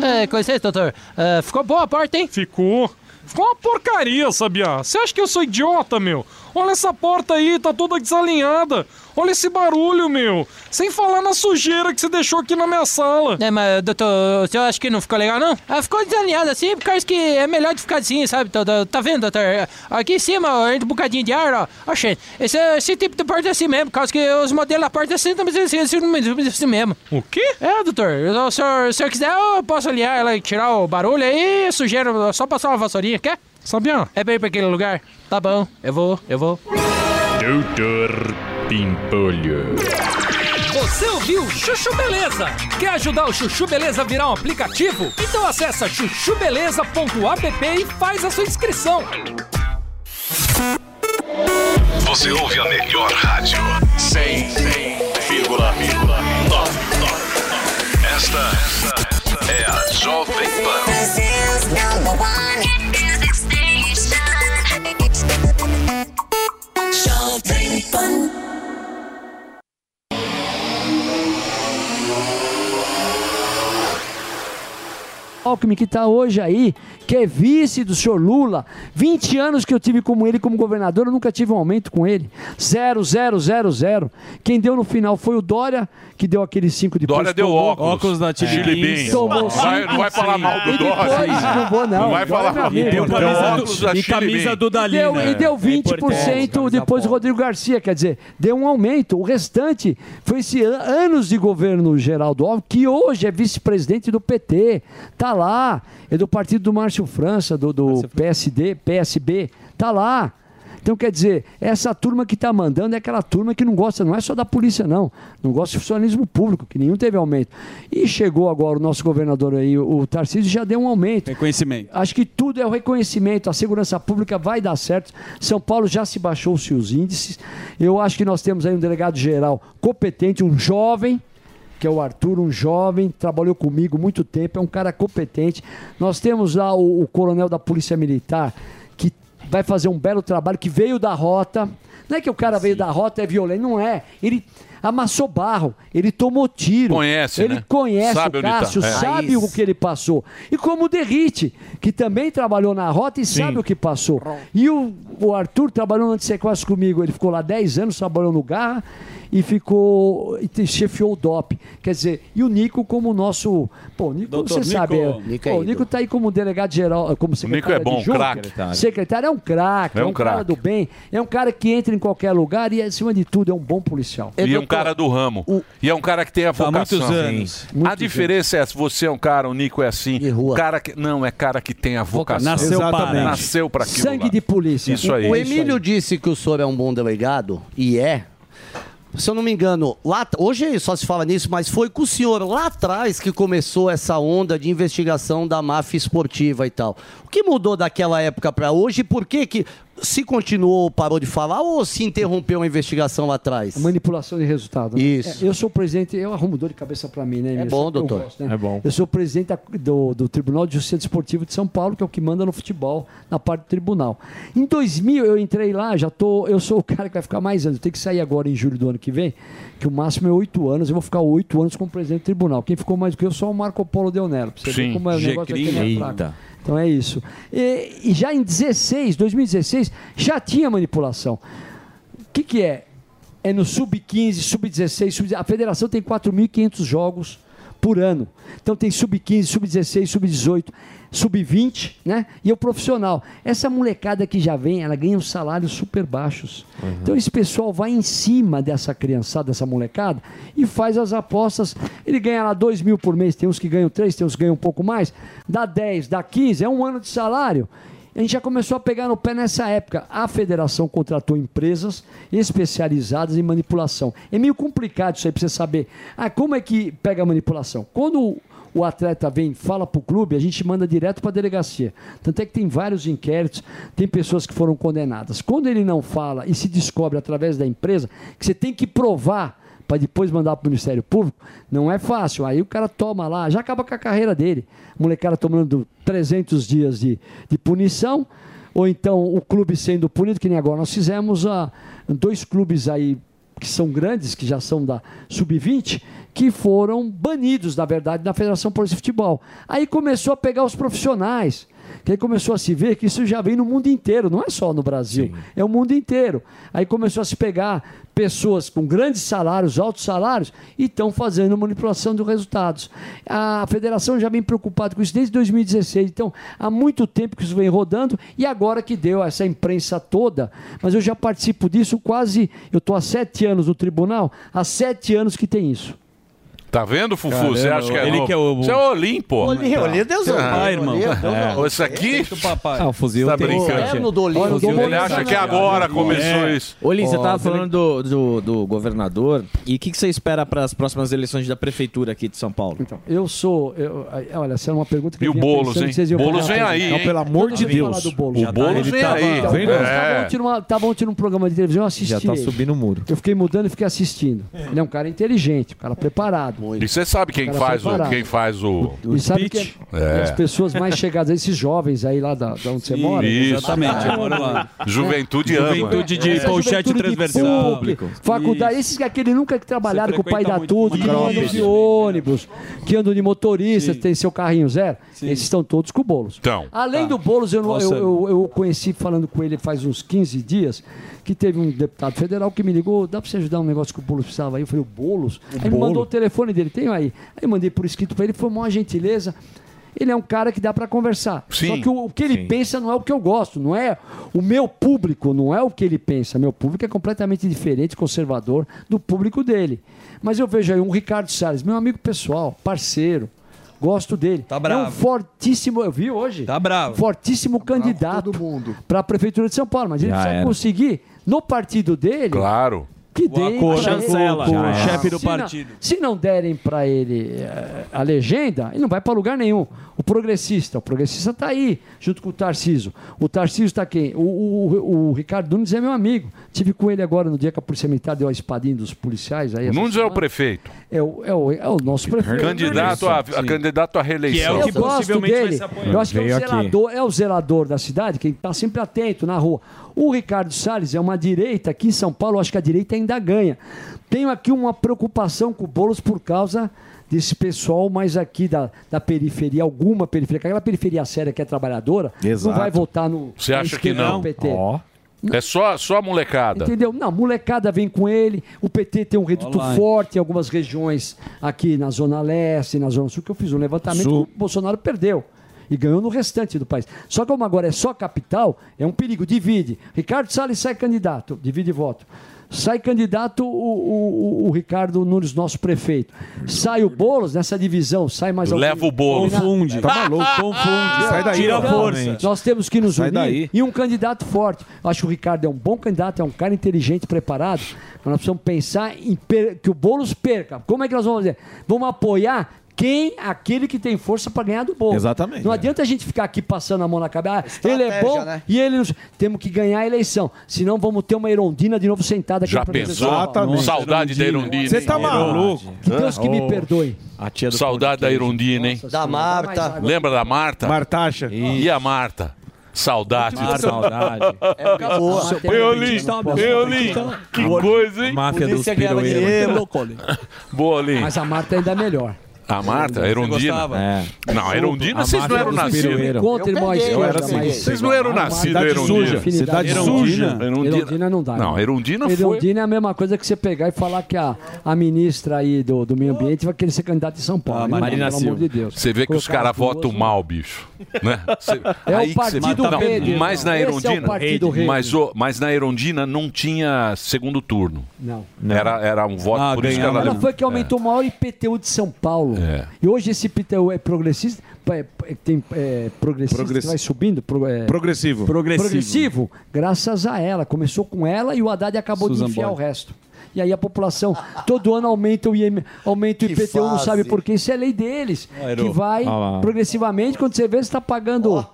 É, com licença, doutor. É, ficou boa a porta, hein? Ficou. Ficou uma porcaria, Sabiá. Você acha que eu sou idiota, meu? Olha essa porta aí, tá toda desalinhada. Olha esse barulho, meu. Sem falar na sujeira que você deixou aqui na minha sala. É, mas, doutor, o senhor acha que não ficou legal, não? Ah, ficou desalinhado assim, por causa que é melhor de ficar assim, sabe? Tá, tá- vendo, doutor? Aqui em cima, ó, entra um bocadinho de ar, ó. Oxê, esse, esse tipo de porta é assim mesmo, por causa que os modelos da porta é assim, também assim, assim, assim mesmo. O quê? É, doutor. Se o senhor, se o senhor quiser, eu posso alinhar ela e tirar o barulho aí, sujeira, só passar uma vassourinha, quer? Sabiá. É bem pra aquele lugar? Tá bom, eu vou, eu vou. Doutor Pimpolho. Você ouviu Chuchu Beleza? Quer ajudar o Chuchu Beleza a virar um aplicativo? Então acessa chuchubeleza.app e faz a sua inscrição. Você ouve a melhor rádio. 100,9. Esta é a Jovem Pan. Alckmin, que está hoje aí, que é vice do senhor Lula. 20 anos que eu tive como ele como governador, eu nunca tive um aumento com ele. Zero, zero, zero, zero. Quem deu no final foi o Dória, que deu aquele 5 de Dória deu óculos. Óculos da Beans. Beans. Tomou Não vai, não vai falar mal do E depois, Dória. não vou, não. vai Dória falar é mal. meu E deu camisa do- e camisa do Dalina. Deu, e deu 20% depois do Rodrigo Garcia, quer dizer, deu um aumento. O restante foi esse an- anos de governo Geraldo Alves, que hoje é vice-presidente do PT. Tá lá. É do partido do Márcio França, do, do PSD, PSB. Tá lá. Então, quer dizer, essa turma que está mandando é aquela turma que não gosta, não é só da polícia, não. Não gosta de funcionalismo público, que nenhum teve aumento. E chegou agora o nosso governador aí, o Tarcísio, já deu um aumento. Reconhecimento. Acho que tudo é o reconhecimento, a segurança pública vai dar certo. São Paulo já se baixou-se os índices. Eu acho que nós temos aí um delegado geral competente, um jovem, que é o Arthur, um jovem, trabalhou comigo muito tempo, é um cara competente. Nós temos lá o, o coronel da Polícia Militar, vai fazer um belo trabalho que veio da rota. Não é que o cara veio da rota é violento, não é. Ele amassou barro, ele tomou tiro. Conhece, Ele né? conhece Sabe o tá. Cássio, É. sabe o que ele passou. E como o Derrite, que também trabalhou na rota e sabe o que passou. E o, o Arthur trabalhou no antissequestro comigo, ele ficou lá 10 anos, trabalhou no Garra e ficou e chefiou o DOP. Quer dizer, e o Nico como nosso, pô, o Nico, Doutor você Nico. sabe, é- Nico pô, é o Nico tá aí como delegado geral, como secretário é bom, de Juncker. craque. Secretário é um craque, É é um um, cara do bem, é um cara que entra em qualquer lugar e acima de tudo é um bom policial. E é um cara do ramo. E é um cara que tem a Há vocação. muitos anos. A diferença é se você é um cara, o Nico é assim. O cara que não é cara que tem a vocação. Nasceu para. Nasceu para aquilo. Sangue lá. de polícia. Isso aí. O Emílio disse que o senhor é um bom delegado, e é. Se eu não me engano, lá, hoje só se fala nisso, mas foi com o senhor lá atrás que começou essa onda de investigação da máfia esportiva e tal. O que mudou daquela época para hoje? Por que que se continuou, parou de falar ou se interrompeu a investigação lá atrás? Manipulação de resultado. né? Isso. É, eu sou presidente, eu arrumo dor de cabeça pra mim, né? É bom, eu doutor. gosto, né? É bom. Eu sou presidente do, do Tribunal de Justiça Desportiva de São Paulo, que é o que manda no futebol, na parte do tribunal. Em 2000 eu entrei lá, já tô, eu sou o cara que vai ficar mais anos. Eu tenho que sair agora em julho do ano que vem, que o máximo é oito anos. Eu vou ficar oito anos como presidente do tribunal. Quem ficou mais do que eu só o Marco Polo Deonello. Pra você Sim. ver como é o negócio aqui não é Eita. Então é isso. E, e já em 16, 2016, já tinha manipulação. O que, que é? É no sub-15, sub-16, sub a federação tem 4.500 jogos por ano. Então tem sub-15, sub-16, sub-18, sub-20, né? E o profissional. Essa molecada que já vem, ela ganha uns salários super baixos. Então esse pessoal vai em cima dessa criançada, dessa molecada, e faz as apostas. Ele ganha lá 2 mil por mês, tem uns que ganham 3, tem uns que ganham um pouco mais. Dá 10, dá 15, é um ano de salário. A gente já começou a pegar no pé nessa época. A federação contratou empresas especializadas em manipulação. É meio complicado isso aí para você saber. Ah, como é que pega a manipulação? Quando o- atleta vem, fala para o clube, a gente manda direto para a delegacia. Tanto é que tem vários inquéritos, tem pessoas que foram condenadas. Quando ele não fala e se descobre através da empresa, que você tem que provar para depois mandar para o Ministério Público, não é fácil. Aí o cara toma lá, já acaba com a carreira dele. O molecada tomando 300 dias de, de punição, ou então o clube sendo punido, que nem agora nós fizemos ah, dois clubes aí que são grandes, que já são da Sub-20, que foram banidos, na verdade, da Federação Paulista de Futebol. Aí começou a pegar os profissionais, que aí começou a se ver que isso já vem no mundo inteiro, não é só no Brasil, é o mundo inteiro. Aí começou a se pegar pessoas com grandes salários, altos salários, e estão fazendo manipulação dos resultados. A federação já vem preocupada com isso desde 2016, então há muito tempo que isso vem rodando, e agora que deu essa imprensa toda, mas eu já participo disso quase, eu estou há sete anos no tribunal, há sete anos que tem isso. Tá vendo, Fufu? Caramba, Você acha que é ele novo? que é o- Você é o Olim, pô. Olim, Olim, Deus é o Ah, pai, irmão. é. Deus é o Esse aqui... Ah, o fuzil tá brincando. Do Olim. O Ele acha que agora começou É. isso. Olin, você tava falando do, do, do governador. E o que, você espera para as próximas eleições da prefeitura aqui de São Paulo? Então, eu sou. eu- olha, essa é uma pergunta que E eu o vinha Boulos, hein? Boulos vem aí, hein? Pelo amor de Deus. O tá, Boulos vem tava- aí. Tava É. ontem num programa de televisão, eu assisti. Já tá subindo o muro. Eu fiquei mudando e fiquei assistindo. Ele é um cara inteligente, um cara preparado. E você sabe quem faz, o, quem faz o... E sabe que É. as pessoas mais chegadas, esses jovens aí lá da, da onde você mora. Isso. Exatamente, eu moro lá. Juventude ama. Juventude de Essa pochete transversal. PUC, Faculdade, esses que aquele nunca que trabalharam com o pai da muito tudo, que andam de ônibus, que andam de motorista, tem seu carrinho zero. Esses estão todos com o Boulos. Então. Além do Boulos, eu, eu, eu, eu conheci falando com ele faz uns 15 dias, que teve um deputado federal que me ligou, dá pra você ajudar um negócio que o Boulos precisava aí? Eu falei, o Boulos? aí me mandou o telefone dele, tenho aí. Aí eu mandei por escrito pra ele, foi uma gentileza. Ele é um cara que dá pra conversar. Sim. Só que o, o que ele pensa não é o que eu gosto, não é o meu público, não é o que ele pensa. Meu público é completamente diferente, conservador do público dele. Mas eu vejo aí um Ricardo Salles, meu amigo pessoal, parceiro. Gosto dele. Tá É um bravo. fortíssimo, eu vi hoje. Tá bravo. Fortíssimo candidato para a prefeitura de São Paulo, mas ele Já precisa era. conseguir no partido dele. Claro. Que deem com- ele- com o chefe do Se não- partido. se não derem para ele eh, a legenda, ele não vai para lugar nenhum. O progressista, o progressista está aí, junto com o Tarciso. O Tarciso está quem? O, o- o- o Ricardo Nunes é meu amigo. Tive com ele agora no dia que a Polícia Militar deu a espadinha dos policiais. Aí, Nunes é o semana. prefeito. É o, é o, é o nosso prefeito. Candidato a, a candidato à reeleição. eu gosto dele. Eu acho que é o, zelador, é o zelador da cidade, quem está sempre atento na rua. O Ricardo Salles é uma direita, aqui em São Paulo, acho que a direita ainda ganha. Tenho aqui uma preocupação com o Boulos por causa desse pessoal mais aqui da, da periferia, alguma periferia, aquela periferia séria que é trabalhadora, Exato. não vai votar no Você acha que esquerda não? do PT. É só, só a molecada. Entendeu? Não, molecada vem com ele. O PT tem um reduto Olha lá, hein? forte em algumas regiões aqui na Zona Leste, na Zona Sul, que eu fiz um levantamento Sul. o Bolsonaro perdeu. E ganhou no restante do país. Só que como agora é só capital, é um perigo. Divide. Ricardo Salles sai candidato, divide voto. Sai candidato o, o- o- o Ricardo Nunes, nosso prefeito. Sai o Boulos nessa divisão, sai mais alguém. Leva o Boulos. Confunde. Tá maluco, confunde. Sai daí, Tira a força. Nós temos que nos Sai unir daí. e um candidato forte. Eu acho que o Ricardo é um bom candidato, é um cara inteligente, preparado. Mas nós precisamos pensar em que o Boulos perca. Como é que nós vamos fazer? Vamos apoiar quem? Aquele que tem força para ganhar do Boulos. Exatamente. Não adianta a gente ficar aqui passando a mão na cabeça. Ah, ele é bom né? e ele não... Temos que ganhar a eleição. Senão vamos ter uma Erondina de novo sentada aqui Já pensou? Paulo. Saudade da Irondina. Você tá maluco? Que Deus que me perdoe. A tia do Saudade da Irondina, hein? Da Marta. Lembra da Marta? Martacha. E a Marta? Saudade. Saudade. É boa. Eolim, Eolim, que coisa, hein? Máfia dos pirueiros. Boa, Olim. Mas a Marta ainda é melhor. A Marta, a Erundina. É. Não, a Erundina, A vocês não eram dos nascidos. Contra irmão assim. Vocês não eram Ah, nascidos, Erundina. suja. Cidade suja. Erundina não dá. Não, né? Erundina foi. Erundina é a mesma coisa que você pegar e falar que a, a ministra aí do, do meio ambiente vai querer ser candidata em São Paulo. Não, Marina pelo amor de Deus. Você vê que os caras votam mal, bicho. Né? Cê- É o aí que cê- partido Não, rede, Mas na é o Erundina. mas, mas na Erundina não tinha segundo turno. Não. Era, era um voto, por isso que ela Ela foi que aumentou o maior IPTU de São Paulo. É. E hoje esse IPTU é progressista, é, tem é, progressista Progressi- que vai subindo. pro- é, Progressivo. Progressivo. graças a ela. Começou com ela e o Haddad acabou Susan de enfiar o resto. E aí a população, todo ano aumenta o, IM, aumenta o IPTU, não fase. sabe por quê. Isso é lei deles. Erô. que vai Ah progressivamente, quando você vê, você está pagando.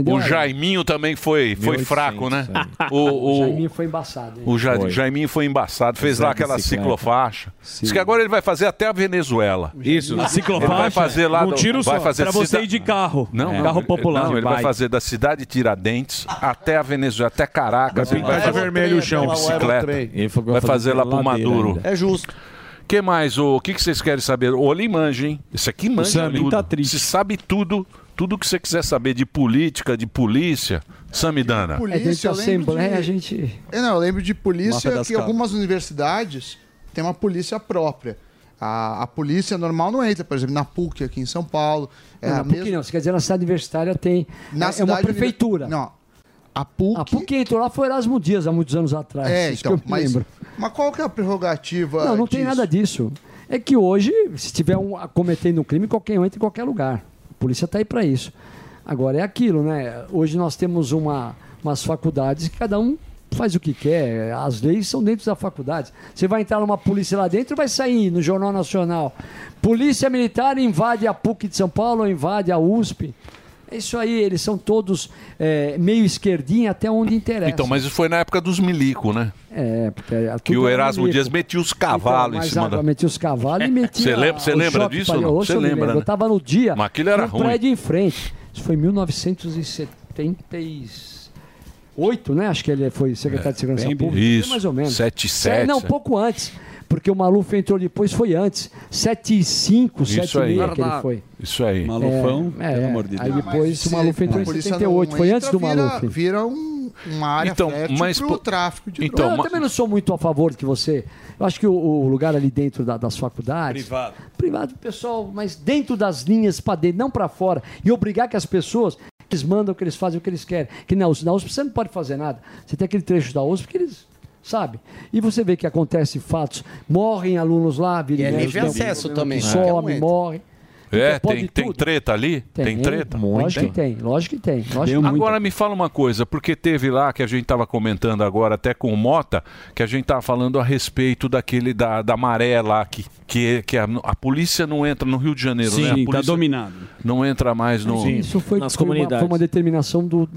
Entendeu? O Jaiminho também foi, foi 1800, fraco, né? O, O o, Jaiminho foi embaçado. hein? o Ja- Foi. Jaiminho foi embaçado, fez lá aquela ciclofaixa. Diz que agora ele vai fazer até a Venezuela. Isso. Ele vai fazer lá um do- tiro vai só. fazer Pra você cida- ir de carro. Não, É. não, Carro popular. Não, ele vai fazer da cidade de Tiradentes até a Venezuela, até Caracas. Vai pintar de vermelho o chão. Bicicleta. Vai fazer lá pro Maduro. É justo. que mais? O que, que vocês querem saber? O Olim manja, hein? Esse aqui manja Sammy tudo. tá Você sabe tudo, tudo que você quiser saber de política, de polícia. Samidana. É Polícia, eu lembro Assembleia, de- a gente. É, não, eu lembro de polícia que cabras. algumas universidades têm uma polícia própria. A, a polícia normal não entra, por exemplo, na PUC aqui em São Paulo. É não, a na PUC mesma- não. Você quer dizer, na cidade universitária tem. Na é, é uma cidade prefeitura. Não. A PUC. A PUC entrou lá foi Erasmo Dias há muitos anos atrás. É, então, que eu me mas, lembro. mas qual que é a prerrogativa Não, não tem disso? nada disso. É que hoje, se tiver um cometendo um crime, qualquer um entra em qualquer lugar. A polícia está aí para isso. Agora é aquilo, né? Hoje nós temos uma, umas faculdades que cada um faz o que quer. As leis são dentro da faculdade. Você vai entrar numa polícia lá dentro, vai sair no Jornal Nacional. Polícia Militar invade a PUC de São Paulo, invade a USP. É isso aí, eles são todos é, meio esquerdinha até onde interessa. Então, mas isso foi na época dos milico, né? É, porque é Que o é Erasmo milico. Dias metia os cavalos Então, em cima da... metia os cavalos e metia. Você lembra- você lembra disso Você lembra, né? Eu tava no dia. Mas aquilo era no ruim. prédio em frente. Isso foi em 1978, né? Acho que ele foi secretário de Segurança Pública. isso. Mais ou menos. 77, É, Não, é. pouco antes. Porque o Maluf entrou depois, foi antes. 75, Isso 76 que ele aí. foi. Isso aí. Malufão, É, pelo é. amor de Aí Deus. depois o Maluf entrou em polícia 78. não Foi antes do vira- Maluf. Vira um- uma área Então, mas pro tráfico de Então, eu ma- também não sou muito a favor de que você. Eu acho que o, o lugar ali dentro da- das faculdades. Privado. Privado, pessoal, mas dentro das linhas para dentro, não para fora. E obrigar que as pessoas. Eles mandam, que eles fazem o que eles querem. Que na USP, na USP você não pode fazer nada. Você tem aquele trecho da USP que eles. Sabe? E você vê que acontece fatos. Morrem alunos lá, vira E é livre tem acesso também, Que né? Some, entra. morre. É, pode tem, tem treta ali? Tem, treta? Lógico que tem, lógico que tem. Lógico que tem. Agora me fala uma coisa, porque teve lá que a gente estava comentando agora até com o Mota, que a gente estava falando a respeito daquele da, da maré lá, que, que, que a, a polícia não entra no Rio de Janeiro, Sim, né? A tá polícia dominado. Não entra mais no. Isso foi, foi uma, foi uma determinação do,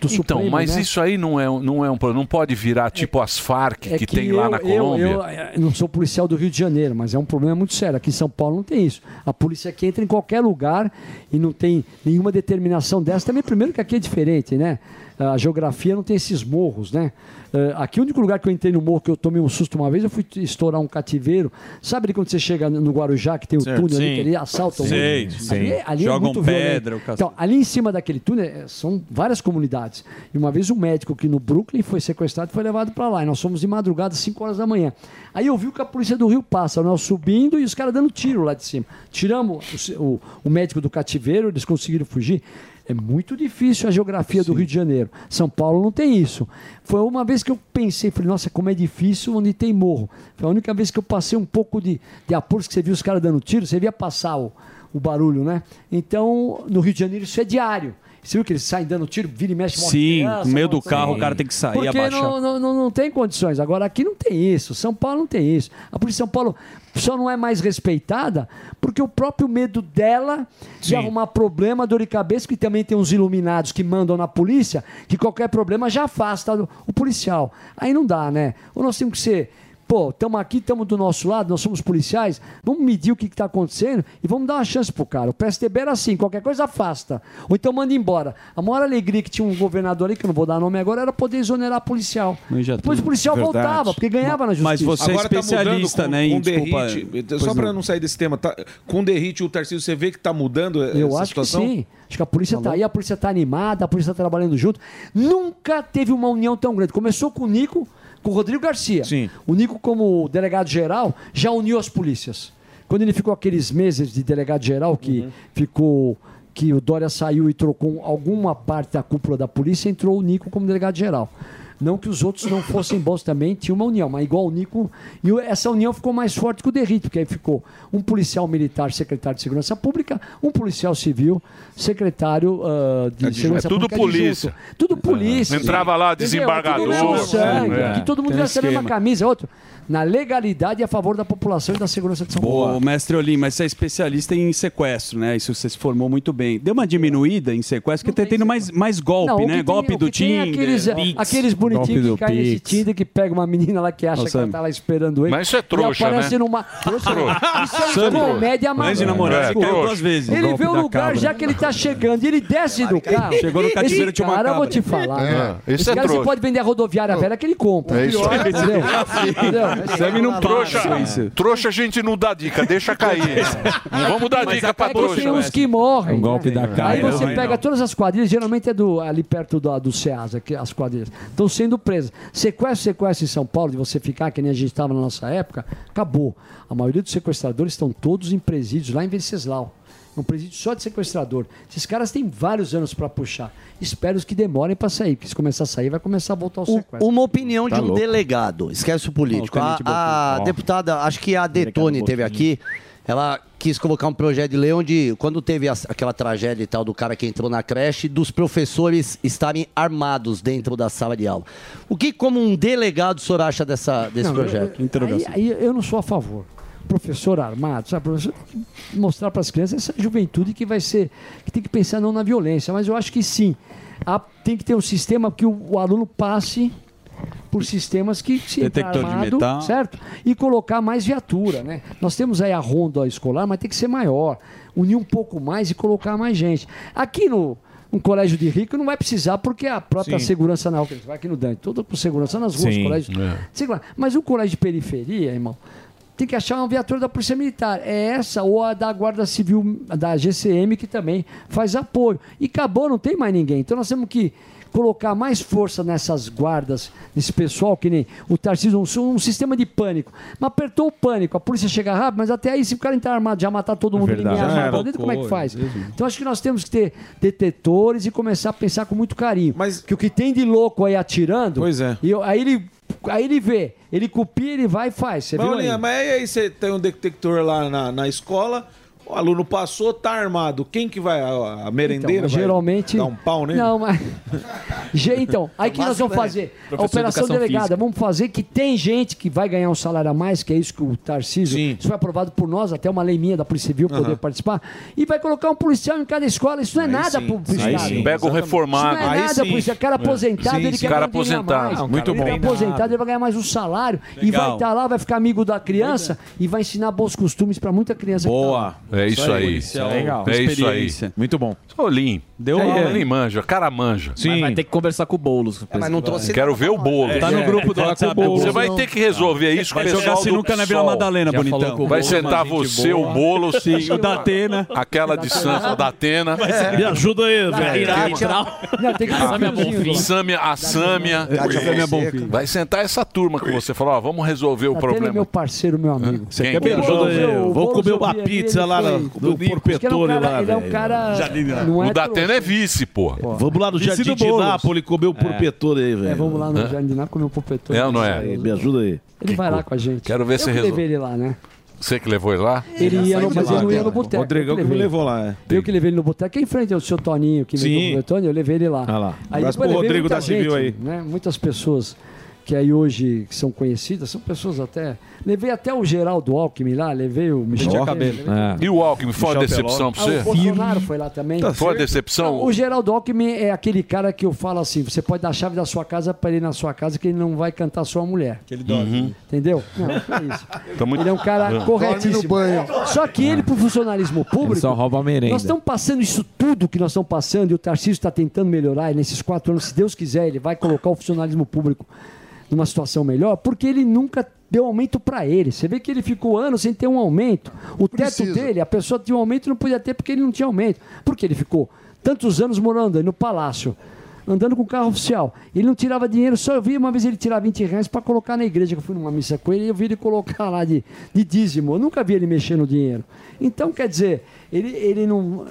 do Então, Supremo, mas né? isso aí não é, não é um problema. Não pode virar tipo as Farc É que, tem lá eu- na eu- Colômbia. Eu, eh, não sou policial do Rio de Janeiro, mas é um problema muito sério. Aqui em São Paulo não tem isso. A polícia aqui entra em qualquer lugar e não tem nenhuma determinação dessa. Também, primeiro, que aqui é diferente, né? A geografia não tem esses morros, né? Eh, aqui, o único lugar que eu entrei no morro que eu tomei um susto uma vez, eu fui estourar um cativeiro. Sabe ali quando você chega no Guarujá, que tem o Certo, túnel ali, sim. que ele assalta o Sei, morro? sim. Ali, ali é Jogam muito pedra, violento. o. Então, ali em cima daquele túnel eh, são várias comunidades. E uma vez um médico aqui no Brooklyn foi sequestrado e foi levado para lá. E nós fomos de madrugada, 5 horas da manhã. Aí eu vi que a polícia do Rio passa, nós subindo e os caras dando tiro lá de cima. Tiramos o, o- o médico do cativeiro, eles conseguiram fugir. É muito difícil a geografia do Rio de Janeiro. São Paulo não tem isso. Foi uma vez que eu pensei, falei, nossa, como é difícil onde tem morro. Foi a única vez que eu passei um pouco de, de apuro, que você viu os caras dando tiro, você via passar o, o barulho, né? Então, no Rio de Janeiro isso é diário. Você viu que eles saem dando tiro, vira e mexe, morre Sim, criança, no meio do carro o cara tem que sair, Porque abaixar. não, não, não, não tem condições. Agora aqui não tem isso. São Paulo não tem isso. A polícia de São Paulo só não é mais respeitada porque o próprio medo dela de arrumar problema, dor de cabeça, que também tem uns iluminados que mandam na polícia, que qualquer problema já afasta o, o policial. Aí não dá, né? Ou nós temos que ser. Pô, estamos aqui, estamos do nosso lado, nós somos policiais, vamos medir o que está acontecendo e vamos dar uma chance pro cara. O PSDB era assim, qualquer coisa afasta. Ou então manda embora. A maior alegria que tinha um governador aí, que eu não vou dar nome agora, era poder exonerar policial. Depois o policial Verdade. voltava, porque ganhava na justiça. Mas você Agora é especialista, tá mudando né, com, em- com desculpa, derrite. Só para não. sair desse tema, tá, com derrite e o Tarcísio, você vê que tá mudando Eu essa acho situação? que sim. Acho que a polícia está aí, a polícia está animada, a polícia está trabalhando junto. Nunca teve uma união tão grande. Começou com o Nico, com o Rodrigo Garcia. Sim. O Nico, como delegado-geral, já uniu as polícias. Quando ele ficou aqueles meses de delegado-geral, que ficou. que o Dória saiu e trocou alguma parte da cúpula da polícia, entrou o Nico como delegado-geral. Não que os outros não fossem bons também, tinha uma união, mas igual o Nico. E essa união ficou mais forte que o Derrito, porque aí ficou um policial militar, secretário de Segurança Pública, um policial civil, secretário ah, de É Segurança é tudo Pública. polícia. adjunto. Tudo polícia. Entrava lá, Entendeu? desembargador, Tudo mesmo sangue, é. Que todo mundo Tem veste a mesma esquema. camisa. Outro, na legalidade e a favor da população e da segurança de São Boa, Paulo. mestre Olim, mas você é especialista em sequestro, né? Isso você se formou muito bem. Deu uma diminuída em sequestro, porque tá tendo mais, mais golpe, Não, né? tem- golpe o do é Tinder. Aqueles, Pix. aqueles bonitinhos que caem nesse Tinder, que pega uma menina lá que acha Ô, que ela tá lá esperando ele. Mas isso é trouxa, e aparece né? numa... Trouxa, Trouxa. Isso é comédia Mas de namorado, É, caiu trouxa. duas vezes. Ele golpe vê o lugar cabra. já que ele tá chegando e ele desce do carro. Chegou no cativeiro, Esse tinha uma cara, eu vou te falar. É, né? esse Esse é cara você pode vender a rodoviária velha que ele compra. É isso aí. Entendeu? Sam não Trouxa, isso. trouxa a gente não dá dica, deixa cair. Não vamos dar dica pra É trouxa. tem uns que morrem. Um golpe né? da cara. Aí você pega todas as quadrilhas, geralmente é do, ali perto do, do Ceasa, que as quadrilhas. Estão sendo presas. Sequestro, sequestro em São Paulo, de você ficar, que nem a gente estava na nossa época, acabou. A maioria dos sequestradores estão todos em presídios lá em Venceslau. Um presídio só de sequestrador. Esses caras têm vários anos para puxar. Espero que demorem para sair, porque se começar a sair, vai começar a voltar o sequestro. Uma opinião Tá de um louco. delegado, esquece o político. Ó, o a a. Ó. deputada, acho que a Detone teve aqui, ela quis colocar um projeto de lei onde, quando teve as- aquela tragédia e tal do cara que entrou na creche, dos professores estarem armados dentro da sala de aula. O que, como um delegado, o senhor acha dessa, desse Não, projeto? eu- Aí, aí eu não sou a favor. Professor armado, sabe? Professor tem que mostrar para as crianças essa juventude que vai ser. que tem que pensar não na violência, mas eu acho que sim. Há- tem que ter um sistema que o, o aluno passe por sistemas que se Detector de armado, metal. certo? E colocar mais viatura, né? Nós temos aí a ronda escolar, mas tem que ser maior, unir um pouco mais e colocar mais gente. Aqui no um colégio de rico não vai precisar porque a própria Sim. segurança na rua, vai aqui no Dante, todo com segurança nas ruas, Sim, colégios. é. Mas o colégio de periferia, irmão, tem que achar uma viatura da Polícia Militar. É essa ou a da Guarda Civil, da GCM, que também faz apoio. E acabou, não tem mais ninguém. Então nós temos que colocar mais força nessas guardas, nesse pessoal, que nem o Tarcísio, um, um sistema de pânico. Mas apertou o pânico, a polícia chega rápido, mas até aí, se o cara entrar armado, já matar todo mundo, verdade. ninguém armado lá dentro, como é que faz? Mesmo. Então acho que nós temos que ter detetores e começar a pensar com muito carinho. Mas que o que tem de louco aí atirando, Pois é. e aí ele aí ele vê, ele copia, ele vai e faz. Você Mas, viu mas aí você tem um detector lá na, na escola. O aluno passou, tá armado. Quem que vai? A, a merendeira Então, vai geralmente- dar um pau nele? Não, mas. Então, aí que nós vamos fazer? A Professor de operação educação delegada. física. Vamos fazer que tem gente que vai ganhar um salário a mais, que é isso que o Tarcísio. Isso foi aprovado por nós, até uma lei minha da Polícia Civil poder participar. E vai colocar um policial em cada escola. Isso não é nada sim. pro, Aí Estado. sim. Pega o reformado. Isso não é Aí nada sim. pro Estado. Cara É. aposentado, Sim, ele sim. quer Cara aposentado. Não, Muito ele bom. é aposentado, ele vai ganhar mais um salário. E Legal. vai estar lá, vai ficar amigo da criança e vai ensinar bons costumes pra muita criança. que tá. É isso aí. policial. Legal. É isso aí. Experiência. Muito bom. Olim. Deu é, aula, Olim manja, cara manja. Mas vai ter que conversar com o Boulos. mas não trouxe Quero ver o bolo. Tá no grupo do WhatsApp. Você vai ter que resolver isso com o Vai jogar pessoal do sinuca na Vila. Madalena, Já bonitão. o Vai sentar uma você, boa. o bolo. Sim, o da Atena. Aquela de Santos, da Atena. Me ajuda aí, velho. Sâmia, a Sâmia. Vai sentar essa turma que você falou, ó, vamos resolver o é problema. meu parceiro, meu amigo. Você quer me ajuda aí? O Vou comer uma pizza lá foi- no- do Porpetone é um cara- lá, Ele é um velho. cara. Jardim, não é o da trouxa. Atena é vice, pô. Vamos lá no Jardim de Nápoles comer o Porpetone aí, velho. É, vamos lá no? Jardim de Nápoles comer um porpetone. É ou não é? Me ajuda aí. Ele vai lá com a gente. Quero ver Eu se resolve. levei ele lá, né? Você que levou ele lá? Ele ia, no, mas ele não ia no boteco. Rodrigão eu que me levou lá, é. Eu que levei ele no boteco, em frente ao seu Toninho, que Sim. levou o Porpetone, eu levei ele lá. Ah lá. Aí depois pro Rodrigo da Civil aí. Né? Muitas pessoas que aí hoje são conhecidas, são pessoas até. Levei até o Geraldo Alckmin lá, levei o Michel levei- É. E o Alckmin, foi uma decepção pra Ah, você? O Bolsonaro foi lá também. Tá Foi uma certo. decepção? Não, o Geraldo Alckmin é aquele cara que eu falo assim: você pode dar a chave da sua casa para ele ir na sua casa que ele não vai cantar sua mulher. Que ele dorme. Entendeu? Não, não é isso. Tá muito- Ele é um cara corretíssimo. Dorme no banho. Só que ele, pro funcionalismo público. Ele só rouba a merenda. Nós estamos passando isso tudo que nós estamos passando e o Tarcísio está tentando melhorar. E nesses quatro anos, se Deus quiser, ele vai colocar o funcionalismo público numa situação melhor, porque ele nunca deu aumento para ele. Você vê que ele ficou anos sem ter um aumento. O teto Precisa. dele, a pessoa tinha um aumento e não podia ter porque ele não tinha aumento. Porque ele ficou tantos anos morando no palácio, andando com carro oficial. Ele não tirava dinheiro, só eu vi uma vez ele tirar 20 reais para colocar na igreja, que eu fui numa missa com ele, e eu vi ele colocar lá de, de dízimo. Eu nunca vi ele mexer no dinheiro. Então, quer dizer, ele, ele não.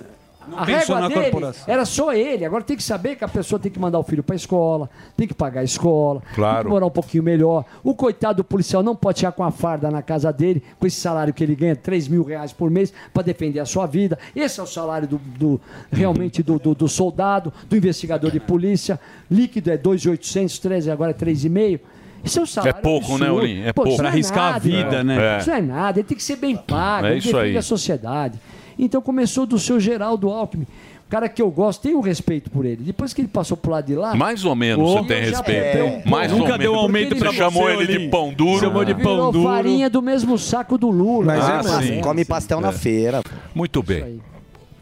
A pensou régua na dele corporação. era só ele. Agora tem que saber que a pessoa tem que mandar o filho para a escola, tem que pagar a escola, tem Claro. que morar um pouquinho melhor. O coitado do policial não pode chegar com a farda na casa dele, com esse salário que ele ganha, 3 mil reais por mês, para defender a sua vida. Esse é o salário do, do- realmente do, do- do soldado, do investigador de polícia. Líquido é 2.800, 13, agora é 3,5. Isso é um salário É pouco, né, absurdo. Olim? É Pô, pouco. não é arriscar a nada, vida, irmão. né? É. Isso não é nada, ele tem que ser bem pago, É ele isso defende aí. a sociedade. Então começou do seu Geraldo Alckmin. O cara que eu gosto, tenho respeito por ele. Depois que ele passou pro lado de lá. Mais ou menos Pô, você tem respeito. um Mais pouco. ou menos. Porque Você chamou ele de pão duro. Chamou de pão duro. farinha do mesmo saco do Lula. Mas é Ah, assim. sim. Come pastel na É. feira. Muito bem.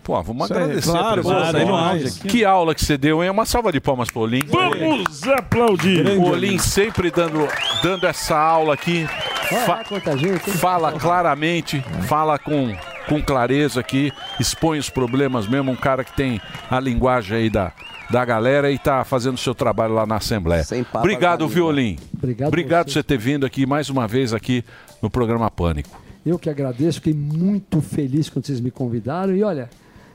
Pô, vamos Isso agradecer claro, a presença claro, demais. vocês. Que aula que você deu, hein? Uma salva de palmas pro Olim. Vamos aplaudir. O Olim sempre dando, dando essa aula aqui. Fa- fala claramente, fala com, com clareza aqui, expõe os problemas mesmo. Um cara que tem a linguagem aí da, da galera e tá fazendo o seu trabalho lá na Assembleia. Obrigado, Violim. Obrigado Obrigado por você ter vindo aqui mais uma vez aqui no programa Pânico. Eu que agradeço, fiquei muito feliz quando vocês me convidaram. E olha,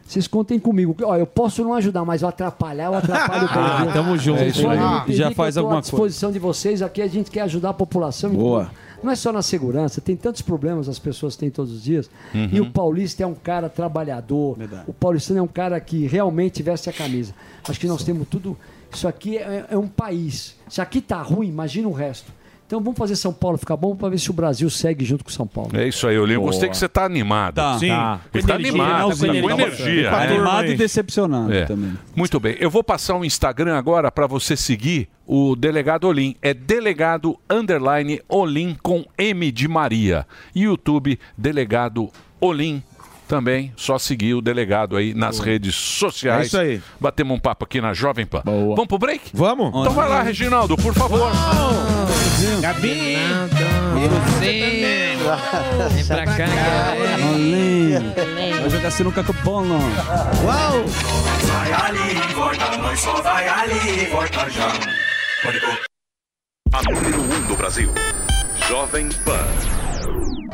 vocês contem comigo. Olha, eu posso não ajudar, mas eu atrapalhar, eu atrapalho bem. Ah, tamo junto. É isso aí. Já faz alguma à disposição de vocês aqui, a gente quer ajudar a população. Boa. Não é só na segurança, tem tantos problemas as pessoas têm todos os dias. Uhum. E o paulista é um cara trabalhador. O paulistano é um cara que realmente veste a camisa. Acho que nós temos tudo. Isso aqui é, é um país. Se aqui tá ruim, imagina o resto. Então vamos fazer São Paulo ficar bom para ver se o Brasil segue junto com São Paulo. É isso aí, Olim. Eu gostei que você tá animado. Tá. Sim. Tá. Ele tá Energia, animado, né? tá com Energia. energia. Tá né? animado e decepcionado É. também. Muito bem. Eu vou passar um Instagram agora para você seguir o delegado Olim. É delegado underline Olim com M de Maria. YouTube, delegado Olim. Também, só seguir o delegado aí nas redes sociais. É isso aí. Batemos um papo aqui na Jovem Pan. Vamos pro break? Vamos? Então vai lá, Reginaldo, por favor. Gabi! Vem pra cá. Vai jogar sinuca com o Bono. Uau! Vai ali volta, nós só vai ali volta já. A número 1 um do Brasil. Jovem Pan.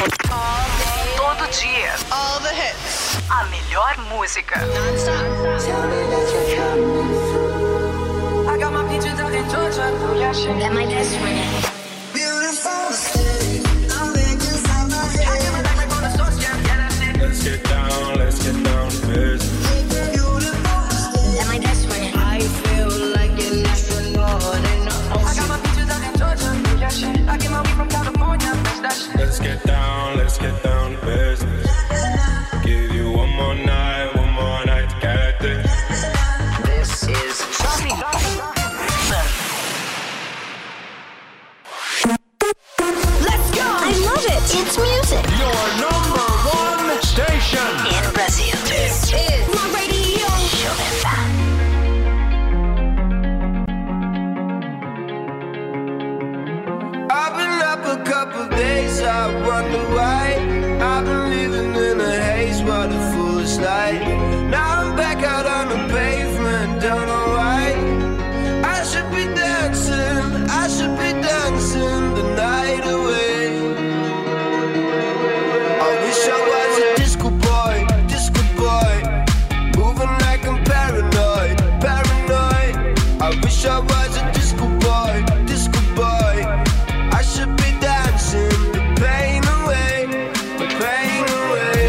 Todo dia. All the hits. A melhor música. I got my peaches out in Georgia. That my best friend. Beautiful city. I'm making some of it. I give it back like on the source, yeah, yeah, that's it. Let's get down, let's get down to business. That my best love music. Your number one station. In Brazil. This is my radio. I've been up a couple days, I wonder why. I've been living in a haze, what a foolish life. I was a disco boy, disco boy. I should be dancing the pain away, the pain away.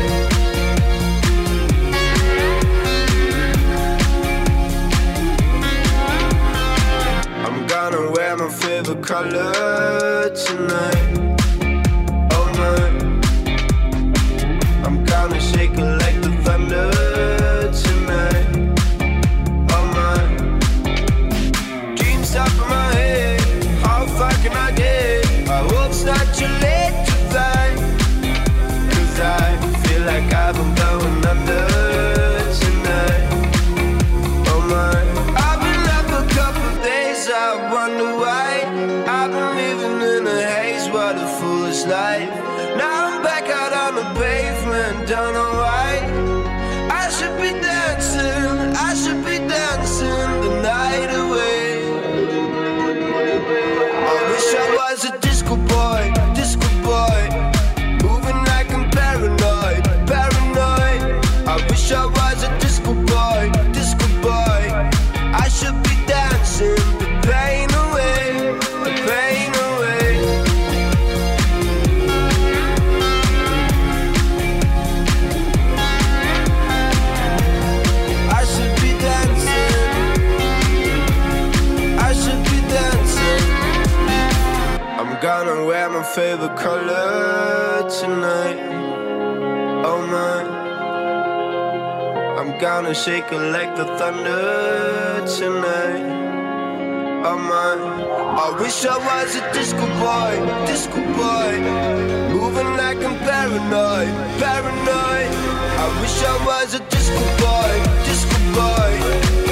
I'm gonna wear my favorite color tonight. Don't know why. I should be dancing, I should be dancing the night away. I wish I Shake it like the thunder tonight. Oh my. I wish I was a disco boy, disco boy. Moving like I'm paranoid, paranoid. I wish I was a disco boy, disco boy.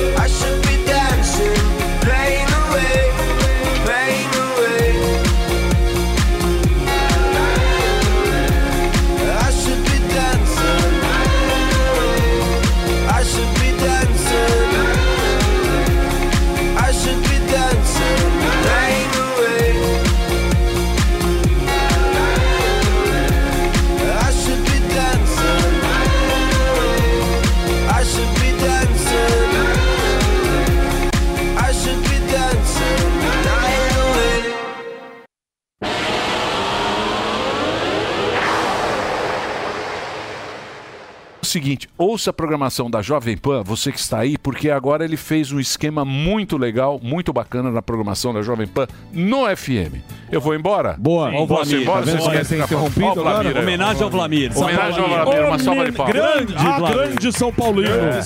Seguinte, ouça a programação da Jovem Pan, você que está aí, porque agora ele fez um esquema muito legal, muito bacana na programação da Jovem Pan no FM. Eu vou embora? Boa. Ir embora? Tá vendo como é interrompido Ó Vlamir agora? ó. Homenagem ao Vlamir. Homenagem ao Vlamir, uma salva de palmas. Grande, ah, grande São Paulino. É.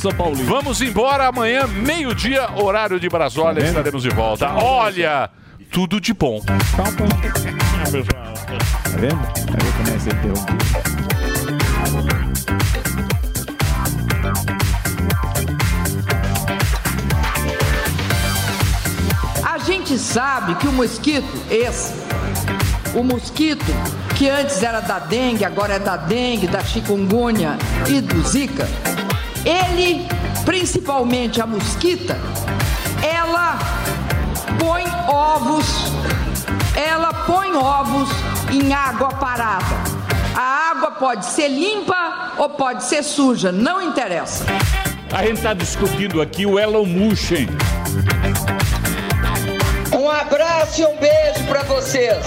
Vamos embora amanhã, meio-dia, horário de Brasólia, Tá estaremos de volta. Olha, tudo de bom. Pessoal. Tá vendo? Aí eu começo a interromper. Gente sabe que o mosquito, esse, o mosquito que antes era da dengue, agora é da dengue, da chikungunya e do zika, ele, principalmente a mosquita, ela põe ovos, ela põe ovos em água parada. A água pode ser limpa ou pode ser suja, não interessa. A gente está discutindo aqui o Elon Musk. Um abraço e um beijo pra vocês.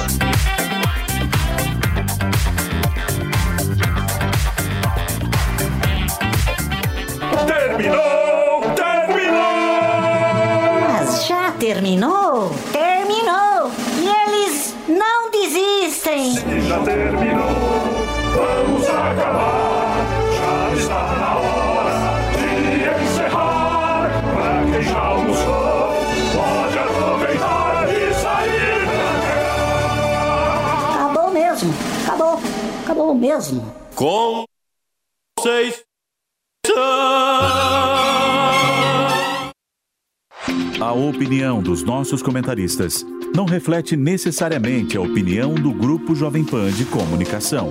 Terminou! Terminou! Mas já terminou? Terminou! E eles não desistem! Já terminou! Vamos acabar! Acabou! Acabou mesmo! Com vocês. A opinião dos nossos comentaristas não reflete necessariamente a opinião do Grupo Jovem Pan de Comunicação.